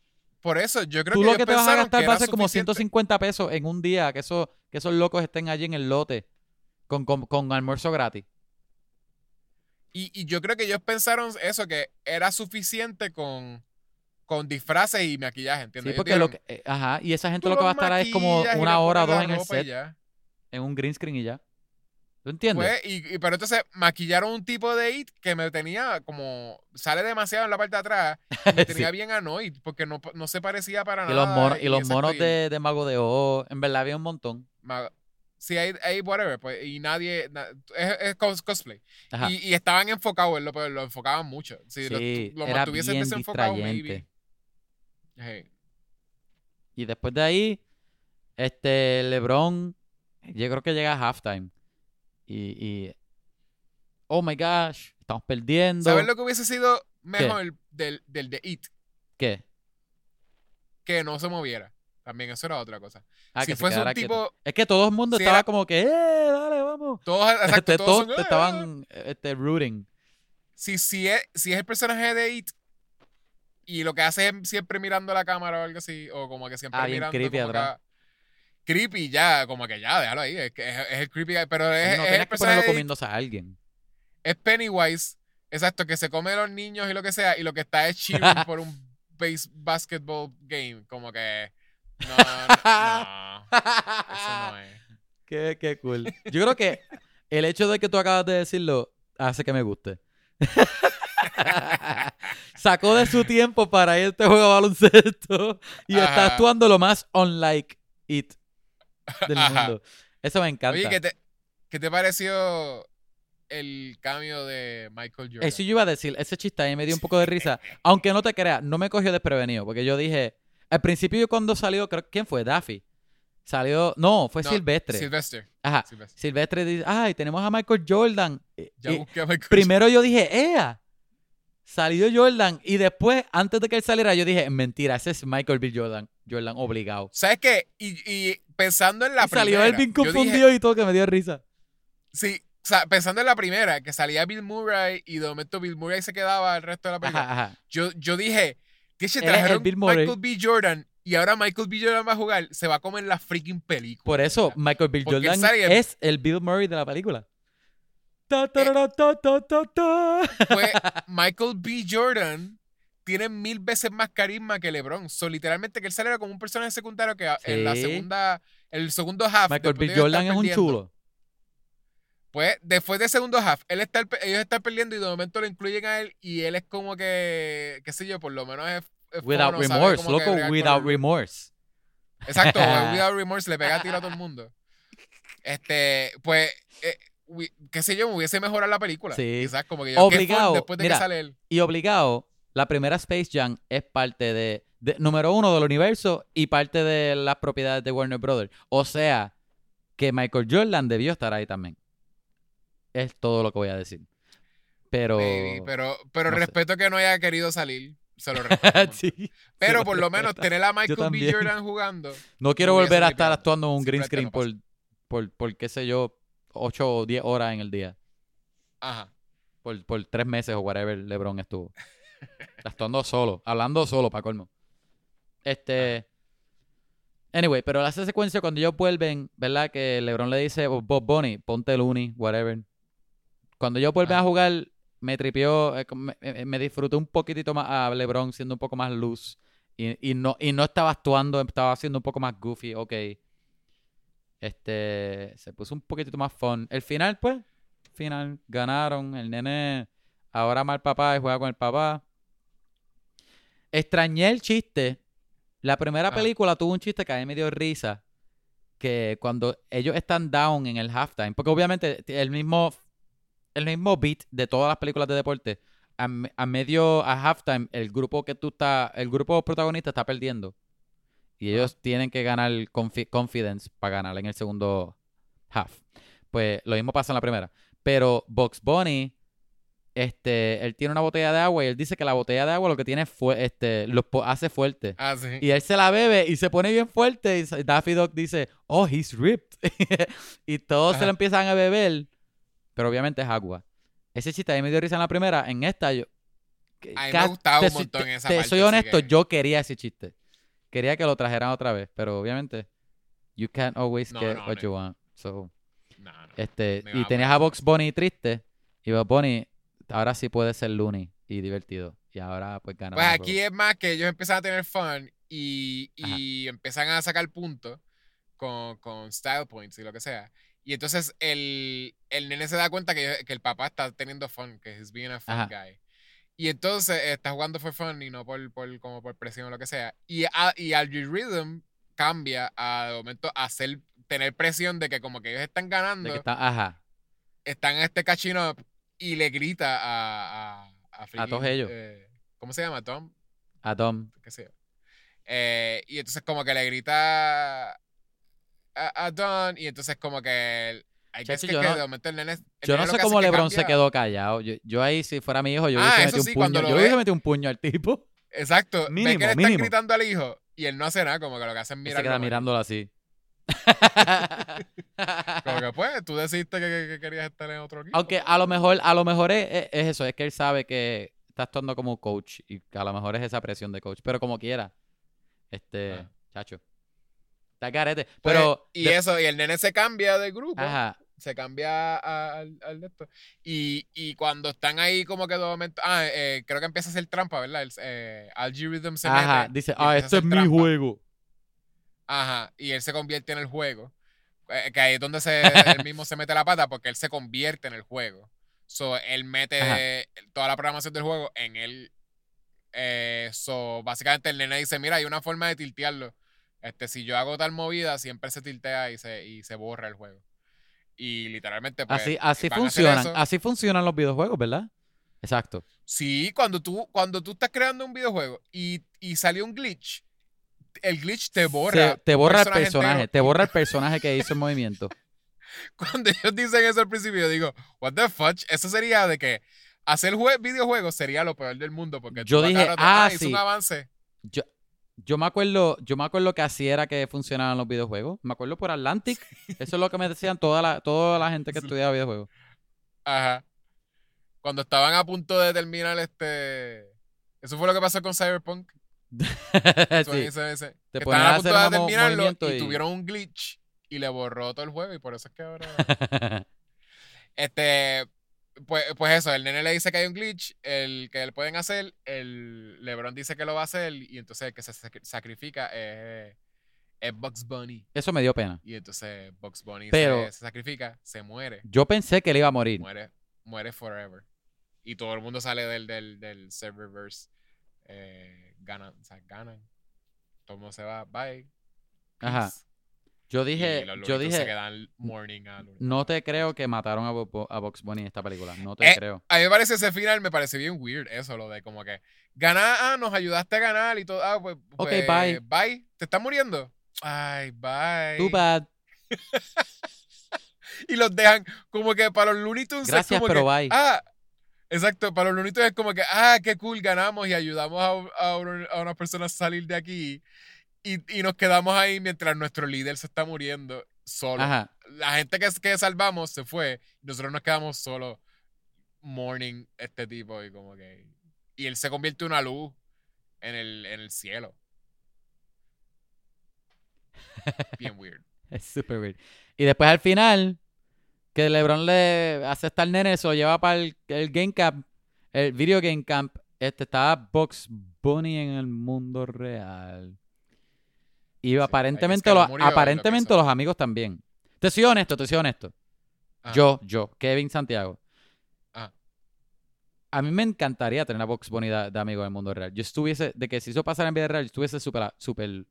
[SPEAKER 2] Por eso, yo creo
[SPEAKER 1] Tú
[SPEAKER 2] que
[SPEAKER 1] lo
[SPEAKER 2] ellos
[SPEAKER 1] que te vas a gastar va a ser como
[SPEAKER 2] suficiente.
[SPEAKER 1] 150 pesos en un día, que, eso, que esos locos estén allí en el lote con, con, con almuerzo gratis.
[SPEAKER 2] Y, y yo creo que ellos pensaron eso, que era suficiente con, con disfraces y maquillaje,
[SPEAKER 1] Sí,
[SPEAKER 2] ¿entiendes? Ellos
[SPEAKER 1] porque lo que, eh, ajá, y esa gente
[SPEAKER 2] "Tú
[SPEAKER 1] lo que va a estar es como una hora o dos en el set,
[SPEAKER 2] ya".
[SPEAKER 1] en un green screen y ya. ¿Tú entiendes?
[SPEAKER 2] Pues, y, y- pero entonces maquillaron un tipo de it que me tenía como. Sale demasiado en la parte de atrás. Me tenía
[SPEAKER 1] Sí.
[SPEAKER 2] bien annoyed porque no, no se parecía para
[SPEAKER 1] Y
[SPEAKER 2] nada.
[SPEAKER 1] los monos, y los monos de, de Mago de Oz, en verdad había un montón.
[SPEAKER 2] Sí, hay, hay whatever, pues, y nadie. na- es, es cos- cosplay. Y, estaban enfocados, en lo, pero lo enfocaban mucho. Si lo-
[SPEAKER 1] Sí,
[SPEAKER 2] lo,
[SPEAKER 1] era
[SPEAKER 2] mantuviesen desenfocado, maybe. Hey.
[SPEAKER 1] Y después de ahí, este LeBron, yo creo que llega a halftime. Y, y oh my gosh, estamos perdiendo.
[SPEAKER 2] ¿Sabes lo que hubiese sido mejor del, del de It?
[SPEAKER 1] ¿Qué?
[SPEAKER 2] Que no se moviera. También eso era otra cosa.
[SPEAKER 1] Ah,
[SPEAKER 2] si
[SPEAKER 1] que
[SPEAKER 2] fuese un
[SPEAKER 1] quieto.
[SPEAKER 2] tipo,
[SPEAKER 1] Es que todo el mundo
[SPEAKER 2] si
[SPEAKER 1] estaba
[SPEAKER 2] era-
[SPEAKER 1] como que, ¡eh, dale, vamos!
[SPEAKER 2] todos, exacto,
[SPEAKER 1] Este,
[SPEAKER 2] todos
[SPEAKER 1] todos
[SPEAKER 2] son,
[SPEAKER 1] te
[SPEAKER 2] "Ah".
[SPEAKER 1] estaban este, rooting.
[SPEAKER 2] si, si, es, si es el personaje de It y lo que hace es siempre mirando la cámara o algo así, o como que siempre
[SPEAKER 1] Ah,
[SPEAKER 2] mirando
[SPEAKER 1] creepy
[SPEAKER 2] como
[SPEAKER 1] atrás.
[SPEAKER 2] creepy ya, como que ya, déjalo ahí, es, que es, es el creepy pero es,
[SPEAKER 1] no
[SPEAKER 2] es
[SPEAKER 1] que ponerlo comiéndose a alguien.
[SPEAKER 2] es Pennywise, exacto, que se come a los niños y lo que sea, y lo que está es cheering por un base, basketball game, como que no, no, no, eso no es.
[SPEAKER 1] Qué, qué cool. Yo creo que el hecho de que tú acabas de decirlo hace que me guste. Sacó de su tiempo para ir a este juego de baloncesto y está actuando lo más unlike it del
[SPEAKER 2] Ajá.
[SPEAKER 1] mundo. Eso me encanta.
[SPEAKER 2] Oye, ¿qué te, ¿qué te pareció el cambio de Michael Jordan?
[SPEAKER 1] Eso yo iba a decir, ese chiste ahí me dio un poco de risa. Aunque no te creas, no me cogió desprevenido. Porque yo dije, al principio yo cuando salió, creo, ¿quién fue? Daffy. Salió, no, fue
[SPEAKER 2] No,
[SPEAKER 1] Silvestre.
[SPEAKER 2] Silvestre.
[SPEAKER 1] Ajá.
[SPEAKER 2] Silvestre.
[SPEAKER 1] Silvestre dice, ay, tenemos a Michael Jordan.
[SPEAKER 2] Ya busqué a Michael
[SPEAKER 1] primero yo dije, ¡Ea! Salió Jordan. Y después, antes de que él saliera, yo dije, mentira, ese es Michael B. Jordan. Jordan obligado.
[SPEAKER 2] ¿Sabes qué? Y, y pensando en la
[SPEAKER 1] Y salió
[SPEAKER 2] primera.
[SPEAKER 1] él bien
[SPEAKER 2] dije-
[SPEAKER 1] confundido y todo que me dio risa.
[SPEAKER 2] sí, o sea, pensando en la primera, que salía Bill Murray y de momento Bill Murray se quedaba el resto de la película.
[SPEAKER 1] Ajá, ajá.
[SPEAKER 2] Yo, yo dije, que se trajeron. Michael B. Jordan y ahora Michael B. Jordan va a jugar, se va a comer la freaking película.
[SPEAKER 1] Por eso. Michael B. Jordan es el Bill Murray de la película. Ta, tarara, ta, ta, ta, ta.
[SPEAKER 2] Pues Michael B. Jordan tiene mil veces más carisma que LeBron. So, literalmente que él sale como un personaje secundario que en la segunda, el segundo half.
[SPEAKER 1] Michael B. Jordan es un chulo.
[SPEAKER 2] Pues después del segundo half, él está, ellos están perdiendo y de momento lo incluyen a él y él es como que, qué sé yo, por lo menos es... es
[SPEAKER 1] Without remorse, loco, without remorse.
[SPEAKER 2] Exacto, without remorse le pega tiro a todo el mundo. Este, pues, eh, qué sé yo, me hubiese mejorado la película.
[SPEAKER 1] Sí.
[SPEAKER 2] Quizás como que yo,
[SPEAKER 1] Obligado,
[SPEAKER 2] después de
[SPEAKER 1] mira,
[SPEAKER 2] que sale él.
[SPEAKER 1] Y obligado, la primera Space Jam es parte de, de- número uno del universo y parte de las propiedades de Warner Brothers. O sea, que Michael Jordan debió estar ahí también. Es todo lo que voy a decir. Pero.
[SPEAKER 2] Maybe, pero pero
[SPEAKER 1] no sé.
[SPEAKER 2] respeto que no haya querido salir. Se lo respeto.
[SPEAKER 1] Sí,
[SPEAKER 2] pero por lo menos tener a Michael B. Jordan jugando.
[SPEAKER 1] No quiero volver a estar actuando en un green screen
[SPEAKER 2] no
[SPEAKER 1] por, por, por, qué sé yo, 8 o 10 horas en el día.
[SPEAKER 2] Ajá.
[SPEAKER 1] Por, por 3 meses o whatever LeBron estuvo. actuando solo, hablando solo, para colmo. Este. Anyway, pero esa secuencia cuando ellos vuelven, ¿verdad? Que LeBron le dice, "Oh, Bob Bunny, ponte Looney, whatever. Cuando ellos vuelven
[SPEAKER 2] Ah.
[SPEAKER 1] a jugar, me tripió, eh, me, disfruté un poquitito más a LeBron siendo un poco más loose. Y, y no, y no estaba actuando, estaba haciendo un poco más goofy, ok. Este, se puso un poquitito más fun. El final, pues, final, ganaron. El nene ahora mal papá y juega con el papá. Extrañé el chiste. La primera
[SPEAKER 2] Ah.
[SPEAKER 1] película tuvo un chiste que a mí me dio risa. Que cuando ellos están down en el halftime, porque obviamente el mismo, el mismo beat de todas las películas de deporte, a, a medio, a halftime, el grupo que tú estás, el grupo protagonista está perdiendo. Y ellos tienen que ganar confi- confidence para ganar en el segundo half. Pues lo mismo pasa en la primera. Pero Box Bunny, este, él tiene una botella de agua y él dice que la botella de agua lo que tiene fue, este, po- hace fuerte.
[SPEAKER 2] Ah, sí.
[SPEAKER 1] Y él se la bebe y se pone bien fuerte. Y Daffy Duck dice, oh, he's ripped. y todos se lo empiezan a beber. Pero obviamente es agua. Ese chiste a mí me dio risa en la primera. En esta yo...
[SPEAKER 2] A mí me gustaba un montón
[SPEAKER 1] te-
[SPEAKER 2] esa
[SPEAKER 1] te
[SPEAKER 2] parte,
[SPEAKER 1] soy honesto,
[SPEAKER 2] que-
[SPEAKER 1] yo quería ese chiste. Quería que lo trajeran otra vez. Pero obviamente, you can't always
[SPEAKER 2] No,
[SPEAKER 1] get
[SPEAKER 2] no,
[SPEAKER 1] what
[SPEAKER 2] no.
[SPEAKER 1] you want. So, este, y tenías a
[SPEAKER 2] eso.
[SPEAKER 1] Box Bunny triste. Y Box Bunny ahora sí puede ser loony y divertido. Y ahora pues gana.
[SPEAKER 2] Pues aquí es más que ellos empiezan a tener fun y, y empiezan a sacar puntos con, con style points y lo que sea. Y entonces el, el nene se da cuenta que, que el papá está teniendo fun, que es being a fun
[SPEAKER 1] Ajá.
[SPEAKER 2] guy. Y entonces está jugando for fun y no por, por, como por presión o lo que sea. Y, a, y Algae Rhythm cambia a de momento a hacer, tener presión de que como que ellos están
[SPEAKER 1] De
[SPEAKER 2] ganando,
[SPEAKER 1] que está, ajá.
[SPEAKER 2] están en este catching up y le grita a... A, a, freaking,
[SPEAKER 1] todos ellos.
[SPEAKER 2] eh, ¿Cómo se llama? Tom
[SPEAKER 1] A Dom.
[SPEAKER 2] qué sé yo. Eh, y entonces como que le grita a, a Don y entonces como que que
[SPEAKER 1] Chacho,
[SPEAKER 2] que
[SPEAKER 1] yo
[SPEAKER 2] que
[SPEAKER 1] no-
[SPEAKER 2] el nene, el
[SPEAKER 1] Yo no sé cómo
[SPEAKER 2] que
[SPEAKER 1] LeBron se quedó callado. Yo, yo ahí, si fuera mi hijo, yo
[SPEAKER 2] Ah,
[SPEAKER 1] hubiese metido
[SPEAKER 2] sí,
[SPEAKER 1] un puño. Yo hubiese
[SPEAKER 2] ve-
[SPEAKER 1] metido un puño al tipo.
[SPEAKER 2] Exacto, ve
[SPEAKER 1] Mínimo,
[SPEAKER 2] que le están
[SPEAKER 1] mínimo.
[SPEAKER 2] gritando al hijo y él no hace nada, como que lo que hace es
[SPEAKER 1] Él
[SPEAKER 2] mirar.
[SPEAKER 1] se queda mirándolo así.
[SPEAKER 2] Como que pues, tú decidiste que, que- que querías estar en otro equipo.
[SPEAKER 1] Aunque a lo mejor, a lo mejor es, es- es eso, es que él sabe que está actuando como coach y que a lo mejor es esa presión de coach. Pero como quiera, este,
[SPEAKER 2] Ajá.
[SPEAKER 1] chacho. Está carete.
[SPEAKER 2] Pues,
[SPEAKER 1] Pero,
[SPEAKER 2] y
[SPEAKER 1] de-
[SPEAKER 2] eso, y el nene se cambia de grupo.
[SPEAKER 1] ajá,
[SPEAKER 2] se cambia al, al de esto. Y, y cuando están ahí como que de momento, ah, eh, creo que empieza a hacer trampa, ¿verdad? El eh, Algorithm se
[SPEAKER 1] ajá,
[SPEAKER 2] mete
[SPEAKER 1] dice, ah, esto es mi
[SPEAKER 2] trampa".
[SPEAKER 1] juego.
[SPEAKER 2] Ajá, y él se convierte en el juego. Eh, que ahí es donde se, él mismo se mete la pata porque él se convierte en el juego. So, él mete
[SPEAKER 1] Ajá.
[SPEAKER 2] toda la programación del juego en él. Eh, so, básicamente el nene dice, mira, hay una forma de tiltearlo. Este, si yo hago tal movida, siempre se tiltea y se, y se borra el juego. Y literalmente, pues,
[SPEAKER 1] Así, así funcionan, así funcionan los videojuegos, ¿verdad? Exacto.
[SPEAKER 2] Sí, cuando tú, cuando tú estás creando un videojuego y, y salió un glitch, el glitch te borra.
[SPEAKER 1] Se- te borra el
[SPEAKER 2] personaje
[SPEAKER 1] te borra el personaje que hizo el movimiento.
[SPEAKER 2] Cuando ellos dicen eso al principio, yo digo, what the fuck, eso sería de que hacer jue- videojuegos sería lo peor del mundo. Porque
[SPEAKER 1] Yo
[SPEAKER 2] tú
[SPEAKER 1] dije, ah,
[SPEAKER 2] hice
[SPEAKER 1] sí.
[SPEAKER 2] un avance.
[SPEAKER 1] Yo, yo me acuerdo, yo me acuerdo que así era que funcionaban los videojuegos. Me acuerdo por Atlantic. Eso es lo que me decían toda la, toda la gente que
[SPEAKER 2] Sí.
[SPEAKER 1] estudiaba videojuegos.
[SPEAKER 2] Ajá. Cuando estaban a punto de terminar este. Eso fue lo que pasó con Cyberpunk.
[SPEAKER 1] Sí.
[SPEAKER 2] ese- ese.
[SPEAKER 1] Te
[SPEAKER 2] Que estaban
[SPEAKER 1] a
[SPEAKER 2] a punto de terminarlo y- tuvieron un glitch y le borró todo el juego y por eso es que ahora. Este, pues, pues eso, el nene le dice que hay un glitch, el que le pueden hacer, el LeBron dice que lo va a hacer y entonces el que se sacri- sacrifica es, es Bugs Bunny.
[SPEAKER 1] Eso me dio pena.
[SPEAKER 2] Y entonces Bugs Bunny
[SPEAKER 1] Pero-
[SPEAKER 2] se, se sacrifica, se muere,
[SPEAKER 1] Yo pensé que él iba a morir.
[SPEAKER 2] muere, muere forever. Y todo el mundo sale del, del, del serververse, eh, ganan, o sea, ganan. Todo el mundo se va, bye.
[SPEAKER 1] Ajá. Yo dije,
[SPEAKER 2] los
[SPEAKER 1] yo
[SPEAKER 2] se
[SPEAKER 1] dije,
[SPEAKER 2] quedan a
[SPEAKER 1] no te creo que mataron a, Bo- a Box Bunny en esta película. No te
[SPEAKER 2] Eh,
[SPEAKER 1] creo.
[SPEAKER 2] A mí me parece ese final, me parece bien weird eso, lo de como que ganar, ah, nos ayudaste a ganar y todo, ah, pues,
[SPEAKER 1] Ok,
[SPEAKER 2] pues,
[SPEAKER 1] bye.
[SPEAKER 2] Bye, ¿te estás muriendo? Ay, bye.
[SPEAKER 1] Too bad.
[SPEAKER 2] Y los dejan como que para los Looney Tunes es
[SPEAKER 1] Gracias,
[SPEAKER 2] como
[SPEAKER 1] pero
[SPEAKER 2] que,
[SPEAKER 1] bye.
[SPEAKER 2] ah, exacto, para los Looney Tunes es como que, ah, qué cool, ganamos y ayudamos a, a, a unas personas a salir de aquí. Y, y nos quedamos ahí mientras nuestro líder se está muriendo solo.
[SPEAKER 1] Ajá.
[SPEAKER 2] La gente que, que salvamos se fue y nosotros nos quedamos solos mourning este tipo y como que... Y él se convierte en una luz en el, en el cielo. Bien weird.
[SPEAKER 1] Es super weird. Y después al final, que LeBron le hace estar nene, se lo lleva para el, el game camp, el video game camp. Este estaba Box Bunny en el mundo real. Y aparentemente, los,
[SPEAKER 2] murió,
[SPEAKER 1] aparentemente los amigos también. Te soy honesto, te soy honesto.
[SPEAKER 2] Ajá.
[SPEAKER 1] Yo, yo, Kevin Santiago.
[SPEAKER 2] Ajá.
[SPEAKER 1] A mí me encantaría tener a Box Bunny de, de amigo en el mundo real. Yo estuviese, de que si eso pasara en vida real, yo estuviese súper, súper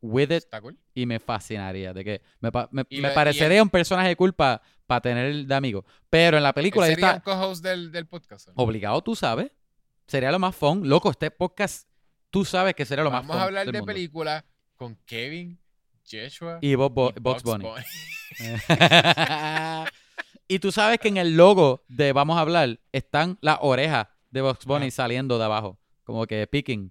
[SPEAKER 1] with it
[SPEAKER 2] cool.
[SPEAKER 1] y me fascinaría. De que me, pa- me, parecería un personaje de culpa para tener de amigo. Pero en la película
[SPEAKER 2] Él
[SPEAKER 1] ya
[SPEAKER 2] sería un
[SPEAKER 1] está
[SPEAKER 2] co-host del, del podcast.
[SPEAKER 1] obligado, tú sabes. Sería lo más fun. Loco, este podcast, tú sabes que sería lo
[SPEAKER 2] Vamos
[SPEAKER 1] más fun.
[SPEAKER 2] a hablar de películas con Kevin, Joshua
[SPEAKER 1] Y Bob, Bo-
[SPEAKER 2] y
[SPEAKER 1] Box Bunny. y tú sabes que en el logo de Vamos a hablar están las orejas de Box Bunny saliendo de abajo. Como que picking.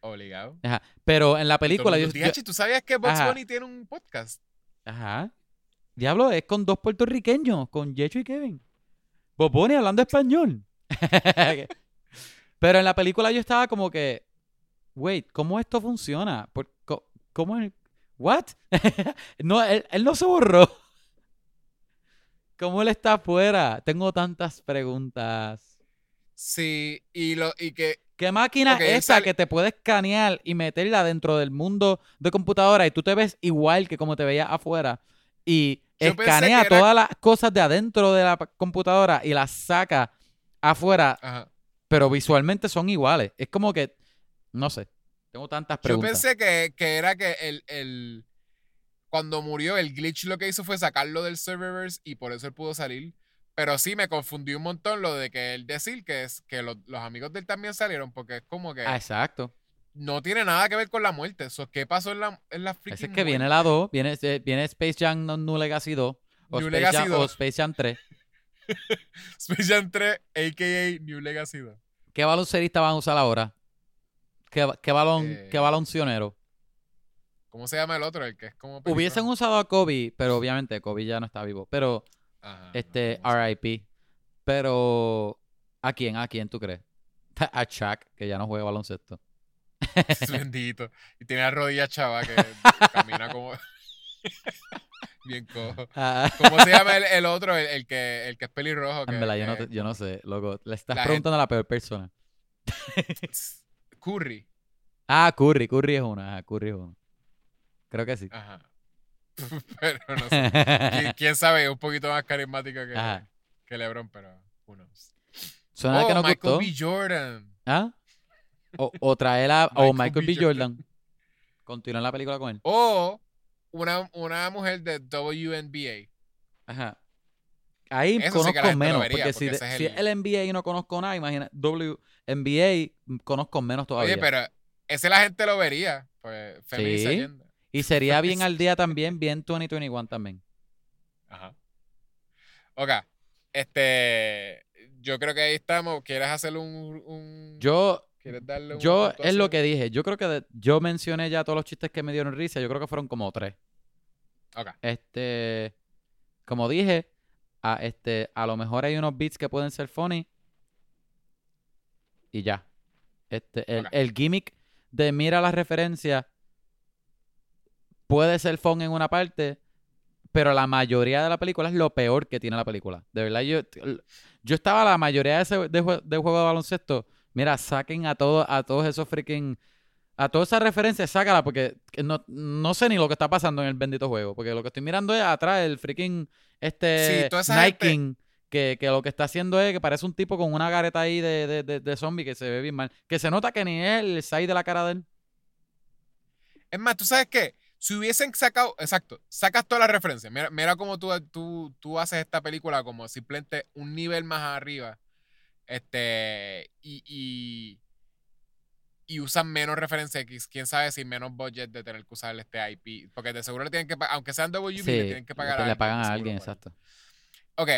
[SPEAKER 2] Obligado.
[SPEAKER 1] Ajá. Pero en la película. Yo- yo-
[SPEAKER 2] "Diache, ¿Tú sabías que
[SPEAKER 1] Ajá.
[SPEAKER 2] Bunny tiene un podcast?
[SPEAKER 1] Ajá. Diablo, es con dos puertorriqueños, con Yecho y Kevin. Bob Bunny hablando español. Pero en la película yo estaba como que, wait, ¿cómo esto funciona? Por- ¿Cómo es? ¿What? no, él, él no se borró. ¿Cómo él está afuera? Tengo tantas preguntas.
[SPEAKER 2] Sí, y, lo, y que
[SPEAKER 1] ¿Qué máquina es esa
[SPEAKER 2] sale-
[SPEAKER 1] que te puede escanear y meterla dentro del mundo de computadora y tú te ves igual que como te veías afuera? Y
[SPEAKER 2] Yo
[SPEAKER 1] escanea
[SPEAKER 2] era-
[SPEAKER 1] todas las cosas de adentro de la computadora y las saca afuera,
[SPEAKER 2] ajá.
[SPEAKER 1] pero visualmente son iguales. Es como que, no sé, tengo tantas
[SPEAKER 2] Yo
[SPEAKER 1] preguntas.
[SPEAKER 2] pensé que, que era que el, el- cuando murió, el glitch lo que hizo fue sacarlo del serververse y por eso él pudo salir. Pero sí me confundió un montón lo de que él decir que es que lo- los amigos de él también salieron, porque es como que
[SPEAKER 1] Ah, exacto.
[SPEAKER 2] no tiene nada que ver con la muerte. Eso, ¿Qué pasó en la, en la
[SPEAKER 1] Ese es que viene la 2, viene, eh, viene Space Jam No- New Legacy 2 o,
[SPEAKER 2] New
[SPEAKER 1] Space
[SPEAKER 2] Legacy
[SPEAKER 1] Jam, o
[SPEAKER 2] 2.
[SPEAKER 1] Space Jam 3.
[SPEAKER 2] Space Jam 3, a.k.a. New Legacy 2.
[SPEAKER 1] ¿Qué baloncerista van a usar ahora? ¿Qué, qué balón,
[SPEAKER 2] Eh,
[SPEAKER 1] qué baloncionero?
[SPEAKER 2] ¿Cómo se llama el otro? El que es como.
[SPEAKER 1] Hubiesen usado a Kobe, pero obviamente Kobe ya no está vivo. Pero,
[SPEAKER 2] Ajá,
[SPEAKER 1] este,
[SPEAKER 2] ¿cómo se llama?
[SPEAKER 1] RIP. Pero, ¿a quién? ¿A quién tú crees? A Shaq, que ya no juega baloncesto.
[SPEAKER 2] Bendito. Y tiene la rodilla chava que camina como. Bien cojo.
[SPEAKER 1] Ah,
[SPEAKER 2] ¿Cómo se llama el, el otro? El, el que, el que es pelirrojo. Que,
[SPEAKER 1] en verdad, yo no,
[SPEAKER 2] que-
[SPEAKER 1] te- yo no sé, loco. Le estás
[SPEAKER 2] La
[SPEAKER 1] preguntando a la peor persona.
[SPEAKER 2] Curry.
[SPEAKER 1] Ah, Curry. Curry es uno. Ajá, Curry es uno. Creo que sí.
[SPEAKER 2] Ajá. pero no sé. ¿Qui- ¿Quién sabe? Es un poquito más carismático que,
[SPEAKER 1] Ajá.
[SPEAKER 2] que LeBron, pero knows.
[SPEAKER 1] Suena
[SPEAKER 2] oh,
[SPEAKER 1] que no
[SPEAKER 2] Michael
[SPEAKER 1] gustó.
[SPEAKER 2] B. Jordan.
[SPEAKER 1] ¿Ah? O, o traer a o
[SPEAKER 2] Michael
[SPEAKER 1] Michael
[SPEAKER 2] B.
[SPEAKER 1] B. Jordan. Continúa la película con él.
[SPEAKER 2] O una, una mujer de WNBA.
[SPEAKER 1] Ajá. Ahí
[SPEAKER 2] Eso
[SPEAKER 1] conozco menos.
[SPEAKER 2] vería,
[SPEAKER 1] porque,
[SPEAKER 2] porque
[SPEAKER 1] si,
[SPEAKER 2] es
[SPEAKER 1] si
[SPEAKER 2] el-
[SPEAKER 1] es el NBA y no conozco nada, imagina. WNBA mm, conozco menos todavía.
[SPEAKER 2] Oye, pero ese la gente lo vería. Pues, Feminist
[SPEAKER 1] Sí. Y sería bien al día también, bien 2021 también.
[SPEAKER 2] Ajá. Ok. Este. Yo creo que ahí estamos. ¿Quieres hacer un. un-
[SPEAKER 1] Yo,
[SPEAKER 2] ¿Quieres darle un
[SPEAKER 1] yo es lo que dije. Yo creo que de- yo mencioné ya todos los chistes que me dieron risa. Yo creo que fueron como tres.
[SPEAKER 2] Ok.
[SPEAKER 1] Este, como dije, a, este, a lo mejor hay unos beats que pueden ser funny. Y ya. Este, el, el gimmick de mira la referencia puede ser fun en una parte, pero la mayoría de la película es lo peor que tiene la película. De verdad, yo, yo estaba la mayoría de, ese, de, jue- de juego de baloncesto. Mira, saquen a todos, a todos esos freaking. A todas esas referencias, sácala, porque que no, no sé ni lo que está pasando en el bendito juego. Porque lo que estoy mirando es atrás el freaking este
[SPEAKER 2] Sí, toda esa
[SPEAKER 1] Nike que, que lo que está haciendo es que parece un tipo con una gareta ahí de, de, de, de zombie que se ve bien mal. Que se nota que ni el side de la cara de él.
[SPEAKER 2] Es más, ¿tú sabes qué? Si hubiesen sacado, exacto, sacas todas las referencias. Mira, mira cómo tú, tú, tú haces esta película como simplemente un nivel más arriba. Este, y, y, y usan menos referencias. qui- Quién sabe si menos budget de tener que usar este IP. Porque de seguro le tienen que pagar, aunque sean WB, le
[SPEAKER 1] Sí,
[SPEAKER 2] tienen que pagar
[SPEAKER 1] le,
[SPEAKER 2] a
[SPEAKER 1] le
[SPEAKER 2] alguien,
[SPEAKER 1] pagan
[SPEAKER 2] de
[SPEAKER 1] a alguien, exacto.
[SPEAKER 2] Ok.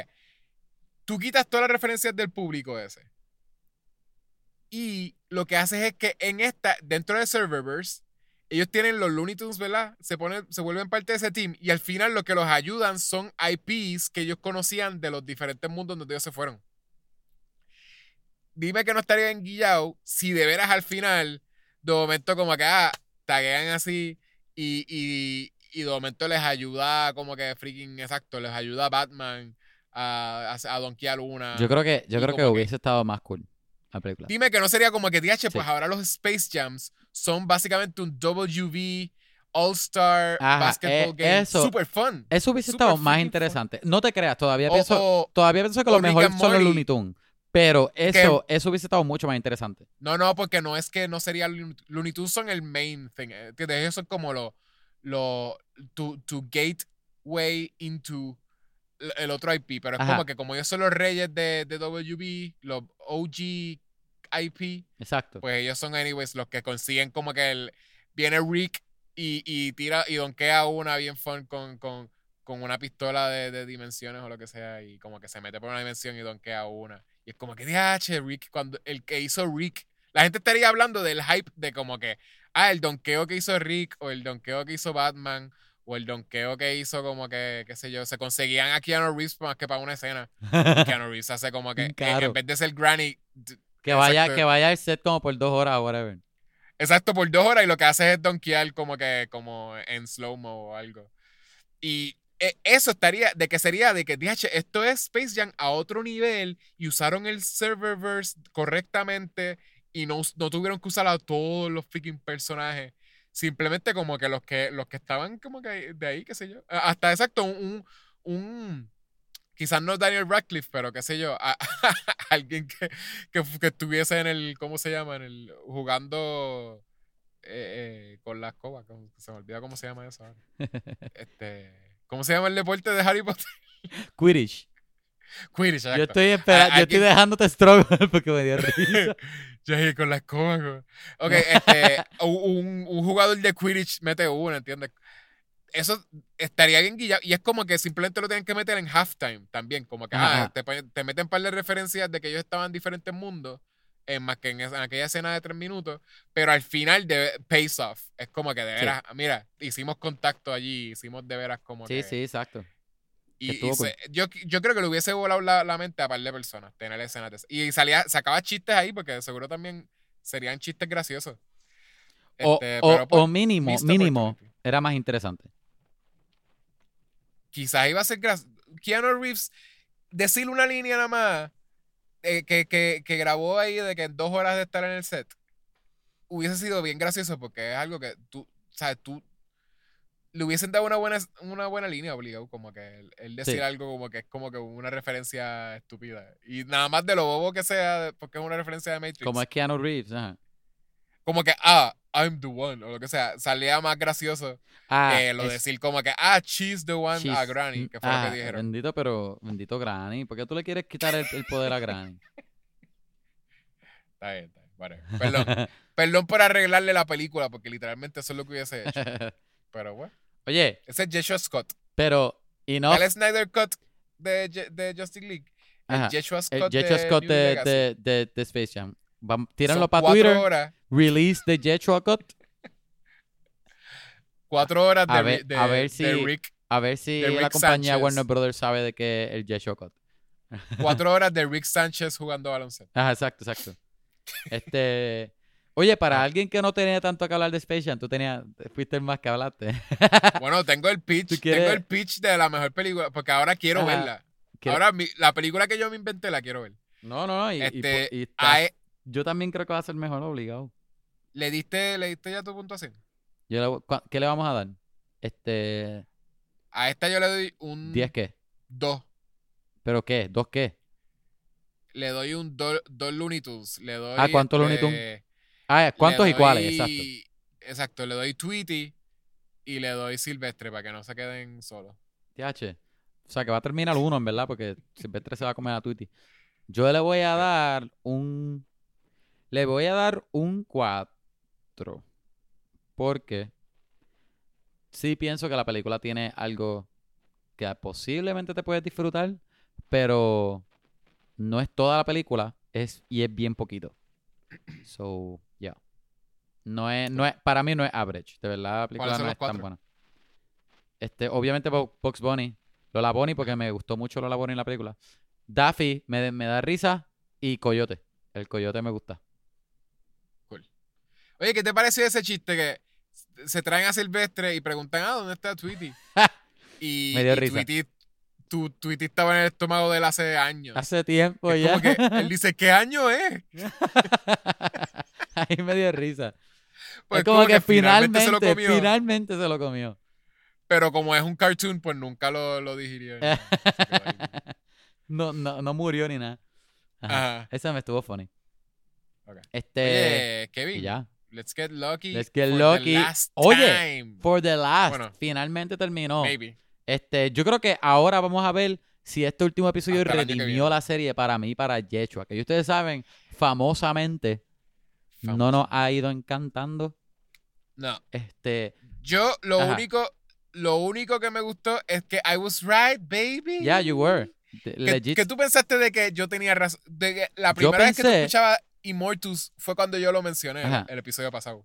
[SPEAKER 2] Tú quitas todas las referencias del público ese. Y lo que haces es que en esta, dentro de Serververse, ellos tienen los Looney Tunes, ¿verdad? Se, ponen, se vuelven parte de ese team. Y al final lo que los ayudan son IPs que ellos conocían de los diferentes mundos donde ellos se fueron. Dime que no estaría enguillado si de veras al final, de momento como que, ah, taguean así y, y, y de momento les ayuda como que freaking, exacto, les ayuda Batman a, a, a donkear una.
[SPEAKER 1] Yo creo que, yo creo que hubiese estado más cool la película.
[SPEAKER 2] Dime que no sería como que, DH, pues
[SPEAKER 1] Sí.
[SPEAKER 2] ahora los Space Jams son básicamente un WV All-Star
[SPEAKER 1] Ajá,
[SPEAKER 2] Basketball
[SPEAKER 1] eh,
[SPEAKER 2] Game.
[SPEAKER 1] eso-
[SPEAKER 2] Super fun.
[SPEAKER 1] Eso hubiese
[SPEAKER 2] Super
[SPEAKER 1] estado más interesante. No te creas, todavía
[SPEAKER 2] O-
[SPEAKER 1] pienso,
[SPEAKER 2] o-
[SPEAKER 1] todavía pienso que lo mejor son los. Looney Tunes. Pero eso, eso hubiese estado mucho más interesante.
[SPEAKER 2] no, no, porque no es que no sería Looney Tunes son el main thing. eh. Ellos son como lo, lo tu, tu gateway into el otro IP. Pero es
[SPEAKER 1] Ajá.
[SPEAKER 2] como que como ellos son los reyes de, de WB, los OG IP,
[SPEAKER 1] Exacto.
[SPEAKER 2] pues ellos son anyways los que consiguen como que el viene Rick y, y tira y donkea una bien fun con, con, con una pistola de, de dimensiones o lo que sea y como que se mete por una dimensión y donkea una y es como que DH Rick cuando el que hizo Rick la gente estaría hablando del hype de como que ah el donkeo que hizo Rick o el donkeo que hizo Batman o el donkeo que hizo como que qué sé yo se conseguían a Keanu Reeves más que para una escena Keanu Reeves hace como que en- vez de ser Granny
[SPEAKER 1] que vaya,
[SPEAKER 2] exacto.
[SPEAKER 1] que vaya al set como por dos horas o whatever.
[SPEAKER 2] Exacto, por dos horas y lo que hace es donkear como que como en slow-mo o algo. Y eh, eso estaría, de que sería de que, DH, esto es Space Jam a otro nivel y usaron el serververse correctamente y no, no tuvieron que usar a todos los freaking personajes. Simplemente como que los que, los que estaban como que de ahí, qué sé yo. Hasta exacto, un, un, un- quizás no Daniel Radcliffe, pero qué sé yo, a- alguien que, que, que estuviese en el, ¿cómo se llama? En el, jugando eh, eh, con la escoba, como- se me olvida cómo se llama eso ahora. Este, ¿cómo se llama el deporte de Harry Potter?
[SPEAKER 1] Quidditch.
[SPEAKER 2] Quidditch,
[SPEAKER 1] Yo
[SPEAKER 2] exacto.
[SPEAKER 1] estoy esperando, yo estoy dejándote struggle porque me dio risa.
[SPEAKER 2] Yo dije, con la escoba. como- Ok, este, un, un jugador de Quidditch mete una, ¿entiendes? Eso estaría bien guillado. Y es como que simplemente lo tienen que meter en halftime también. Como que ah, te, te meten un par de referencias de que ellos estaban en diferentes mundos. en más que en, aquella escena de tres minutos, pero al final de pays off. Es como que de
[SPEAKER 1] Sí.
[SPEAKER 2] veras, mira, hicimos contacto allí, hicimos de veras como
[SPEAKER 1] Sí,
[SPEAKER 2] que...
[SPEAKER 1] sí, exacto.
[SPEAKER 2] Y,
[SPEAKER 1] estuvo
[SPEAKER 2] y se- yo, yo creo que le hubiese volado la, la mente a par de personas tener escenas de. Y salía, sacaba chistes ahí porque seguro también serían chistes graciosos.
[SPEAKER 1] O,
[SPEAKER 2] Este,
[SPEAKER 1] o-
[SPEAKER 2] pues,
[SPEAKER 1] o mínimo, mínimo, era más interesante.
[SPEAKER 2] Quizás iba a ser gracioso. Keanu Reeves, decir una línea nada más eh, que, que, que grabó ahí de que en dos horas de estar en el set hubiese sido bien gracioso porque es algo que tú, sabes, tú le hubiesen dado una buena, una buena línea obligado, como que él, decir
[SPEAKER 1] Sí.
[SPEAKER 2] algo como que es como que una referencia estúpida. Y nada más de lo bobo que sea, porque es una referencia de Matrix.
[SPEAKER 1] Como es Keanu Reeves. ajá.
[SPEAKER 2] Como que, ah, I'm the one, o lo que sea, salía más gracioso
[SPEAKER 1] Ah,
[SPEAKER 2] que lo
[SPEAKER 1] es-
[SPEAKER 2] decir como que, ah, she's the one a
[SPEAKER 1] she's-
[SPEAKER 2] Granny, que fue
[SPEAKER 1] ah,
[SPEAKER 2] lo que dijeron.
[SPEAKER 1] Bendito, pero bendito Granny. ¿Por qué tú le quieres quitar el, el poder a Granny?
[SPEAKER 2] Está bien, está bien, whatever. Perdón, perdón por arreglarle la película, porque literalmente eso es lo que hubiese hecho. Pero bueno,
[SPEAKER 1] Oye,
[SPEAKER 2] ese es Joshua Scott.
[SPEAKER 1] pero y no
[SPEAKER 2] El Snyder Cut de, de Justice League. El Joshua
[SPEAKER 1] el
[SPEAKER 2] Scott,
[SPEAKER 1] Joshua
[SPEAKER 2] de
[SPEAKER 1] Scott de, de, de, de Space Jam. Vam-
[SPEAKER 2] Son
[SPEAKER 1] tíranlo para Twitter.
[SPEAKER 2] Horas,
[SPEAKER 1] Release de Joshua Scott.
[SPEAKER 2] cuatro horas de,
[SPEAKER 1] A ver-
[SPEAKER 2] de,
[SPEAKER 1] a ver
[SPEAKER 2] de
[SPEAKER 1] si-
[SPEAKER 2] Rick.
[SPEAKER 1] A ver si la compañía
[SPEAKER 2] Sánchez.
[SPEAKER 1] Warner Brothers sabe de que el Joshua Scott.
[SPEAKER 2] Cuatro horas de Rick Sánchez jugando baloncesto.
[SPEAKER 1] Ajá, exacto, exacto. Este. Oye, para
[SPEAKER 2] Ah.
[SPEAKER 1] alguien que no tenía tanto que hablar de Space Jam, tú tenías, fuiste el más que hablaste.
[SPEAKER 2] Bueno, tengo el pitch.
[SPEAKER 1] ¿Tú quieres-
[SPEAKER 2] Tengo el pitch de la mejor película. Porque ahora quiero
[SPEAKER 1] Ajá.
[SPEAKER 2] verla.
[SPEAKER 1] ¿Quieres-
[SPEAKER 2] Ahora mi- la película que yo me inventé la quiero ver.
[SPEAKER 1] No, no, no. Y,
[SPEAKER 2] Este,
[SPEAKER 1] po- y está-
[SPEAKER 2] a e-
[SPEAKER 1] yo también creo que va a ser mejor obligado.
[SPEAKER 2] ¿le, diste, ¿Le diste ya tu puntuación?
[SPEAKER 1] Yo le- ¿Qué le vamos a dar? Este.
[SPEAKER 2] A esta yo le doy un
[SPEAKER 1] ¿10 qué?
[SPEAKER 2] 2.
[SPEAKER 1] ¿Pero qué? ¿Dos qué?
[SPEAKER 2] Le doy un 2 Looney Tunes. Le doy.
[SPEAKER 1] Ah, ¿cuántos Looney
[SPEAKER 2] este,
[SPEAKER 1] Tunes? Ah, ¿cuántos
[SPEAKER 2] le
[SPEAKER 1] y cuáles?
[SPEAKER 2] doy-
[SPEAKER 1] Exacto.
[SPEAKER 2] Exacto, le doy Tweety y le doy Silvestre para que no se queden solos.
[SPEAKER 1] TH. O sea, que va a terminar uno, en verdad, porque Silvestre se va a comer a Twitty. Yo le voy a dar un. Le voy a dar un 4. Porque sí pienso que la película tiene algo que posiblemente te puedes disfrutar, pero no es toda la película es, y es bien poquito. So. No es, no es, para mí no es average. De verdad, la película
[SPEAKER 2] ¿Cuáles son
[SPEAKER 1] no es tan buena. Este, obviamente Bo- Bugs Bunny. Lola Bunny porque me gustó mucho Lola Bunny en la película. Daffy me, me da risa y Coyote. El Coyote me gusta.
[SPEAKER 2] Oye, ¿qué te pareció ese chiste que se traen a Silvestre y preguntan, ah, ¿dónde está Tweety? y,
[SPEAKER 1] Me dio
[SPEAKER 2] y
[SPEAKER 1] risa.
[SPEAKER 2] Tweety, tu Tweety estaba en el estómago de él hace años.
[SPEAKER 1] Hace tiempo
[SPEAKER 2] Es
[SPEAKER 1] ya.
[SPEAKER 2] como que él dice, ¿qué año es?
[SPEAKER 1] Ahí me dio risa.
[SPEAKER 2] Pues
[SPEAKER 1] es como, que,
[SPEAKER 2] finalmente
[SPEAKER 1] finalmente,
[SPEAKER 2] se lo comió.
[SPEAKER 1] finalmente se lo comió.
[SPEAKER 2] Pero como es un cartoon, pues nunca lo, lo digirió.
[SPEAKER 1] No, no, no murió ni nada. Ajá.
[SPEAKER 2] Ajá.
[SPEAKER 1] Esa me estuvo funny. Este.
[SPEAKER 2] Oye,
[SPEAKER 1] y
[SPEAKER 2] Kevin,
[SPEAKER 1] ya.
[SPEAKER 2] let's get lucky.
[SPEAKER 1] Let's get
[SPEAKER 2] for
[SPEAKER 1] lucky.
[SPEAKER 2] The last
[SPEAKER 1] Oye,
[SPEAKER 2] time.
[SPEAKER 1] For the last.
[SPEAKER 2] Bueno.
[SPEAKER 1] finalmente terminó.
[SPEAKER 2] Maybe.
[SPEAKER 1] Este, yo creo que ahora vamos a ver si este último episodio
[SPEAKER 2] Hasta
[SPEAKER 1] redimió la serie para mí, para Yechua. Que ustedes saben, famosamente, no nos ha ido encantando.
[SPEAKER 2] No.
[SPEAKER 1] Este,
[SPEAKER 2] Yo lo
[SPEAKER 1] Ajá.
[SPEAKER 2] único, lo único que me gustó es que I was right, baby.
[SPEAKER 1] yeah, you were. De-
[SPEAKER 2] ¿Qué,
[SPEAKER 1] Legit.
[SPEAKER 2] qué tú pensaste de que yo tenía razón? De que la
[SPEAKER 1] Yo
[SPEAKER 2] primera vez que tú escuchabas Immortus fue cuando yo lo mencioné
[SPEAKER 1] Ajá.
[SPEAKER 2] el, el episodio pasado.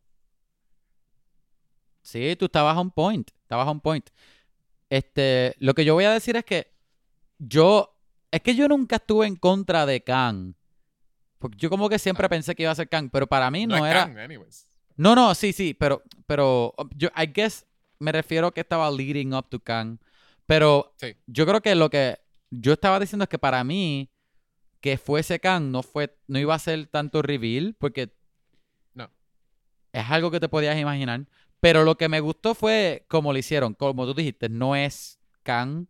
[SPEAKER 1] Sí, tú estabas on point. Estabas on point. Este, lo que yo voy a decir es que yo. Es que yo nunca estuve en contra de Kang. Porque yo como que siempre
[SPEAKER 2] Ah.
[SPEAKER 1] pensé que iba a ser Kang, pero para mí no,
[SPEAKER 2] es
[SPEAKER 1] era.
[SPEAKER 2] Kang, anyways.
[SPEAKER 1] No, no, sí, sí, pero, pero yo, I guess, me refiero que estaba leading up to Kang. Pero
[SPEAKER 2] Sí.
[SPEAKER 1] yo creo que lo que yo estaba diciendo es que para mí, que fuese Kang no fue, no iba a ser tanto reveal, porque
[SPEAKER 2] No.
[SPEAKER 1] es algo que te podías imaginar. Pero lo que me gustó fue como lo hicieron, como tú dijiste, no es Kang.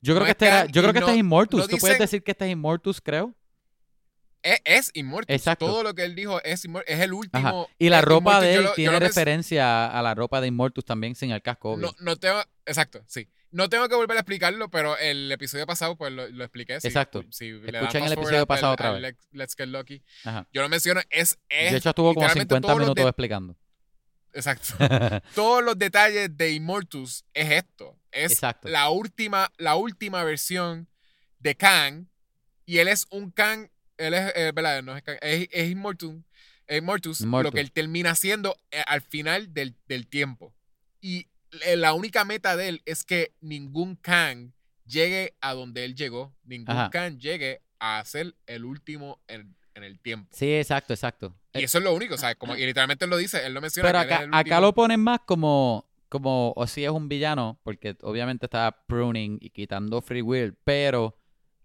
[SPEAKER 1] Yo
[SPEAKER 2] No
[SPEAKER 1] creo que
[SPEAKER 2] es
[SPEAKER 1] este era,
[SPEAKER 2] Kang
[SPEAKER 1] yo creo que
[SPEAKER 2] no-
[SPEAKER 1] este es Immortus. Tú puedes decir que este es Immortus, creo.
[SPEAKER 2] Es, es Immortus.
[SPEAKER 1] Exacto.
[SPEAKER 2] Todo lo que él dijo es Immortus. Es el último.
[SPEAKER 1] Ajá. Y la ropa
[SPEAKER 2] Immortus.
[SPEAKER 1] de él
[SPEAKER 2] lo-
[SPEAKER 1] tiene referencia a la ropa de Immortus también sin el casco, obvio.
[SPEAKER 2] No, no tengo, exacto, sí. No tengo que volver a explicarlo, pero el episodio pasado pues lo, lo expliqué. Si-
[SPEAKER 1] Exacto.
[SPEAKER 2] Si,
[SPEAKER 1] Escuchen el episodio
[SPEAKER 2] al-
[SPEAKER 1] pasado
[SPEAKER 2] al
[SPEAKER 1] otra vez.
[SPEAKER 2] Let's, Let's Get Lucky.
[SPEAKER 1] Ajá.
[SPEAKER 2] Yo lo menciono, es, es
[SPEAKER 1] De hecho, estuvo como
[SPEAKER 2] literalmente
[SPEAKER 1] 50
[SPEAKER 2] todos los
[SPEAKER 1] minutos
[SPEAKER 2] de-
[SPEAKER 1] explicando.
[SPEAKER 2] Exacto. Todos los detalles de Immortus es esto. Es
[SPEAKER 1] Exacto.
[SPEAKER 2] la última, la última versión de Kang. Y él es un Kang él es, eh, ¿verdad? No es, es, es Immortus, es Immortus, lo que él termina haciendo eh, al final del, del tiempo. Y eh, la única meta de él es que ningún Kang llegue a donde él llegó, ningún
[SPEAKER 1] Ajá.
[SPEAKER 2] Kang llegue a ser el último en, en el tiempo.
[SPEAKER 1] Sí, exacto, exacto.
[SPEAKER 2] Y
[SPEAKER 1] Eh,
[SPEAKER 2] eso es lo único, ¿sabes? Como, y literalmente él lo dice, él lo menciona.
[SPEAKER 1] Pero acá, acá lo ponen más como, como, o si es un villano, porque obviamente está pruning y quitando free will, pero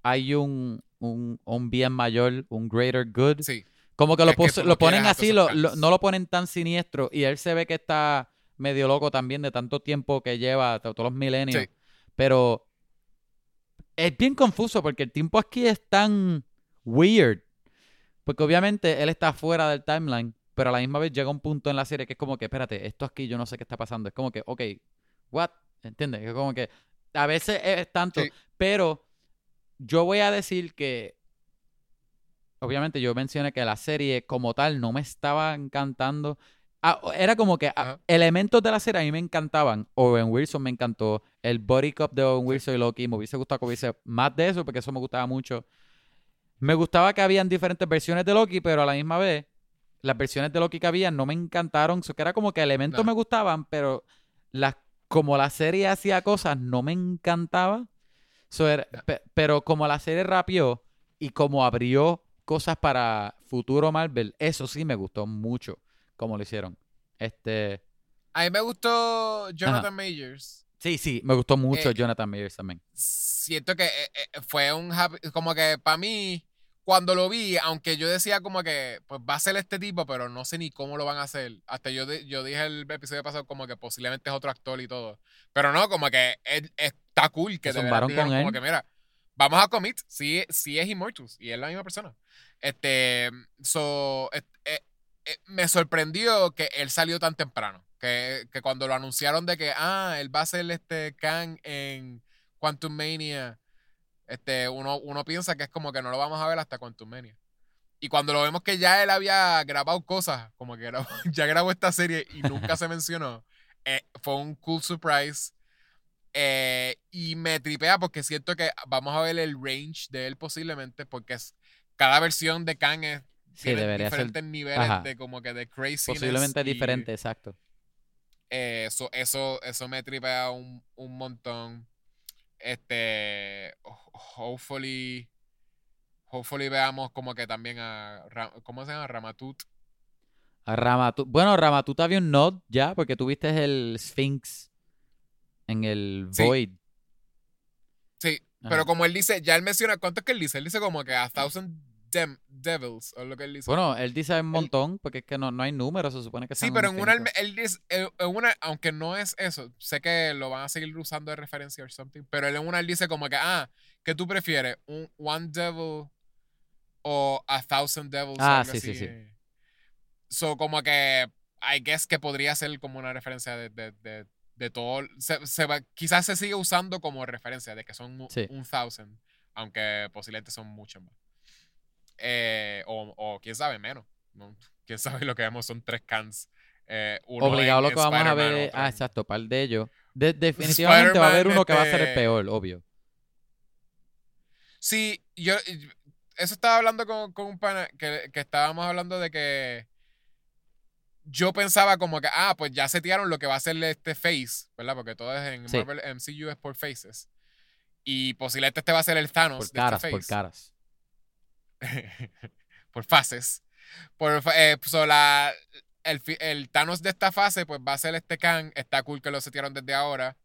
[SPEAKER 1] hay un, un, un bien mayor, un greater good.
[SPEAKER 2] Sí,
[SPEAKER 1] Como que lo,
[SPEAKER 2] que
[SPEAKER 1] lo ponen así, lo, no lo ponen tan siniestro y él se ve que está medio loco también de tanto tiempo que lleva, to- todos los milenios.
[SPEAKER 2] Sí.
[SPEAKER 1] Pero es bien confuso porque el tiempo aquí es tan weird. Porque obviamente él está fuera del timeline, pero a la misma vez llega un punto en la serie que es como que, espérate, esto aquí yo no sé qué está pasando. Es como que, ok, what? ¿Entiendes? Es como que a veces es tanto,
[SPEAKER 2] Sí.
[SPEAKER 1] pero yo voy a decir que obviamente yo mencioné que la serie como tal no me estaba encantando. Ah, era como que ah, elementos de la serie a mí me encantaban. Owen Wilson me encantó. El body cup de Owen Wilson y Loki me hubiese gustado que hubiese más de eso porque eso me gustaba mucho. Me gustaba que habían diferentes versiones de Loki, pero a la misma vez las versiones de Loki que habían no me encantaron. So, que era como que elementos
[SPEAKER 2] No.
[SPEAKER 1] me gustaban, pero las, como la serie hacía cosas no me encantaba. So, era- pe- pero como la serie rapió y como abrió cosas para futuro Marvel, eso sí me gustó mucho como lo hicieron. Este,
[SPEAKER 2] A mí me gustó Jonathan Majors.
[SPEAKER 1] sí, sí, me gustó mucho
[SPEAKER 2] Eh,
[SPEAKER 1] Jonathan Majors también.
[SPEAKER 2] Siento que eh, eh, fue un happy- como que para mí, cuando lo vi, aunque yo decía como que pues va a ser este tipo, pero no sé ni cómo lo van a hacer. Hasta yo, yo dije el episodio pasado como que posiblemente es otro actor y todo. Pero no, como que es- está cool que
[SPEAKER 1] Se
[SPEAKER 2] de
[SPEAKER 1] con
[SPEAKER 2] como
[SPEAKER 1] él.
[SPEAKER 2] que mira, vamos a commit, sí, sí es Immortus y es la misma persona. Este, so, et- eh, eh, me sorprendió que él salió tan temprano. Que, que cuando lo anunciaron de que, ah, él va a ser este Kang en Quantum Mania, este, uno, uno piensa que es como que no lo vamos a ver hasta Quantum Mania. Y cuando lo vemos que ya él había grabado cosas, como que grabó- ya grabó esta serie y nunca se mencionó, eh, fue un cool surprise. Eh, y me tripea porque siento que vamos a ver el range de él posiblemente, porque es, cada versión de Kang es,
[SPEAKER 1] Sí,
[SPEAKER 2] tiene
[SPEAKER 1] ser
[SPEAKER 2] diferentes niveles
[SPEAKER 1] ajá.
[SPEAKER 2] de como que de craziness.
[SPEAKER 1] posiblemente
[SPEAKER 2] y,
[SPEAKER 1] diferente, exacto.
[SPEAKER 2] eh, eso, eso, eso me tripea un, un montón. Este, ho- hopefully, hopefully veamos como que también a, ¿cómo se llama? Ramatut.
[SPEAKER 1] A Ramatut, bueno, Ramatut había un nod ya, porque tuviste el Sphinx en el
[SPEAKER 2] Sí.
[SPEAKER 1] Void.
[SPEAKER 2] Sí,
[SPEAKER 1] Ajá.
[SPEAKER 2] pero como él dice, ya él menciona, ¿cuánto es que él dice? Él dice como que a thousand dem- devils, o lo que él dice.
[SPEAKER 1] Bueno, él dice un montón, porque es que no, no hay números, se supone que
[SPEAKER 2] Sí, pero en una, él dice, en en una, aunque no es eso, sé que lo van a seguir usando de referencia o something, pero él en una él dice como que, ah, ¿qué tú prefieres? ¿Un one devil o a thousand devils?
[SPEAKER 1] Ah, sí, sí,
[SPEAKER 2] así?
[SPEAKER 1] sí.
[SPEAKER 2] So, como que, I guess que podría ser como una referencia de, de, de, de todo, se, se va- quizás se sigue usando como referencia de que son un,
[SPEAKER 1] Sí.
[SPEAKER 2] un thousand, aunque posiblemente son muchos más. Eh, o, o quién sabe, menos. ¿no? Quién sabe lo que vemos son tres cans. Eh, uno
[SPEAKER 1] Obligado lo que vamos a ver
[SPEAKER 2] otro
[SPEAKER 1] ah, exacto, par de ellos. De- definitivamente va a haber uno que va a ser el
[SPEAKER 2] este-
[SPEAKER 1] peor, obvio.
[SPEAKER 2] Sí, yo eso estaba hablando con, con un pana que, que estábamos hablando de que yo pensaba como que, ah, pues ya setearon lo que va a ser este face, ¿verdad? Porque todo es en
[SPEAKER 1] Sí.
[SPEAKER 2] Marvel MCU es por faces. Y posiblemente este va a ser el Thanos
[SPEAKER 1] Por
[SPEAKER 2] de
[SPEAKER 1] caras,
[SPEAKER 2] este
[SPEAKER 1] por
[SPEAKER 2] face.
[SPEAKER 1] caras.
[SPEAKER 2] por fases. Por, eh, so la, el, el Thanos de esta fase, pues va a ser este Kang. Está cool que lo setearon desde ahora.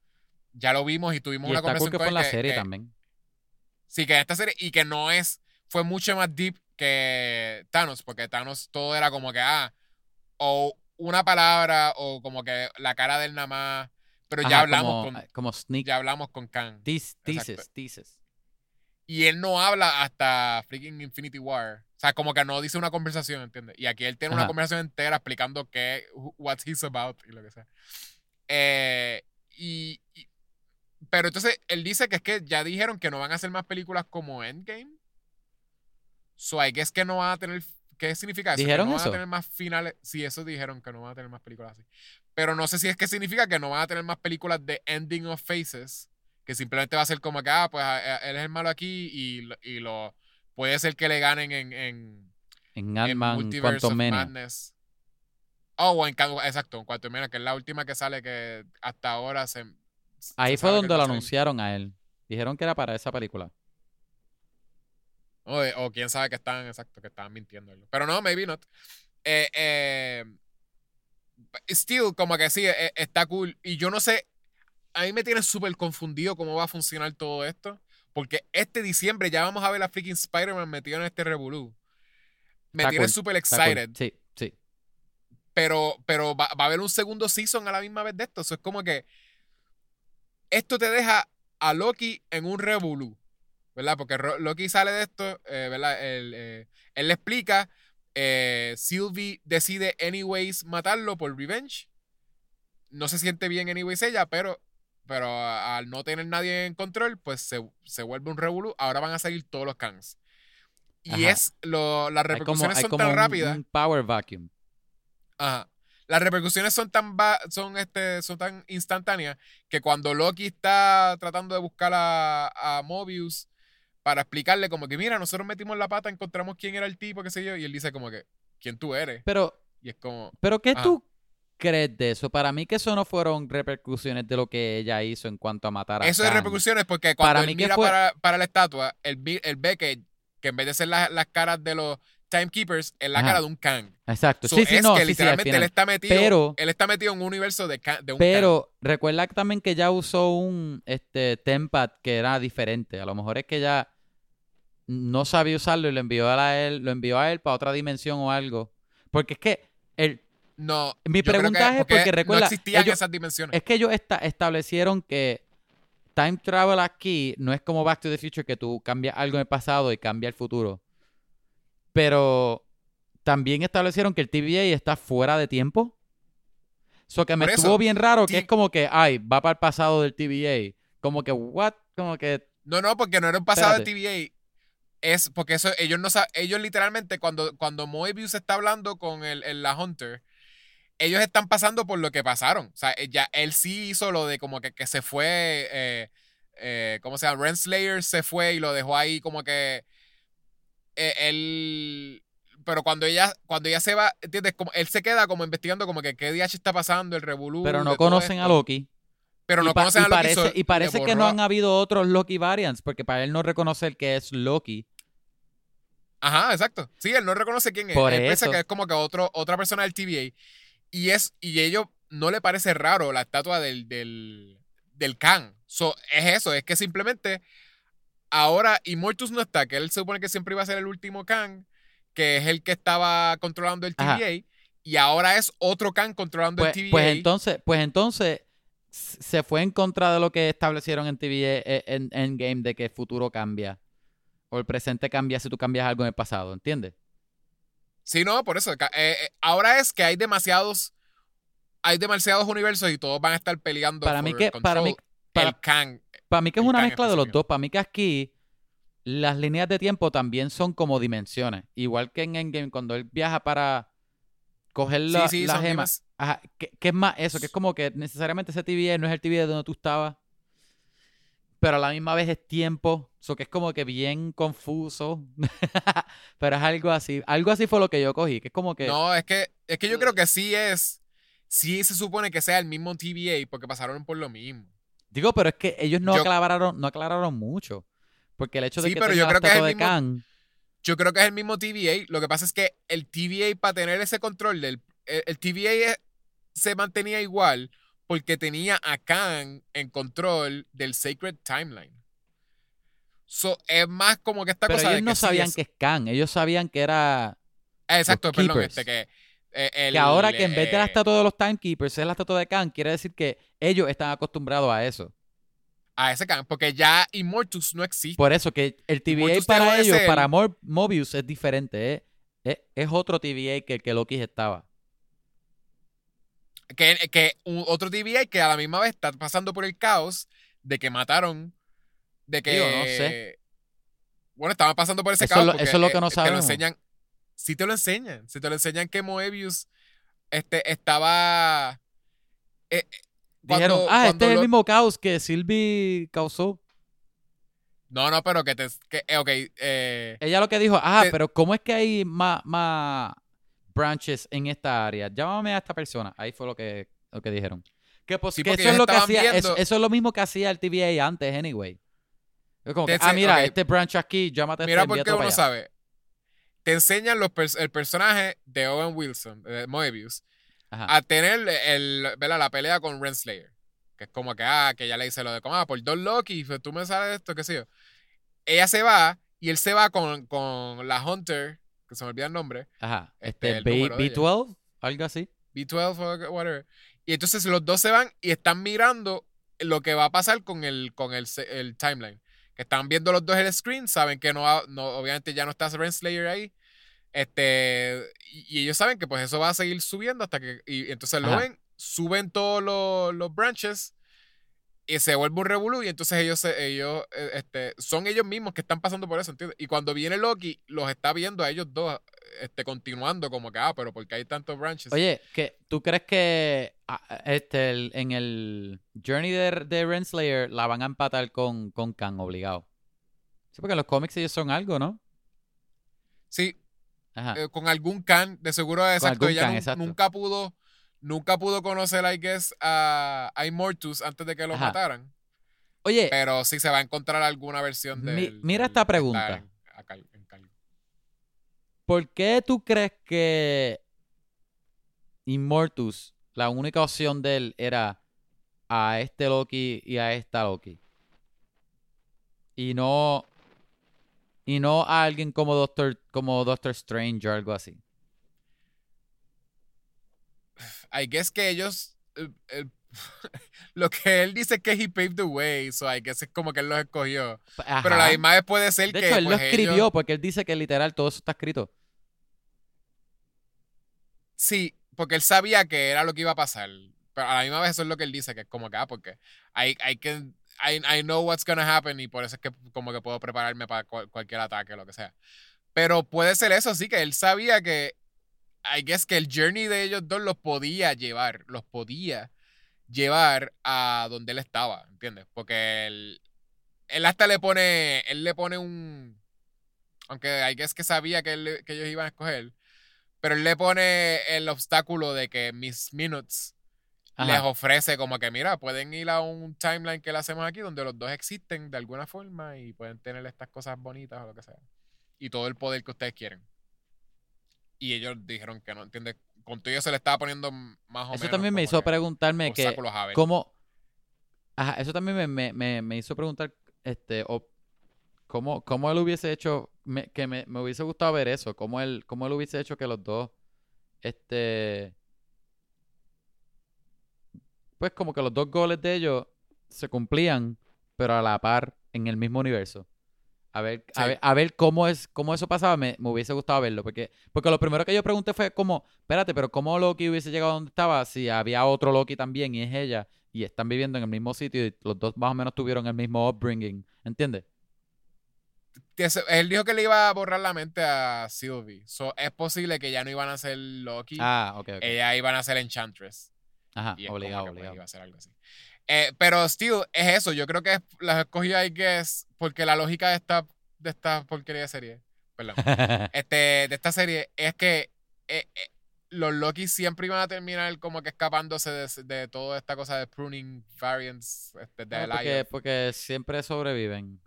[SPEAKER 2] Ya lo vimos y tuvimos
[SPEAKER 1] Y
[SPEAKER 2] una
[SPEAKER 1] está cool
[SPEAKER 2] conversación
[SPEAKER 1] que
[SPEAKER 2] con él
[SPEAKER 1] la
[SPEAKER 2] que-
[SPEAKER 1] serie
[SPEAKER 2] que-
[SPEAKER 1] también.
[SPEAKER 2] Sí, que en esta serie, y que no es, fue mucho más deep que Thanos, porque Thanos todo era como que, ah, o una palabra, o como que la cara del nada más, pero ya hablamos
[SPEAKER 1] como,
[SPEAKER 2] con,
[SPEAKER 1] como sneak
[SPEAKER 2] ya hablamos con exacto.
[SPEAKER 1] teases, teases.
[SPEAKER 2] Y él no habla hasta freaking Infinity War. O sea, como que no dice una conversación, ¿entiendes? Y aquí él tiene una conversación entera explicando qué, what he's about y lo que sea. Eh, y, y- pero entonces él dice que es que ya dijeron que no van a hacer más películas como Endgame. So I guess que no van a tener. ¿Qué significa eso? Que
[SPEAKER 1] ¿Dijeron
[SPEAKER 2] no van
[SPEAKER 1] eso?
[SPEAKER 2] a tener más finales. Sí, eso dijeron que no van a tener más películas así. Pero no sé si es que significa que no van a tener más películas de Ending of Faces. Que simplemente va a ser como que, ah, pues a- a- él es el malo aquí y, y lo puede ser que le ganen en, en,
[SPEAKER 1] en Ant-Man Quantum Madness.
[SPEAKER 2] Oh, en, exacto, en Quantum Mania, que es la última que sale que hasta ahora se...
[SPEAKER 1] Ahí fue donde lo anunciaron a él. Dijeron que era para esa película.
[SPEAKER 2] O, quién sabe que estaban, exacto, que estaban mintiendo. Pero no, maybe not. Eh, eh, still, como que sí, eh, está cool. Y yo no sé, a mí me tiene súper confundido cómo va a funcionar todo esto. Porque este diciembre ya vamos a ver a freaking Spider-Man metido en este revolú. Me tiene súper excited.
[SPEAKER 1] Sí, sí.
[SPEAKER 2] Pero, pero va, a haber un segundo season a la misma vez de esto. Eso es como que esto te deja a Loki en un revolú. ¿Verdad? Porque Loki sale de esto, eh, ¿verdad? Él, eh, él, le explica, eh, Sylvie decide anyways matarlo por revenge. No se siente bien anyways ella, pero, pero al no tener nadie en control, pues se, vuelve un revolú. Ahora van a salir todos los cans. Y es, lo, las repercusiones son tan rápidas. Un
[SPEAKER 1] power vacuum.
[SPEAKER 2] Ajá. Las repercusiones son tan son este son tan instantáneas que cuando Loki está tratando de buscar a, a Mobius para explicarle como que, mira, nosotros metimos la pata, encontramos quién era el tipo, qué sé yo, y él dice como que, ¿quién tú eres?
[SPEAKER 1] Pero,
[SPEAKER 2] y es como...
[SPEAKER 1] ¿Pero qué tú crees de eso? Para mí que eso no fueron repercusiones de lo que ella hizo en cuanto a matar a
[SPEAKER 2] Eso es repercusiones porque cuando él mira para, la estatua, él, ve que, que en vez de ser las caras de los Timekeepers, es la cara de un Kang.
[SPEAKER 1] Exacto. sí, sí, no,
[SPEAKER 2] que literalmente él está metido, pero, él está metido en un universo de, de un
[SPEAKER 1] Pero recuerda también que ya usó un este Tempat que era diferente. A lo mejor es que ya no sabía usarlo y lo envió a él, lo envió a él para otra dimensión o algo. Porque es que el
[SPEAKER 2] no,
[SPEAKER 1] mi pregunta es porque recuerda
[SPEAKER 2] no existían esas dimensiones.
[SPEAKER 1] Es que ellos establecieron que time travel aquí no es como Back to the Future que tú cambias algo en el pasado y cambia el futuro. Pero también establecieron que el TVA está fuera de tiempo. Eso que me estuvo bien raro que es como que, ay, va para el pasado del TVA. Como que, what? Como que...
[SPEAKER 2] No, no, porque no era un pasado del TVA es porque eso ellos no ellos literalmente cuando cuando Moebius está hablando con el, la Hunter ellos están pasando por lo que pasaron. O sea eh, ya él sí hizo lo de como que, que se fue eh, eh, cómo se llama Renslayer se fue y lo dejó ahí como que eh, él pero cuando ella cuando ella se va entiendes como él se queda como investigando como que qué DH está pasando el revolú
[SPEAKER 1] pero no conocen a Loki.
[SPEAKER 2] Pero no conocen a Loki
[SPEAKER 1] parece, y parece que no han habido otros Loki variants porque para él no reconocer que es Loki
[SPEAKER 2] Ajá, exacto. Sí, él no reconoce quién es. él piensa que es como que otro, otra persona del TVA. Y es, y ellos no le parece raro la estatua del, del, del Khan. es eso, es que simplemente ahora Immortus no está, que él se supone que siempre iba a ser el último Khan, que es el que estaba controlando el TVA. Y ahora es otro Khan controlando
[SPEAKER 1] el
[SPEAKER 2] TVA.
[SPEAKER 1] Pues, pues entonces, pues entonces se fue en contra de lo que establecieron en TVA eh, en Endgame de que el futuro cambia o el presente cambia si tú cambias algo en el pasado, ¿entiendes?
[SPEAKER 2] Sí, no, por eso. Eh, eh, ahora es que hay demasiados hay demasiados universos y todos van a estar peleando
[SPEAKER 1] para mí que para mí
[SPEAKER 2] para, el Kang.
[SPEAKER 1] Para mí que es una mezcla de los dos. Para mí que aquí las líneas de tiempo también son como dimensiones. Igual que en Endgame, cuando él viaja para coger las gemas. ¿qué, es más eso? Que es como que necesariamente ese TV no es el TV donde tú estabas pero a la misma vez es tiempo. Eso que es como que bien confuso. pero es algo así. Algo así fue lo que yo cogí. Que es como que.
[SPEAKER 2] No, es que, es que yo creo que sí es. Sí se supone que sea el mismo TVA porque pasaron por lo mismo.
[SPEAKER 1] Digo, pero es que ellos no aclararon, no aclararon mucho. Porque el hecho de
[SPEAKER 2] sí,
[SPEAKER 1] que
[SPEAKER 2] pero yo creo que es el mismo,
[SPEAKER 1] Yo
[SPEAKER 2] creo que es el mismo TVA. Lo que pasa es que el TVA, para tener ese control del. El, TVA se mantenía igual porque tenía a Khan en control del Sacred Timeline. So, es más como que esta
[SPEAKER 1] Pero
[SPEAKER 2] cosa
[SPEAKER 1] ellos no sabían que es Khan, ellos sabían que era.
[SPEAKER 2] Exacto, perdón, este, que. Eh,
[SPEAKER 1] que ahora que en vez de la eh, estatua de los Timekeepers es la estatua de Khan, quiere decir que ellos están acostumbrados a eso.
[SPEAKER 2] A ese Khan, porque ya Immortus no existe.
[SPEAKER 1] Por eso que el TVA para ellos, para Mobius, es diferente. Es, es, otro TVA que el que Loki estaba.
[SPEAKER 2] Que, que otro TVA que a la misma vez está pasando por el caos de que mataron. De que. no sé. Bueno, estaban pasando por ese caos.
[SPEAKER 1] eso es lo que no sabemos.
[SPEAKER 2] Te lo enseñan. Sí te lo enseñan. Si te lo enseñan que Moebius este, estaba.
[SPEAKER 1] Eh, Dijeron, ah, este es el mismo caos que Sylvie causó.
[SPEAKER 2] No, no, pero que te. Que, eh, ok, eh,
[SPEAKER 1] Ella lo que dijo, ah,
[SPEAKER 2] Te-
[SPEAKER 1] pero ¿cómo es que hay más, más branches en esta área? Llámame a esta persona. Ahí fue lo que, lo que dijeron. Que, pues,
[SPEAKER 2] Sí,
[SPEAKER 1] que
[SPEAKER 2] porque
[SPEAKER 1] eso es lo que
[SPEAKER 2] estaban
[SPEAKER 1] hacía,
[SPEAKER 2] viendo-
[SPEAKER 1] eso, eso es lo mismo que hacía el TVA antes, anyway. Como que, ah, mira, este branch aquí, llámate a
[SPEAKER 2] mira
[SPEAKER 1] este,
[SPEAKER 2] porque
[SPEAKER 1] envíatelo
[SPEAKER 2] uno sabe. Te enseñan los pers- el personaje de Owen Wilson, de Moebius,
[SPEAKER 1] Ajá.
[SPEAKER 2] a tener el, ¿verdad? la pelea con Renslayer. Que es como que, ah, que ella le dice lo de, como, ah, por dos Loki, pues, tú me sales de esto, qué sé yo. Ella se va y él se va con, con la Hunter, que se me olvida el nombre,
[SPEAKER 1] Ajá.
[SPEAKER 2] este,
[SPEAKER 1] Este,
[SPEAKER 2] el
[SPEAKER 1] B,
[SPEAKER 2] número de ella.
[SPEAKER 1] B12, algo así.
[SPEAKER 2] B12 o whatever. Y entonces los dos se van y están mirando lo que va a pasar con el, con el, el timeline. Que están viendo los dos el screen, saben que no, no obviamente ya no está Renslayer ahí. Este, y, y ellos saben que pues eso va a seguir subiendo hasta que, y entonces lo ven, suben todos los, los branches y se vuelve un revolú y entonces ellos, ellos eh, este, son ellos mismos que están pasando por eso, ¿entiendes? Y cuando viene Loki, los está viendo a ellos dos este, continuando como que, ah, pero porque hay tantos branches.
[SPEAKER 1] Oye, que ¿tú crees que ah, este, el- en el Journey de, de Renslayer la van a empatar con, con Kang obligado? Sí, porque en los cómics ellos son algo, ¿no?
[SPEAKER 2] Sí,
[SPEAKER 1] Ajá.
[SPEAKER 2] eh, con algún Khan, de seguro exacto. Ella
[SPEAKER 1] Khan,
[SPEAKER 2] nun-
[SPEAKER 1] exacto.
[SPEAKER 2] nunca pudo, nunca pudo conocer, I guess, a, a Immortus antes de que lo
[SPEAKER 1] Ajá.
[SPEAKER 2] mataran.
[SPEAKER 1] Oye,
[SPEAKER 2] Pero sí se va a encontrar alguna versión
[SPEAKER 1] Mi-
[SPEAKER 2] de.
[SPEAKER 1] mira esta pregunta. ¿por qué tú crees que Immortus, la única opción de él era a este Loki y a esta Loki? Y no. Y no a alguien como Doctor, como Doctor Strange o algo así.
[SPEAKER 2] I guess que ellos. eh, eh, lo que él dice es que he paved the way, so I guess es como que él los escogió. Pero la
[SPEAKER 1] Ajá.
[SPEAKER 2] misma vez puede ser
[SPEAKER 1] De
[SPEAKER 2] que.
[SPEAKER 1] hecho, él lo
[SPEAKER 2] pues,
[SPEAKER 1] escribió
[SPEAKER 2] ellos-
[SPEAKER 1] porque él dice que literal todo eso está escrito.
[SPEAKER 2] Sí, porque él sabía que era lo que iba a pasar. Pero a la misma vez eso es lo que él dice, que es como que, ah, porque I, I can, I, I know what's gonna happen y por eso es que como que puedo prepararme para cual- cualquier ataque o lo que sea. Pero puede ser eso, sí, que él sabía que, I guess que el journey de ellos dos los podía llevar, los podía llevar a donde él estaba, ¿entiendes? Porque él, él hasta le pone, él le pone un, aunque I guess que sabía que, él- que ellos iban a escoger, pero él le pone el obstáculo de que Miss Minutes
[SPEAKER 1] Ajá.
[SPEAKER 2] les ofrece como que, mira, pueden ir a un timeline que le hacemos aquí donde los dos existen de alguna forma y pueden tener estas cosas bonitas o lo que sea. Y todo el poder que ustedes quieren. Y ellos dijeron que no, ¿entiendes? Con todo eso se le estaba poniendo más o menos.
[SPEAKER 1] Eso también me hizo
[SPEAKER 2] que
[SPEAKER 1] preguntarme que cómo... Ajá, eso también me, me, me, me hizo preguntar este, o, cómo, cómo él hubiese hecho, me- que me, me hubiese gustado ver eso, cómo él, cómo él hubiese hecho que los dos, este, pues como que los dos goles de ellos se cumplían, pero a la par en el mismo universo. A ver, a ver, a ver cómo es, cómo eso pasaba, me, me hubiese gustado verlo, porque, porque lo primero que yo pregunté fue como, espérate, pero cómo Loki hubiese llegado a donde estaba si había otro Loki también y es ella, y están viviendo en el mismo sitio y los dos más o menos tuvieron el mismo upbringing, ¿entiendes?
[SPEAKER 2] Él dijo que le iba a borrar la mente a Sylvie. So, es posible que ya no iban a ser Loki.
[SPEAKER 1] Ah, ok, ok.
[SPEAKER 2] Ella iban a ser Enchantress.
[SPEAKER 1] Ajá,
[SPEAKER 2] Y
[SPEAKER 1] obligado,
[SPEAKER 2] pues,
[SPEAKER 1] obligado.
[SPEAKER 2] iba a ser algo así. Eh, pero still, es eso. Yo creo que es- las escogí I guess, porque la lógica de esta, de esta porquería de serie, perdón, este, de esta serie, es que eh, eh, los Loki siempre iban a terminar como que escapándose de, de toda esta cosa de pruning variants este, de
[SPEAKER 1] Ah, porque,
[SPEAKER 2] Elias.
[SPEAKER 1] porque siempre sobreviven.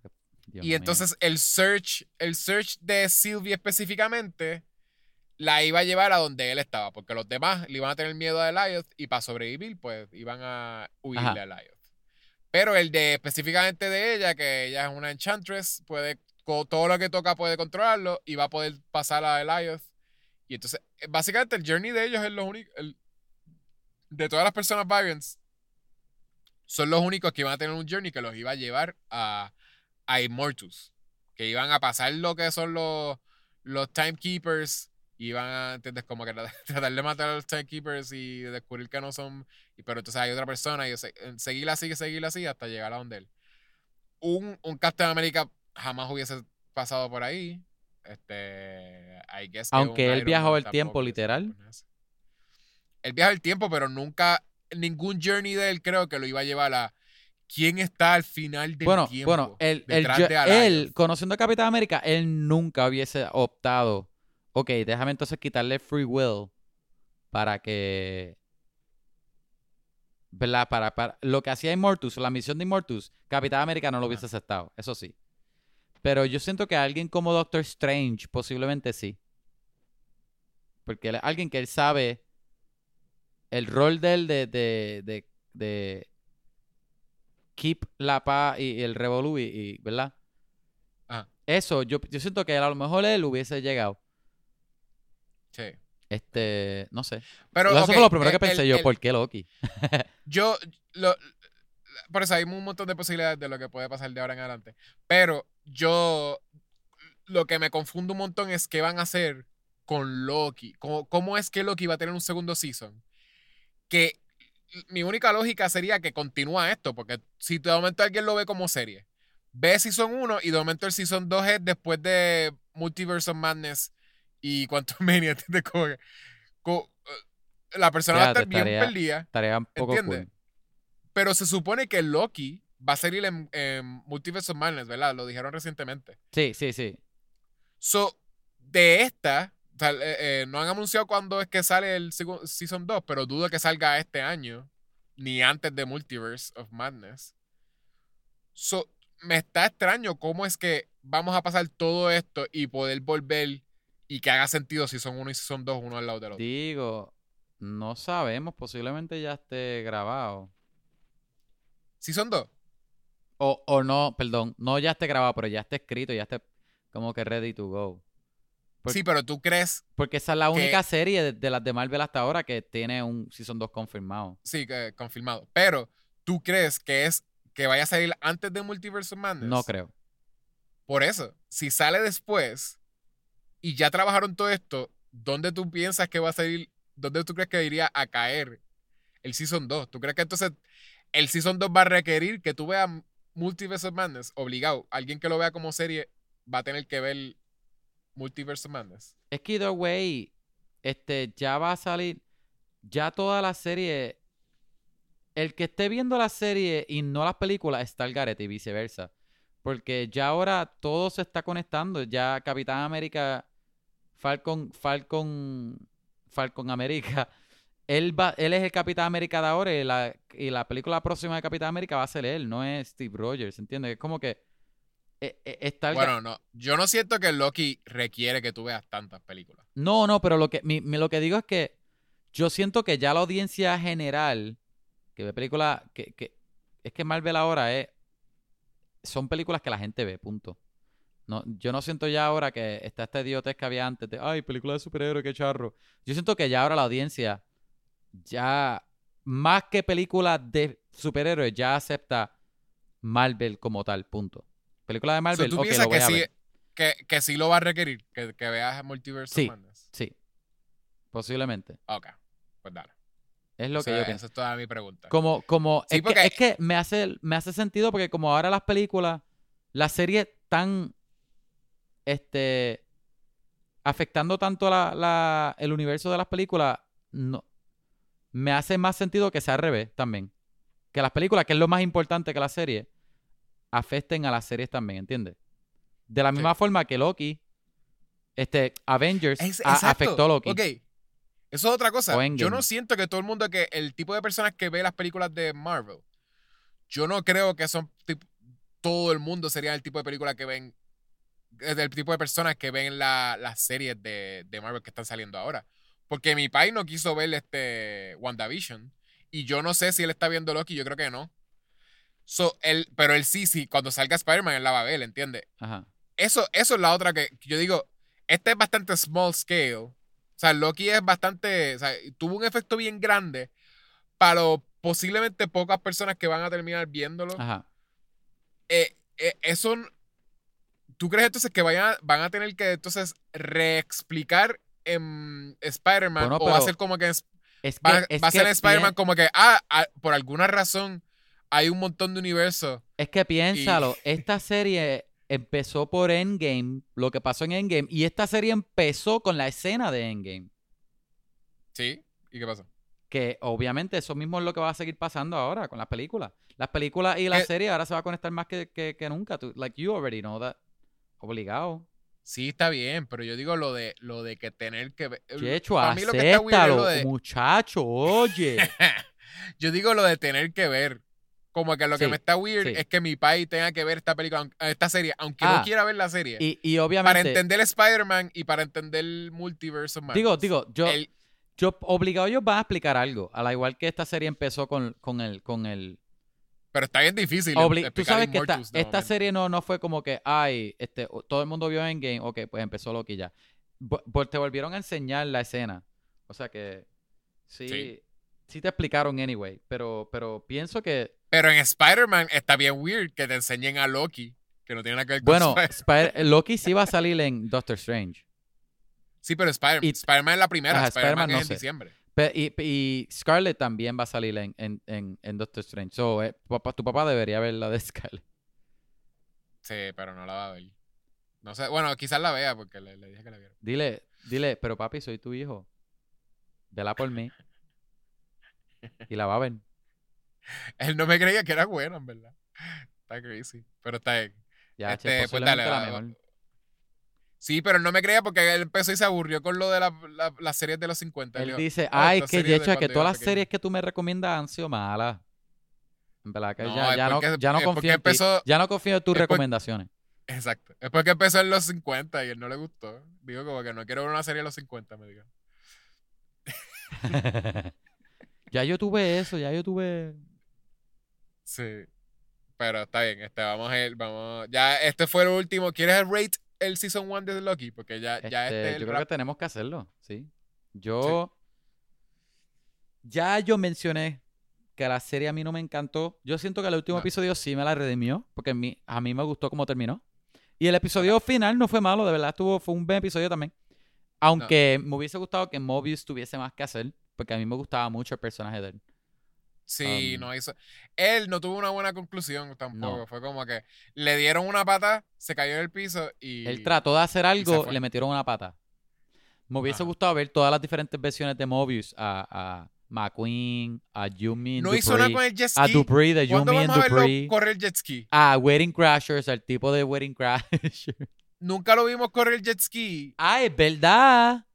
[SPEAKER 1] Dios
[SPEAKER 2] Y
[SPEAKER 1] mío.
[SPEAKER 2] entonces el search, el search de Sylvie específicamente la iba a llevar a donde él estaba, porque los demás le iban a tener miedo a Elioth y para sobrevivir, pues iban a huirle
[SPEAKER 1] Ajá.
[SPEAKER 2] a Elioth. Pero el de específicamente de ella, que ella es una enchantress, puede todo lo que toca puede controlarlo y va a poder pasar a Elioth. Y entonces, eh, básicamente el journey de ellos es lo único, el- de todas las personas variants, son los únicos que iban a tener un journey que los iba a llevar a, a Immortus. Que iban a pasar lo que son los, los Timekeepers. Iban a, ¿entiendes? Como que tra- tratar de matar a los Timekeepers y descubrir que no son. y- Pero entonces hay otra persona y se- seguirla así, seguirla así hasta llegar a donde él. Un, un Captain America jamás hubiese pasado por ahí. Este. I guess
[SPEAKER 1] Aunque
[SPEAKER 2] un
[SPEAKER 1] él viajó el tiempo, literal.
[SPEAKER 2] Él viaja el tiempo, pero nunca. Ningún journey de él creo que lo iba a llevar a. quién está al final del
[SPEAKER 1] Bueno,
[SPEAKER 2] tiempo.
[SPEAKER 1] bueno,
[SPEAKER 2] detrás
[SPEAKER 1] yo-
[SPEAKER 2] de
[SPEAKER 1] él, conociendo a Capitán América, él nunca hubiese optado. Ok, déjame entonces quitarle free will para que. ¿Verdad? Para, para lo que hacía Immortus, la misión de Immortus, Capitán América no lo hubiese aceptado, eso sí. Pero yo siento que alguien como Doctor Strange posiblemente sí. Porque él alguien que él sabe el rol de él de, de, de, de keep la paz y, y el revolú y, y- ¿verdad?
[SPEAKER 2] Ah,
[SPEAKER 1] Eso, yo, yo siento que a lo mejor él hubiese llegado.
[SPEAKER 2] Sí.
[SPEAKER 1] Este, no sé.
[SPEAKER 2] Pero,
[SPEAKER 1] eso
[SPEAKER 2] ok,
[SPEAKER 1] fue lo primero
[SPEAKER 2] el-
[SPEAKER 1] que pensé
[SPEAKER 2] el-
[SPEAKER 1] yo,
[SPEAKER 2] el-
[SPEAKER 1] ¿por qué Loki?
[SPEAKER 2] Yo, lo- por eso hay un montón de posibilidades de lo que puede pasar de ahora en adelante. Pero yo, lo que me confunde un montón es qué van a hacer con Loki. ¿Cómo, cómo es que Loki va a tener un segundo season? Que mi única lógica sería que continúa esto, porque si de momento alguien lo ve como serie, ve Season 1 y de momento el Season 2 es después de Multiverse of Madness y Quantum Mania, ¿entiendes? Como que- eh, la persona va a
[SPEAKER 1] Fíjate,
[SPEAKER 2] estar bien
[SPEAKER 1] estaría-
[SPEAKER 2] perdida.
[SPEAKER 1] Estaría un poco
[SPEAKER 2] ¿Entiendes?
[SPEAKER 1] cool.
[SPEAKER 2] Pero se supone que Loki va a salir en, en Multiverse of Madness, ¿verdad? Lo dijeron recientemente.
[SPEAKER 1] Sí, sí, sí.
[SPEAKER 2] So, de esta, o sea, eh, eh, no han anunciado cuándo es que sale el Season 2, pero dudo que salga este año, ni antes de Multiverse of Madness. So, me está extraño cómo es que vamos a pasar todo esto y poder volver y que haga sentido si son uno y si son dos, uno al lado del otro.
[SPEAKER 1] Digo, no sabemos, posiblemente ya esté grabado.
[SPEAKER 2] Si son dos.
[SPEAKER 1] O, o no, perdón, no ya esté grabado, pero ya esté escrito, ya esté como que ready to go.
[SPEAKER 2] Sí, pero tú crees
[SPEAKER 1] Porque esa es la
[SPEAKER 2] que-
[SPEAKER 1] única serie de, de las de Marvel hasta ahora que tiene un Season 2 confirmado.
[SPEAKER 2] Sí, que- confirmado. Pero, ¿tú crees que es que vaya a salir antes de Multiverse of Madness?
[SPEAKER 1] No creo.
[SPEAKER 2] Por eso, si sale después y ya trabajaron todo esto, ¿dónde tú piensas que va a salir? ¿Dónde tú crees que iría a caer el Season 2? ¿Tú crees que entonces el Season 2 va a requerir que tú veas Multiverse Madness? Obligado. Alguien que lo vea como serie va a tener que ver Multiverse Madness.
[SPEAKER 1] Es que either way, este, ya va a salir, ya toda la serie, el que esté viendo la serie y no las películas está el garete y viceversa. Porque ya ahora todo se está conectando. Ya Capitán América, Falcon, Falcon, Falcon América, él va, él es el Capitán América de ahora y la, y la película próxima de Capitán América va a ser él, no es Steve Rogers, ¿entiendes? Es como que eh, eh, está
[SPEAKER 2] Bueno, no. Yo no siento que Loki requiere que tú veas tantas películas.
[SPEAKER 1] No, no, pero lo que, mi- mi- lo que digo es que yo siento que ya la audiencia general que ve películas, que, que es que Marvel ahora es, son películas que la gente ve, punto. No, yo no siento ya ahora que está esta idiotez que había antes de, ay, película de superhéroe, qué charro. Yo siento que ya ahora la audiencia, ya, más que películas de superhéroes, ya acepta Marvel como tal, punto. Película de Marvel,
[SPEAKER 2] ¿Tú
[SPEAKER 1] ok,
[SPEAKER 2] piensas
[SPEAKER 1] lo voy
[SPEAKER 2] que
[SPEAKER 1] a
[SPEAKER 2] sí,
[SPEAKER 1] ver.
[SPEAKER 2] que, que sí lo va a requerir? Que, que veas Multiverse
[SPEAKER 1] Sí.
[SPEAKER 2] Madness.
[SPEAKER 1] Sí, posiblemente.
[SPEAKER 2] Ok, pues dale.
[SPEAKER 1] Es lo
[SPEAKER 2] O
[SPEAKER 1] que
[SPEAKER 2] sea,
[SPEAKER 1] yo pienso.
[SPEAKER 2] Esa es toda mi pregunta.
[SPEAKER 1] Como, como,
[SPEAKER 2] Sí,
[SPEAKER 1] es,
[SPEAKER 2] porque-
[SPEAKER 1] que, es que me hace, me hace sentido porque como ahora las películas, las series están, este, afectando tanto la, la- el universo de las películas, no, me hace más sentido que sea al revés también. Que las películas, que es lo más importante que la serie, afecten a las series también, ¿entiendes? De la misma forma que Loki, este, Avengers
[SPEAKER 2] Es-
[SPEAKER 1] a-
[SPEAKER 2] exacto.
[SPEAKER 1] afectó a Loki.
[SPEAKER 2] Ok. Eso es otra cosa. Yo no siento que todo el mundo que el tipo de personas que ve las películas de Marvel, yo no creo que son tip- todo el mundo sería el tipo de película que ven del tipo de personas que ven la- las series de, de Marvel que están saliendo ahora. Porque mi pai no quiso ver este WandaVision y yo no sé si él está viendo Loki, yo creo que no. So, él, pero él sí, sí, cuando salga Spider-Man él la va a ver, ¿entiendes? Eso, eso es la otra que que yo digo, este es bastante small scale. O sea, Loki es bastante, o sea, tuvo un efecto bien grande para lo- posiblemente pocas personas que van a terminar viéndolo.
[SPEAKER 1] Ajá.
[SPEAKER 2] Eh, eh, eso, ¿tú crees entonces que vayan, a- van a tener que entonces reexplicar en Spider-Man
[SPEAKER 1] Bueno,
[SPEAKER 2] o va a ser como que en-
[SPEAKER 1] Es
[SPEAKER 2] va,
[SPEAKER 1] que, es
[SPEAKER 2] va a ser en Spider-Man como que, ah, ah, por alguna razón hay un montón de universos.
[SPEAKER 1] Es que piénsalo, esta serie empezó por Endgame, lo que pasó en Endgame, y esta serie empezó con la escena de Endgame.
[SPEAKER 2] ¿Sí? ¿Y qué pasó?
[SPEAKER 1] Que obviamente eso mismo es lo que va a seguir pasando ahora con las películas. Las películas y la
[SPEAKER 2] Eh,
[SPEAKER 1] serie ahora se va a conectar más que, que, que nunca. Like you already know that. Obligado.
[SPEAKER 2] Sí, está bien, pero yo digo lo de lo de que tener que ver.
[SPEAKER 1] Checho,
[SPEAKER 2] para mí lo que está weird es
[SPEAKER 1] acéptalo,
[SPEAKER 2] lo de-
[SPEAKER 1] muchacho, oye.
[SPEAKER 2] yo digo lo de tener que ver. Como que lo que me está weird
[SPEAKER 1] sí.
[SPEAKER 2] es que mi país tenga que ver esta película, esta serie, aunque
[SPEAKER 1] Ah,
[SPEAKER 2] no quiera ver la serie.
[SPEAKER 1] y, y
[SPEAKER 2] para
[SPEAKER 1] obviamente,
[SPEAKER 2] entender Spider-Man y para entender el multiverso más.
[SPEAKER 1] digo, digo, yo,
[SPEAKER 2] El-
[SPEAKER 1] yo obligado ellos van a explicar algo. A la igual que esta serie empezó con, con el, con el,
[SPEAKER 2] pero está bien difícil.
[SPEAKER 1] Obli- Tú sabes que esta, serie no, no fue como que, ay, este, todo el mundo vio Endgame, ok, pues empezó Loki ya. Te volvieron a enseñar la escena. O sea que sí, sí,
[SPEAKER 2] Sí.
[SPEAKER 1] te explicaron anyway, pero, pero pienso que,
[SPEAKER 2] Pero en Spider-Man está bien weird que te enseñen a Loki, que no tiene nada que ver con
[SPEAKER 1] bueno,
[SPEAKER 2] Spider-
[SPEAKER 1] Loki sí va a salir en Doctor Strange.
[SPEAKER 2] Sí, pero Spider- Spider-Man es la primera, Spider-Man
[SPEAKER 1] no
[SPEAKER 2] es en
[SPEAKER 1] sé.
[SPEAKER 2] diciembre.
[SPEAKER 1] Y, y Scarlett también va a salir en, en, en, en Doctor Strange. So, eh, papá- tu papá debería ver la de Scarlett.
[SPEAKER 2] Sí, pero no la va a ver. No sé, bueno, quizás la vea porque le, le dije que la viera.
[SPEAKER 1] Dile, dile, pero papi, soy tu hijo. Vela por mí. Y la va a ver.
[SPEAKER 2] Él no me creía que era bueno, en verdad. Está crazy. Pero está bien.
[SPEAKER 1] Ya,
[SPEAKER 2] Este,
[SPEAKER 1] che,
[SPEAKER 2] pues dale,
[SPEAKER 1] la
[SPEAKER 2] va-
[SPEAKER 1] mejor.
[SPEAKER 2] Sí, pero él no me creía porque él empezó y se aburrió con lo de la- la- las series de los 50.
[SPEAKER 1] Él dice,
[SPEAKER 2] "Ah,
[SPEAKER 1] ay, que de hecho es que todas las
[SPEAKER 2] pequeño".
[SPEAKER 1] series que tú me recomiendas han sido malas. En verdad que
[SPEAKER 2] No,
[SPEAKER 1] ya, no, ya no confío en ti.
[SPEAKER 2] empezó-
[SPEAKER 1] Ya no confío en tus recomendaciones.
[SPEAKER 2] Exacto. Es porque empezó en los 50 y él no le gustó. Digo como que no quiero ver una serie de los 50, me dijo.
[SPEAKER 1] ya yo tuve eso, ya yo tuve...
[SPEAKER 2] Sí. Pero está bien, este, vamos a ir, vamos. Ya, este fue el último. ¿Quieres el rate el season 1 de Loki? Porque ya, ya
[SPEAKER 1] Este,
[SPEAKER 2] este el
[SPEAKER 1] yo creo que tenemos que hacerlo, sí. Yo... Ya yo mencioné que la serie a mí no me encantó. Yo siento que el último
[SPEAKER 2] No.
[SPEAKER 1] episodio sí me la redimió, porque a mí, a mí me gustó cómo terminó. Y el episodio final no fue malo, de verdad estuvo, fue un buen episodio también. Aunque me hubiese gustado que Mobius tuviese más que hacer, porque a mí me gustaba mucho el personaje de él.
[SPEAKER 2] Sí,
[SPEAKER 1] Um,
[SPEAKER 2] no hizo. Él no tuvo una buena conclusión tampoco.
[SPEAKER 1] No.
[SPEAKER 2] Fue como que le dieron una pata, se cayó en el piso y.
[SPEAKER 1] Él trató de hacer algo, le metieron una pata. Me hubiese
[SPEAKER 2] Ajá.
[SPEAKER 1] gustado ver todas las diferentes versiones de Mobius, a, a McQueen, a Yumin
[SPEAKER 2] No hizo nada con el jet ski.
[SPEAKER 1] a Dupree de
[SPEAKER 2] ¿Cuándo
[SPEAKER 1] Yumin
[SPEAKER 2] vamos a verlo
[SPEAKER 1] Dupree,
[SPEAKER 2] correr jet ski?
[SPEAKER 1] a Wedding Crashers, al tipo de Wedding Crashers.
[SPEAKER 2] Nunca lo vimos correr el jet ski.
[SPEAKER 1] ah, es verdad.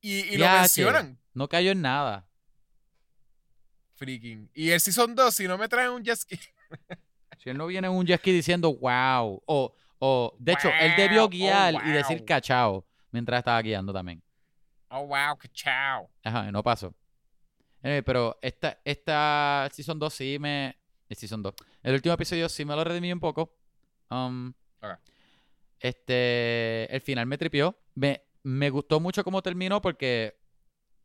[SPEAKER 2] Y, y lo mencionan.
[SPEAKER 1] No cayó en nada.
[SPEAKER 2] Freaking. Y el season 2, si no me traen un jet ski.
[SPEAKER 1] Si él no viene en un jet ski diciendo wow. O, o de hecho, él debió
[SPEAKER 2] oh,
[SPEAKER 1] guiar y decir cachao mientras estaba guiando también.
[SPEAKER 2] Oh, wow, que chao.
[SPEAKER 1] Ajá, no pasó. Anyway, pero esta, esta Season 2 sí me... El Season 2. El último episodio sí me lo redimí un poco. Um. Este... El final me tripió. Me, me gustó mucho cómo terminó porque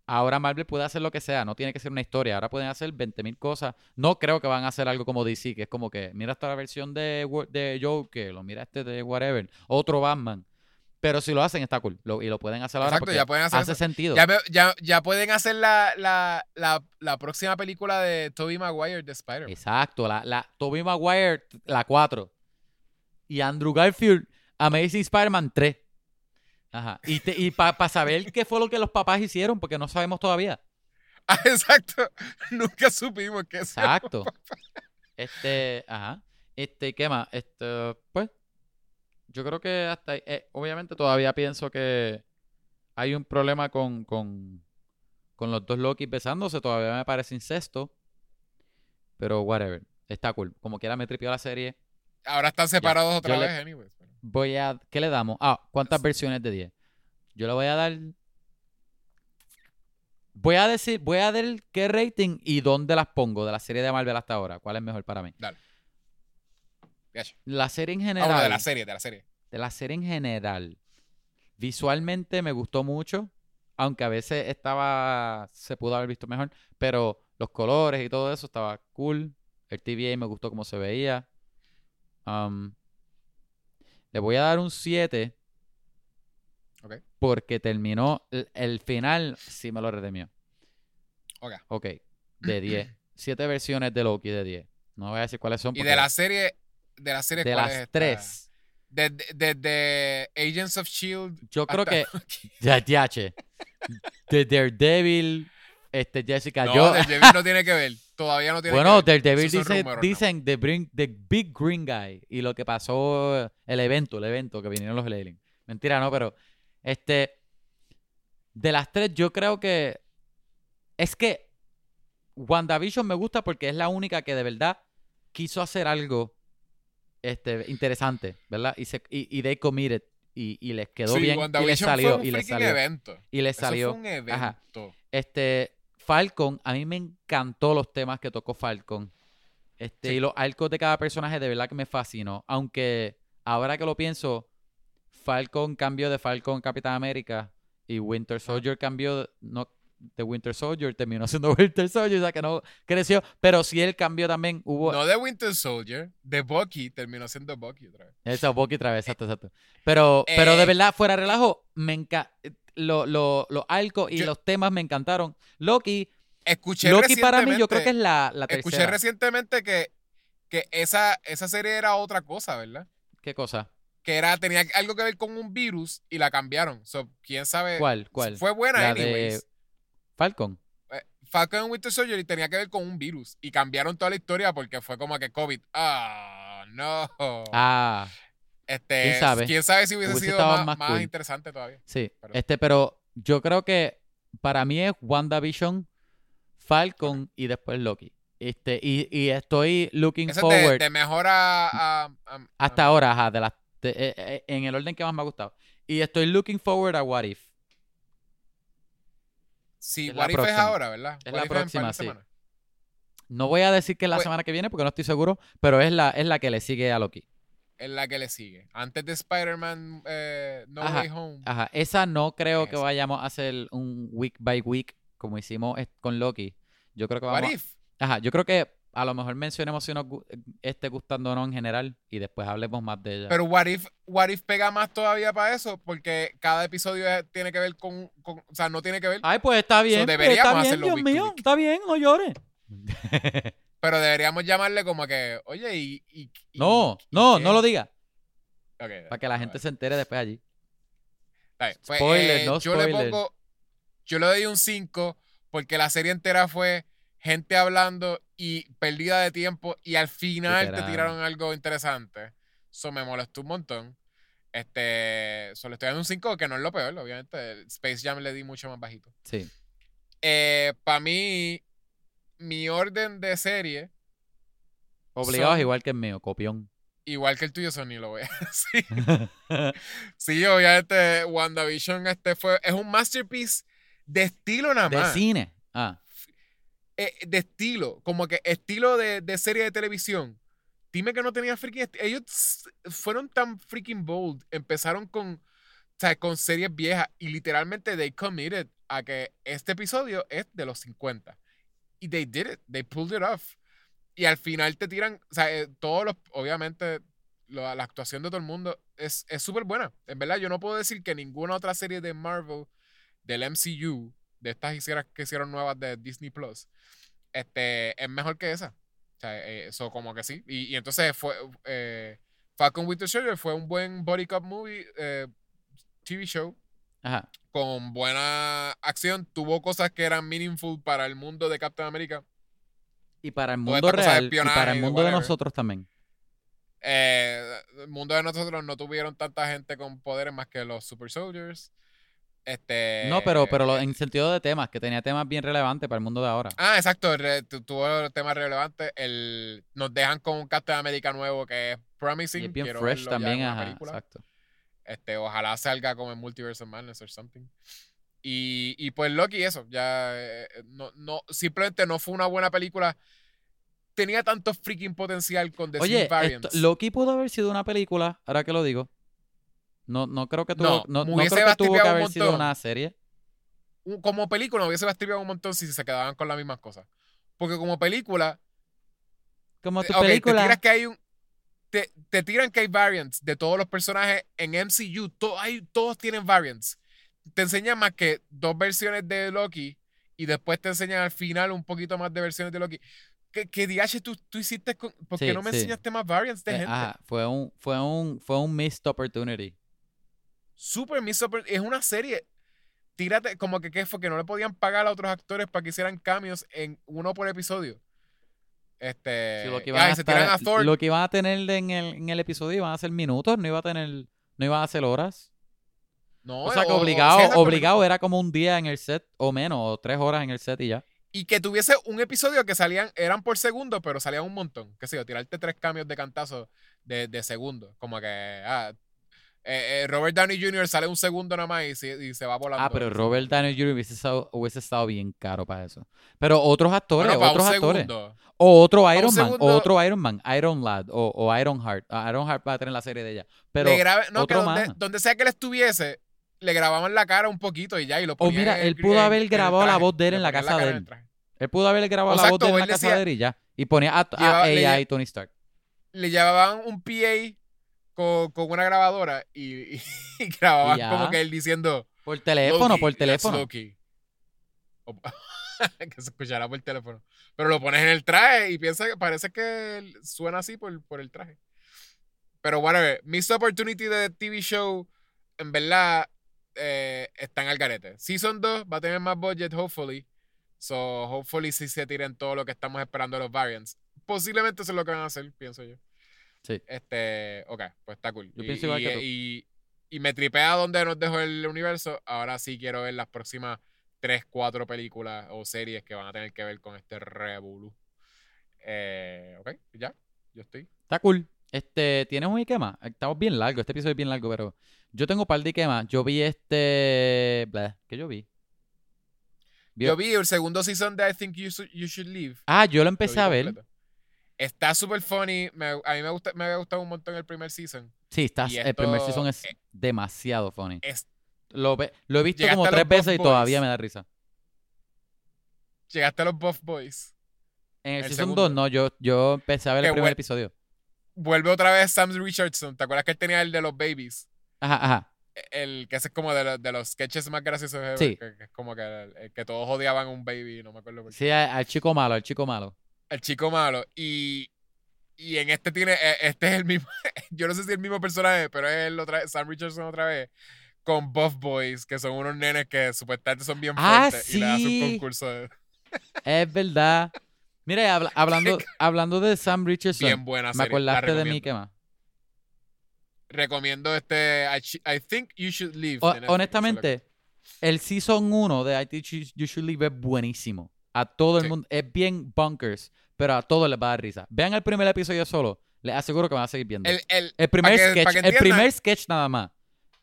[SPEAKER 1] ahora Marvel puede hacer lo que sea. No tiene que ser una historia. Ahora pueden hacer 20.000 cosas. No creo que van a hacer algo como DC, que es como que mira esta versión de, de Joker, o mira este de whatever, otro Batman. Pero si lo hacen está cool. Lo- y lo pueden hacer ahora
[SPEAKER 2] Exacto,
[SPEAKER 1] porque
[SPEAKER 2] ya pueden hacer
[SPEAKER 1] hace
[SPEAKER 2] eso.
[SPEAKER 1] sentido.
[SPEAKER 2] Ya, ya, ya pueden hacer la, la, la, la próxima película de Tobey Maguire de Spider-Man.
[SPEAKER 1] Exacto, la, la Tobey Maguire, la 4. Y Andrew Garfield, Amazing Spider-Man 3. Ajá. Y, te- y para saber qué fue lo que los papás hicieron, porque no sabemos todavía.
[SPEAKER 2] Ah, exacto. Nunca supimos eso.
[SPEAKER 1] Exacto. Este, ajá. Este, ¿qué más? Este, pues, yo creo que hasta ahí- eh, obviamente todavía pienso que hay un problema con, con, con los dos Loki besándose, todavía me parece incesto. Pero whatever, está cool. Como quiera me tripió la serie.
[SPEAKER 2] Ahora están separados otra
[SPEAKER 1] Yo le-
[SPEAKER 2] vez, anyways.
[SPEAKER 1] Voy a, ¿qué le damos? Ah, ¿cuántas
[SPEAKER 2] Es-
[SPEAKER 1] versiones de 10? Yo le voy a dar Voy a decir, voy a dar qué rating y dónde las pongo de la serie de Marvel hasta ahora. ¿Cuál es mejor para mí?
[SPEAKER 2] Dale.
[SPEAKER 1] La serie en
[SPEAKER 2] Ah,
[SPEAKER 1] general.
[SPEAKER 2] bueno, de la serie, de la serie.
[SPEAKER 1] de la serie en general. Visualmente me gustó mucho, aunque a veces estaba, se pudo haber visto mejor, pero los colores y todo eso estaba cool. El TVA me gustó cómo se veía. Um, le voy a dar un 7
[SPEAKER 2] Ok.
[SPEAKER 1] porque terminó, el, el final sí me lo redimió.
[SPEAKER 2] Ok.
[SPEAKER 1] Ok, de 10. Siete versiones de Loki de 10. No voy a decir cuáles son.
[SPEAKER 2] Y de la serie, de la serie,
[SPEAKER 1] de
[SPEAKER 2] ¿cuál
[SPEAKER 1] las
[SPEAKER 2] es esta?
[SPEAKER 1] tres.
[SPEAKER 2] Desde de, de Agents of Shield.
[SPEAKER 1] Yo creo que De DH. De Daredevil, Este, Jessica,
[SPEAKER 2] No,
[SPEAKER 1] yo.
[SPEAKER 2] Daredevil no tiene que ver. Todavía no tiene
[SPEAKER 1] Bueno,
[SPEAKER 2] que ver.
[SPEAKER 1] Daredevil
[SPEAKER 2] Esos son
[SPEAKER 1] dice, dicen the, bring, the Big Green Guy y lo que pasó, el evento, el evento que vinieron los aliens. Mentira, no, pero este, de las tres yo creo que es que WandaVision me gusta porque es la única que de verdad quiso hacer algo este, interesante, ¿verdad? Y, se, y, y they committed y, y les quedó
[SPEAKER 2] Sí,
[SPEAKER 1] bien y les salió
[SPEAKER 2] fue un
[SPEAKER 1] y les salió
[SPEAKER 2] evento.
[SPEAKER 1] y les
[SPEAKER 2] Eso
[SPEAKER 1] salió.
[SPEAKER 2] fue un evento.
[SPEAKER 1] Ajá. Este, Falcon, a mí me encantó los temas que tocó Falcon. Este,
[SPEAKER 2] Sí.
[SPEAKER 1] y los arcos de cada personaje de verdad que me fascinó. Aunque ahora que lo pienso, Falcon cambió de Falcon Capitán América y Winter Soldier cambió de, no, de Winter Soldier, terminó siendo Winter Soldier, o sea que no creció. Pero sí el cambio también hubo.
[SPEAKER 2] No de Winter Soldier, de Bucky, terminó siendo Bucky otra vez.
[SPEAKER 1] Eso, Bucky otra vez, exacto, exacto. Pero, pero de
[SPEAKER 2] Eh,
[SPEAKER 1] verdad, fuera de relajo, me encanta. Los arcos y
[SPEAKER 2] Yo-
[SPEAKER 1] los temas me encantaron. Loki,
[SPEAKER 2] Escuché
[SPEAKER 1] Loki para mí yo creo que es la, la
[SPEAKER 2] Escuché
[SPEAKER 1] tercera.
[SPEAKER 2] recientemente que, que esa, esa serie era otra cosa, ¿verdad?
[SPEAKER 1] ¿Qué cosa?
[SPEAKER 2] Que era, tenía algo que ver con un virus y la cambiaron. So, quién sabe.
[SPEAKER 1] ¿Cuál? ¿Cuál?
[SPEAKER 2] Fue buena,
[SPEAKER 1] La
[SPEAKER 2] anyways.
[SPEAKER 1] de Falcon.
[SPEAKER 2] Eh, Falcon and Winter Soldier y tenía que ver con un virus. Y cambiaron toda la historia porque fue como que COVID. Ah, no.
[SPEAKER 1] Ah,
[SPEAKER 2] este,
[SPEAKER 1] quién sabe.
[SPEAKER 2] ¿Quién sabe si hubiese,
[SPEAKER 1] Hubiese
[SPEAKER 2] sido más,
[SPEAKER 1] más
[SPEAKER 2] más
[SPEAKER 1] cool.
[SPEAKER 2] interesante todavía?
[SPEAKER 1] sí.
[SPEAKER 2] Pero-
[SPEAKER 1] Este, pero yo creo que para mí es WandaVision, Falcon y después Loki. Este, y, y estoy looking
[SPEAKER 2] Ese
[SPEAKER 1] forward
[SPEAKER 2] de mejor a, a- a-
[SPEAKER 1] hasta ahora, ajá, de las de- eh, eh, en el orden que más me ha gustado. Y estoy looking forward a What If.
[SPEAKER 2] Sí,
[SPEAKER 1] es
[SPEAKER 2] What If es ahora, ¿verdad?
[SPEAKER 1] Es
[SPEAKER 2] What
[SPEAKER 1] la próxima, sí. No voy a decir que es la
[SPEAKER 2] Pues-
[SPEAKER 1] semana que viene porque no estoy seguro, pero es la, es la que le sigue a Loki.
[SPEAKER 2] Es la que le sigue. Antes de Spider-Man eh, No
[SPEAKER 1] Ajá,
[SPEAKER 2] Way Home.
[SPEAKER 1] Ajá, esa no creo
[SPEAKER 2] Es
[SPEAKER 1] que
[SPEAKER 2] esa.
[SPEAKER 1] vayamos a hacer un week by week como hicimos con Loki. Yo creo que
[SPEAKER 2] What
[SPEAKER 1] vamos.
[SPEAKER 2] If.
[SPEAKER 1] Ajá, yo creo que a lo mejor mencionemos si nos esté gustando o no en general y después hablemos más de ella.
[SPEAKER 2] Pero What If, What If pega más todavía para eso porque cada episodio tiene que ver con, con- O sea, no tiene que ver.
[SPEAKER 1] Ay, pues está bien. pues,
[SPEAKER 2] deberíamos
[SPEAKER 1] está bien, Dios
[SPEAKER 2] week
[SPEAKER 1] mío.
[SPEAKER 2] week.
[SPEAKER 1] Está bien, no llores.
[SPEAKER 2] Pero deberíamos llamarle como que, oye, y. y- y-
[SPEAKER 1] no,
[SPEAKER 2] y
[SPEAKER 1] no,
[SPEAKER 2] qué?
[SPEAKER 1] no lo digas.
[SPEAKER 2] Ok,
[SPEAKER 1] Para que la gente se entere después allí.
[SPEAKER 2] Pues,
[SPEAKER 1] Spoiler,
[SPEAKER 2] eh,
[SPEAKER 1] no
[SPEAKER 2] yo le
[SPEAKER 1] spoiler.
[SPEAKER 2] pongo. Yo le doy un 5 porque la serie entera fue gente hablando y pérdida de tiempo y al final
[SPEAKER 1] Literal.
[SPEAKER 2] te tiraron algo interesante. Eso me molestó un montón. Este, solo estoy dando un 5 que no es lo peor, obviamente. El Space Jam le di mucho más bajito.
[SPEAKER 1] Sí.
[SPEAKER 2] Para mí, mi orden de serie,
[SPEAKER 1] Obligados
[SPEAKER 2] Son-
[SPEAKER 1] igual que el mío, copión.
[SPEAKER 2] igual que el tuyo, Sony, lo voy a decir. Sí, obviamente, WandaVision este fue, es un masterpiece de estilo nada
[SPEAKER 1] de
[SPEAKER 2] más.
[SPEAKER 1] cine. Ah,
[SPEAKER 2] Eh, de estilo, como que estilo de, de serie de televisión. Dime que no tenía freaking Ellos fueron tan freaking bold. Empezaron con, o sea, con series viejas y literalmente they committed a que este episodio es de los 50. Y they did it. They pulled it off. Y al final te tiran, o sea, eh, todos los, obviamente, la actuación de todo el mundo es es súper buena. En verdad, yo no puedo decir que ninguna otra serie de Marvel, del MCU, de estas que hicieron nuevas de Disney Plus, este, es mejor que esa. O sea, eh, eso como que sí. Y, entonces fue, eh, Falcon Winter Soldier fue un buen body cup movie, eh, TV show,
[SPEAKER 1] ajá.
[SPEAKER 2] con buena acción. Tuvo cosas que eran meaningful para el mundo de Captain America.
[SPEAKER 1] Y para el mundo real y para el mundo de nosotros también.
[SPEAKER 2] Eh, el mundo de nosotros no tuvieron tanta gente con poderes más que los Super Soldiers. Este,
[SPEAKER 1] No, pero, pero lo-
[SPEAKER 2] eh,
[SPEAKER 1] en sentido de temas, que tenía temas bien relevantes para el mundo de ahora.
[SPEAKER 2] Ah, exacto. re- tuvo temas relevantes. El, nos dejan con un Captain America nuevo que es promising.
[SPEAKER 1] y es bien
[SPEAKER 2] Quiero
[SPEAKER 1] fresh también, ajá. Exacto.
[SPEAKER 2] Este, ojalá salga como en Multiverse of Madness or something. Y, y pues Loki, eso. Ya eh, no, no, simplemente no fue una buena película. Tenía tanto freaking potencial con The
[SPEAKER 1] Oye, esto-
[SPEAKER 2] Variants.
[SPEAKER 1] Loki pudo haber sido una película, ahora que lo digo. No, no creo que tuvo,
[SPEAKER 2] No,
[SPEAKER 1] no, no
[SPEAKER 2] hubiese
[SPEAKER 1] creo que tuvo que
[SPEAKER 2] bastipeado un
[SPEAKER 1] sido una serie.
[SPEAKER 2] Como película hubiese bastido un montón si se quedaban con las mismas cosas. Porque como película,
[SPEAKER 1] Como tu
[SPEAKER 2] te
[SPEAKER 1] película.
[SPEAKER 2] tiras que hay un. Te, te tiran que hay variants de todos los personajes en MCU. to- hay, todos tienen variants. Te enseñan más que dos versiones de Loki y después te enseñan al final un poquito más de versiones de Loki. ¿Qué, qué DH tú, tú hiciste? Con, ¿Por qué
[SPEAKER 1] Sí,
[SPEAKER 2] no me
[SPEAKER 1] sí.
[SPEAKER 2] enseñaste más variants de
[SPEAKER 1] eh,
[SPEAKER 2] gente?
[SPEAKER 1] ajá, fue un, fue un, fue un missed opportunity.
[SPEAKER 2] Super Miss Oppor- Es una serie tírate, como que qué fue que no le podían pagar a otros actores para que hicieran cambios en uno por episodio. Este,
[SPEAKER 1] Sí, lo, que a
[SPEAKER 2] se
[SPEAKER 1] estar-
[SPEAKER 2] tiran a Thor.
[SPEAKER 1] lo que iban a tener en el, en el episodio iban a ser minutos, no iba a tener, no iban a ser horas.
[SPEAKER 2] no,
[SPEAKER 1] O sea que
[SPEAKER 2] o- o-
[SPEAKER 1] obligado, obligado era como un día en el set o menos, o tres horas en el set y ya.
[SPEAKER 2] Y que tuviese un episodio que salían, eran por segundo, pero salían un montón. Que sé yo, tirarte tres cambios de cantazo de, de segundo. Como que, ah, eh, eh, Robert Downey Jr. sale un segundo nada más y, se- y se va volando.
[SPEAKER 1] Ah, pero Robert Downey Jr. hubiese estado, hubiese estado bien caro para eso. Pero otros actores,
[SPEAKER 2] Bueno,
[SPEAKER 1] otros actores.
[SPEAKER 2] segundo.
[SPEAKER 1] O otro Iron Man, o otro Iron Man, Iron Lad, o, o Iron Heart. Ah, Iron Heart va a tener la serie de ella. Pero,
[SPEAKER 2] Le no, que
[SPEAKER 1] otro
[SPEAKER 2] donde,
[SPEAKER 1] más.
[SPEAKER 2] donde sea que él estuviese, le grababan la cara un poquito y ya, y lo
[SPEAKER 1] O
[SPEAKER 2] ponían
[SPEAKER 1] mira,
[SPEAKER 2] en el
[SPEAKER 1] él pudo haber
[SPEAKER 2] el
[SPEAKER 1] grabado la voz de él en la casa de él. él pudo haber grabado la voz de él en la casa de él y ya. Y ponía a, a y Tony Stark.
[SPEAKER 2] Le llevaban un PA con, con una grabadora y, y- y grababan
[SPEAKER 1] Y ya.
[SPEAKER 2] como que él diciendo...
[SPEAKER 1] Por teléfono,
[SPEAKER 2] Loki,
[SPEAKER 1] por teléfono.
[SPEAKER 2] Que se escuchará por teléfono. Pero lo pones en el traje y piensa que parece que suena así por, por el traje. Pero whatever. Missed Opportunity de TV show, en verdad, eh, están al garete. Season 2 va a tener más budget, hopefully. So, hopefully sí se tiren todo lo que estamos esperando de los variants. Posiblemente eso es lo que van a hacer, pienso yo.
[SPEAKER 1] Sí.
[SPEAKER 2] Este, ok, pues está cool.
[SPEAKER 1] Yo
[SPEAKER 2] y,
[SPEAKER 1] pienso igual
[SPEAKER 2] y-
[SPEAKER 1] que tú.
[SPEAKER 2] y- y me tripea donde nos dejó el universo. Ahora sí quiero ver las próximas 3, 4 películas o series que van a tener que ver con este revolú. Eh, ok, ya, yo estoy.
[SPEAKER 1] Está cool. Este, ¿tienes un Ikema? Estamos bien largo, este episodio es bien largo, pero yo tengo un par de Ikemas. Yo vi este... blah, ¿Qué yo vi? Vi-
[SPEAKER 2] Yo vi el segundo season de I Think You, Should- You Should Leave.
[SPEAKER 1] Ah, yo lo empecé a ver.
[SPEAKER 2] completo. Está súper funny. me- a mí me, gusta, me había gustado un montón el primer season.
[SPEAKER 1] Sí, está, el primer season es
[SPEAKER 2] eh,
[SPEAKER 1] demasiado funny.
[SPEAKER 2] Es,
[SPEAKER 1] Lo, lo he visto como tres veces y todavía me da risa.
[SPEAKER 2] llegaste a los Buff Boys.
[SPEAKER 1] En el,
[SPEAKER 2] El
[SPEAKER 1] season
[SPEAKER 2] segundo.
[SPEAKER 1] 2, no, yo, yo empecé a ver
[SPEAKER 2] Que
[SPEAKER 1] el primer episodio.
[SPEAKER 2] Vuelve otra vez Sam Richardson. ¿Te acuerdas que él tenía el de los babies?
[SPEAKER 1] Ajá, ajá.
[SPEAKER 2] El que ese es como de, los- de los sketches más graciosos
[SPEAKER 1] Sí.
[SPEAKER 2] Que, que es como que, el- que todos odiaban a un baby, no me acuerdo por qué.
[SPEAKER 1] Sí, al, al chico malo, al chico malo.
[SPEAKER 2] El chico malo. Y, y en este tiene, eh, este es el mismo, yo no sé si es el mismo personaje, pero es el otra, Sam Richardson otra vez, con Buff Boys, que son unos nenes que supuestamente son bien
[SPEAKER 1] Ah,
[SPEAKER 2] fuertes y le hacen un concurso de-
[SPEAKER 1] Es verdad. Mira, habla- hablando, hablando de Sam Richardson,
[SPEAKER 2] bien buena
[SPEAKER 1] me
[SPEAKER 2] serie. la
[SPEAKER 1] acordaste de mí. ¿qué más?
[SPEAKER 2] Recomiendo este I, I Think You Should Leave.
[SPEAKER 1] O- honestamente, el season 1 de I Teach You, You Should Leave es buenísimo. A todo el
[SPEAKER 2] Sí.
[SPEAKER 1] mundo, es bien bunkers, pero a todos les va a dar risa. Vean el primer episodio solo, les aseguro que van a seguir viendo.
[SPEAKER 2] El,
[SPEAKER 1] El,
[SPEAKER 2] el,
[SPEAKER 1] primer
[SPEAKER 2] que-
[SPEAKER 1] sketch, el primer sketch nada más.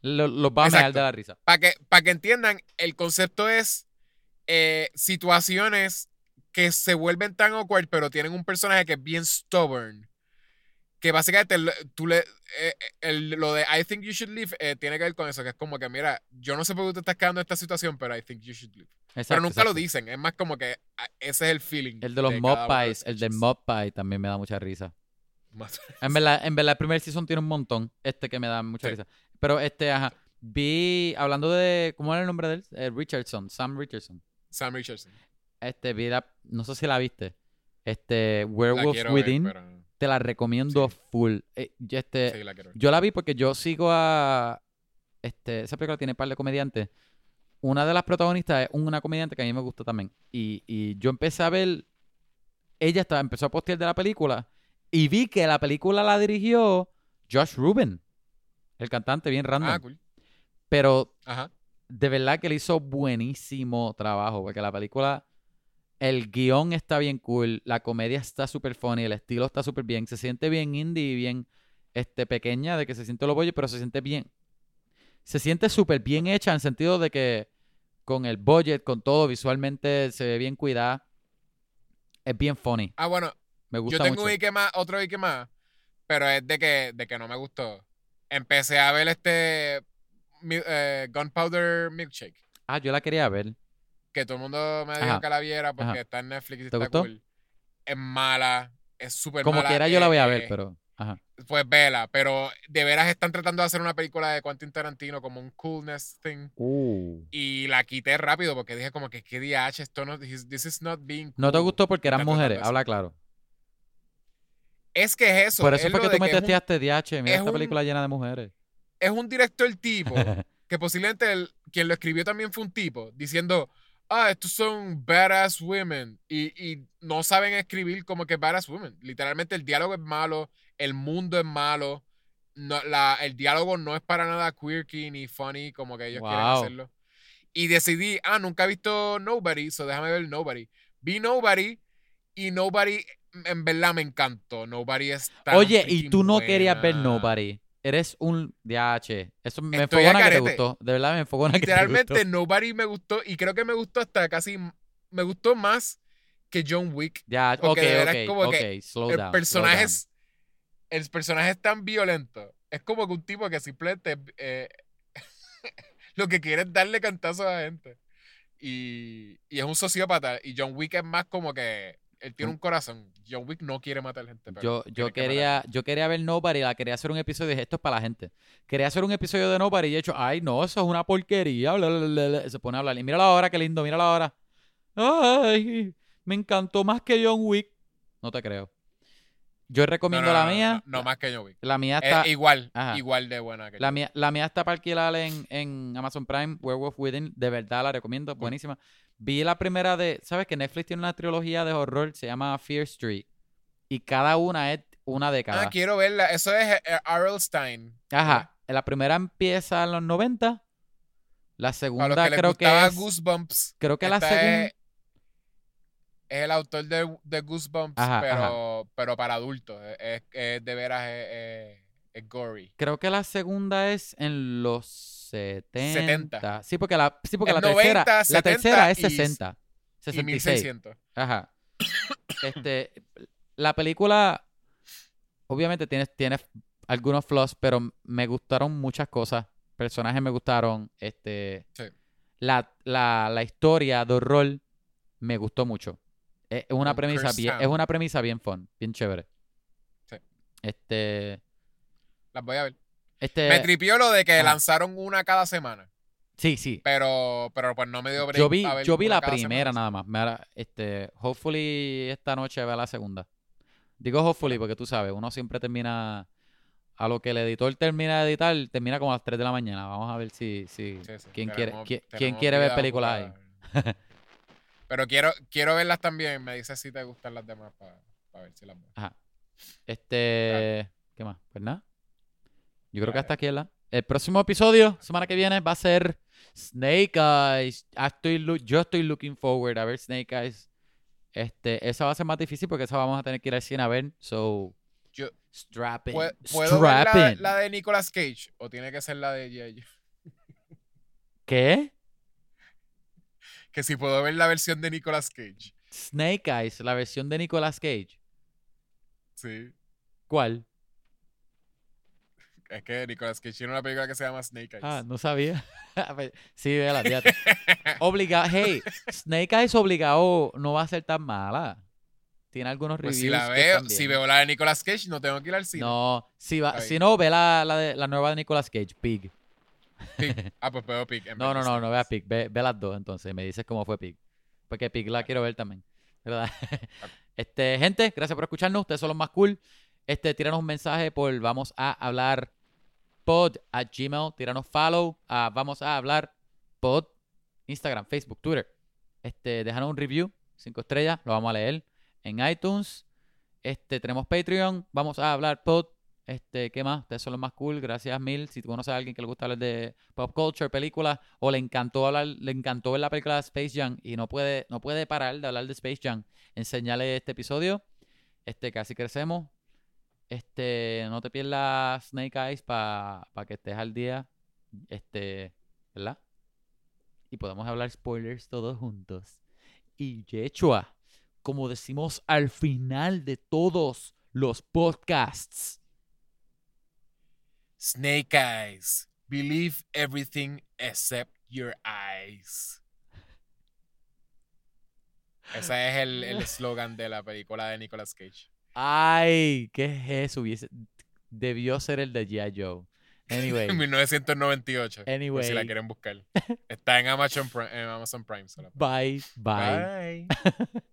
[SPEAKER 1] lo- Los va a mear de la risa.
[SPEAKER 2] Para que, pa' que entiendan, el concepto es eh, situaciones que se vuelven tan awkward, pero tienen un personaje que es bien stubborn. Que básicamente tú le, eh, el- lo de I think you should leave eh, tiene que ver con eso, que es como que, mira, yo no sé por qué te estás quedando en esta situación, pero I think you should leave.
[SPEAKER 1] Exacto,
[SPEAKER 2] pero nunca lo dicen, es más como que ah, ese es el feeling.
[SPEAKER 1] El de los mob pies, el del mob pie también me da mucha risa. En verdad, en verdad, el primer season tiene un montón. Este que me da mucha
[SPEAKER 2] Sí.
[SPEAKER 1] risa. Pero este, ajá. Vi, hablando de, ¿cómo era el nombre de él? Eh, Richardson, Sam Richardson.
[SPEAKER 2] Sam Richardson.
[SPEAKER 1] Este, vi la, no sé si la viste. Este, Werewolf
[SPEAKER 2] ver,
[SPEAKER 1] Within.
[SPEAKER 2] pero
[SPEAKER 1] Te la recomiendo
[SPEAKER 2] Sí.
[SPEAKER 1] full. Eh, yo, este,
[SPEAKER 2] sí, la
[SPEAKER 1] yo la vi porque yo sigo a. Este, esa película tiene un par de comediantes. Una de las protagonistas es una comediante que a mí me gusta también. Y, y yo empecé a ver. Ella estaba, empezó a postear de la película. Y vi que la película la dirigió Josh Rubin. El cantante, bien random.
[SPEAKER 2] Ah, cool.
[SPEAKER 1] Pero
[SPEAKER 2] Ajá.
[SPEAKER 1] de verdad que le hizo buenísimo trabajo. Porque la película. El guion está bien cool. La comedia está súper funny. El estilo está súper bien. Se siente bien indie y bien este, pequeña. De que se siente lo bollo, pero se siente bien. Se siente súper bien hecha en el sentido de que con el budget, con todo, visualmente se ve bien cuidada. Es bien funny.
[SPEAKER 2] Ah, bueno,
[SPEAKER 1] Me gusta
[SPEAKER 2] Yo tengo
[SPEAKER 1] mucho.
[SPEAKER 2] un Ike más, otro Ike más, pero es de que, de que no me gustó. Empecé a ver este mi- eh, Gunpowder Milkshake,
[SPEAKER 1] Ah, yo la quería ver.
[SPEAKER 2] Que todo el mundo me dijo
[SPEAKER 1] Ajá.
[SPEAKER 2] que la viera porque
[SPEAKER 1] Ajá.
[SPEAKER 2] está en Netflix y
[SPEAKER 1] ¿Te
[SPEAKER 2] está
[SPEAKER 1] gustó?
[SPEAKER 2] cool. Es mala, es súper
[SPEAKER 1] Como
[SPEAKER 2] mala.
[SPEAKER 1] quiera yo la voy a ver,
[SPEAKER 2] eh,
[SPEAKER 1] pero... Ajá.
[SPEAKER 2] Pues vela, pero de veras están tratando de hacer una película de Quentin Tarantino como un coolness thing.
[SPEAKER 1] Uh.
[SPEAKER 2] Y la quité rápido porque dije como que qué DH, esto no, this is not being
[SPEAKER 1] No te
[SPEAKER 2] cool".
[SPEAKER 1] gustó porque eran mujeres,
[SPEAKER 2] eso.
[SPEAKER 1] habla claro.
[SPEAKER 2] Es que es eso.
[SPEAKER 1] Por eso
[SPEAKER 2] es
[SPEAKER 1] fue
[SPEAKER 2] lo
[SPEAKER 1] que tú me testeaste DH. Mira
[SPEAKER 2] es
[SPEAKER 1] esta
[SPEAKER 2] un-
[SPEAKER 1] película llena de mujeres.
[SPEAKER 2] es un director tipo que posiblemente el- quien lo escribió también fue un tipo diciendo, ah, estos son badass women y, y no saben escribir como que badass women. Literalmente el diálogo es malo, el mundo es malo, no, la, el diálogo no es para nada quirky ni funny como que ellos quieren
[SPEAKER 1] Wow.
[SPEAKER 2] hacerlo. Y decidí, ah, nunca he visto Nobody, so déjame ver Nobody. Vi Nobody y Nobody en verdad me encantó. Nobody es tan
[SPEAKER 1] Oye, y tú no querías ver
[SPEAKER 2] buena.
[SPEAKER 1] Nobody. Eres un DH. Eso me
[SPEAKER 2] Estoy
[SPEAKER 1] enfogona
[SPEAKER 2] a
[SPEAKER 1] que te gustó. De verdad me enfogona que te
[SPEAKER 2] Literalmente. Nobody me gustó y creo que me gustó hasta casi me gustó más que John Wick.
[SPEAKER 1] Ya,
[SPEAKER 2] porque de veras
[SPEAKER 1] ok,
[SPEAKER 2] como
[SPEAKER 1] ok.
[SPEAKER 2] que
[SPEAKER 1] Slow
[SPEAKER 2] el
[SPEAKER 1] down, slow
[SPEAKER 2] personaje
[SPEAKER 1] down.
[SPEAKER 2] es el personaje es tan violento. Es como que un tipo que simplemente eh, lo que quiere es darle cantazos a la gente. Y, y es un sociópata. Y John Wick es más como que él tiene un corazón. John Wick no quiere matar gente. pero
[SPEAKER 1] Yo, yo
[SPEAKER 2] que
[SPEAKER 1] quería, yo quería ver Nobody, la quería hacer un episodio dije, esto es para la gente. Quería hacer un episodio de Nobody y he hecho, ay no, eso es una porquería. bla, bla, bla, bla". Se pone a hablar. Y míralo ahora, qué lindo, míralo ahora. Ay, me encantó más que John Wick. No te creo. Yo recomiendo
[SPEAKER 2] no,
[SPEAKER 1] la
[SPEAKER 2] no,
[SPEAKER 1] mía.
[SPEAKER 2] No, más que John Wick.
[SPEAKER 1] La mía
[SPEAKER 2] Es
[SPEAKER 1] está.
[SPEAKER 2] igual,
[SPEAKER 1] Ajá.
[SPEAKER 2] igual de buena que
[SPEAKER 1] La mía, la mía está para alquilar en, en Amazon Prime, Werewolf Within. De verdad la recomiendo, buenísima. Vi la primera de. ¿Sabes que Netflix tiene una trilogía de horror? Se llama Fear Street. Y cada una es una década.
[SPEAKER 2] Ah, quiero verla. Eso es eh, R.L. Stein.
[SPEAKER 1] Ajá. La primera empieza en los 90. La
[SPEAKER 2] Para los
[SPEAKER 1] segunda
[SPEAKER 2] que les
[SPEAKER 1] creo que es.
[SPEAKER 2] Goosebumps.
[SPEAKER 1] Creo que la segunda.
[SPEAKER 2] Es, es el autor de, de Goosebumps,
[SPEAKER 1] Ajá,
[SPEAKER 2] pero, pero para adultos. Es, es de veras es, es- es gory.
[SPEAKER 1] Creo que la segunda es en los 70.
[SPEAKER 2] 70.
[SPEAKER 1] Sí, porque la, sí, porque la tercera.
[SPEAKER 2] 90,
[SPEAKER 1] la
[SPEAKER 2] 70
[SPEAKER 1] tercera es
[SPEAKER 2] y-
[SPEAKER 1] 60.
[SPEAKER 2] Y
[SPEAKER 1] 66.
[SPEAKER 2] 1600.
[SPEAKER 1] Ajá. Este, la película, obviamente tiene, tiene algunos flaws, pero me gustaron muchas cosas. Personajes me gustaron. Este,
[SPEAKER 2] Sí.
[SPEAKER 1] la, la, la historia de horror me gustó mucho. Es una
[SPEAKER 2] Con
[SPEAKER 1] premisa
[SPEAKER 2] Chris
[SPEAKER 1] bien, es una premisa bien fun, bien chévere.
[SPEAKER 2] Sí.
[SPEAKER 1] Este,
[SPEAKER 2] Las voy a ver.
[SPEAKER 1] Este,
[SPEAKER 2] Me tripió lo de que lanzaron una cada semana.
[SPEAKER 1] sí, sí.
[SPEAKER 2] Pero, pero pues no me dio break.
[SPEAKER 1] Yo vi, yo vi la primera
[SPEAKER 2] semana.
[SPEAKER 1] nada más. Me este, hopefully esta noche vea la segunda. Digo hopefully porque tú sabes, uno siempre termina a lo que el editor termina de editar, termina como a las 3 de la mañana. Vamos a ver si, si
[SPEAKER 2] Sí, sí,
[SPEAKER 1] quién quiere, quién, quiere ver películas ahí.
[SPEAKER 2] Pero quiero, quiero verlas también. Me dices si te gustan las demás para ver si las veo.
[SPEAKER 1] Ajá. Este, ¿qué más? Pues nada. Yo creo que hasta aquí, ¿verdad? El próximo episodio, semana que viene, va a ser Snake Eyes. Estoy yo estoy looking forward a ver Snake Eyes. Este, esa va a ser más difícil porque esa vamos a tener que ir al cine a ver. So,
[SPEAKER 2] Yo-
[SPEAKER 1] strap in.
[SPEAKER 2] ¿Puedo, puedo ver la, la de Nicolas Cage? ¿O tiene que ser la de. Joe?
[SPEAKER 1] ¿Qué?
[SPEAKER 2] Que si puedo ver la versión de Nicolas Cage.
[SPEAKER 1] Snake Eyes, la versión de Nicolas Cage.
[SPEAKER 2] Sí.
[SPEAKER 1] ¿Cuál?
[SPEAKER 2] Es que Nicolas Cage tiene una película que se llama Snake Eyes.
[SPEAKER 1] Ah, no sabía. Pues, sí, vela, fíjate. Obligado, hey, Snake Eyes obligado no va a ser tan mala. Tiene algunos
[SPEAKER 2] pues
[SPEAKER 1] reviews.
[SPEAKER 2] si la veo, si la de Nicolas Cage, no tengo que ir al cine.
[SPEAKER 1] No, si, va, si no, ve la, la, de, la nueva de Nicolas Cage, Pig.
[SPEAKER 2] Pig. Ah, pues veo Pig. en
[SPEAKER 1] No, no, no, no
[SPEAKER 2] Eyes.
[SPEAKER 1] Pig. Ve, ve las dos entonces. Me dices cómo fue Pig. Porque Pig la quiero ver también. ¿Verdad? este, gente, gracias por escucharnos. Ustedes son los más cool. Este, tíranos un mensaje por vamos a hablar pod a Gmail. Tíranos follow a vamos a hablar pod. Instagram, Facebook, Twitter. Este, déjanos un review. Cinco estrellas. Lo vamos a leer en iTunes. Este, tenemos Patreon. Vamos a hablar pod. Este, ¿qué más? Ustedes son los más cool. Gracias mil. Si tú conoces a alguien que le gusta hablar de pop culture, películas, o le encantó hablar, le encantó ver la película de Space Jam y no puede, no puede parar de hablar de Space Jam, enseñale este episodio. Este, casi crecemos. Este, no te pierdas Snake Eyes para que estés al día. Este, ¿verdad? Y podemos hablar spoilers todos juntos. Y Yechua, como decimos al final de todos los podcasts.
[SPEAKER 2] Snake Eyes. Believe everything except your eyes. Ese es el el eslogan de la película de Nicolas Cage.
[SPEAKER 1] Ay, ¿qué es eso? Hubiese- debió ser el de G.I. Joe. Anyway,
[SPEAKER 2] En 1998. Por
[SPEAKER 1] Anyway.
[SPEAKER 2] si la quieren buscar. Está en Amazon Prime. En Amazon Prime
[SPEAKER 1] bye, bye.
[SPEAKER 2] Bye.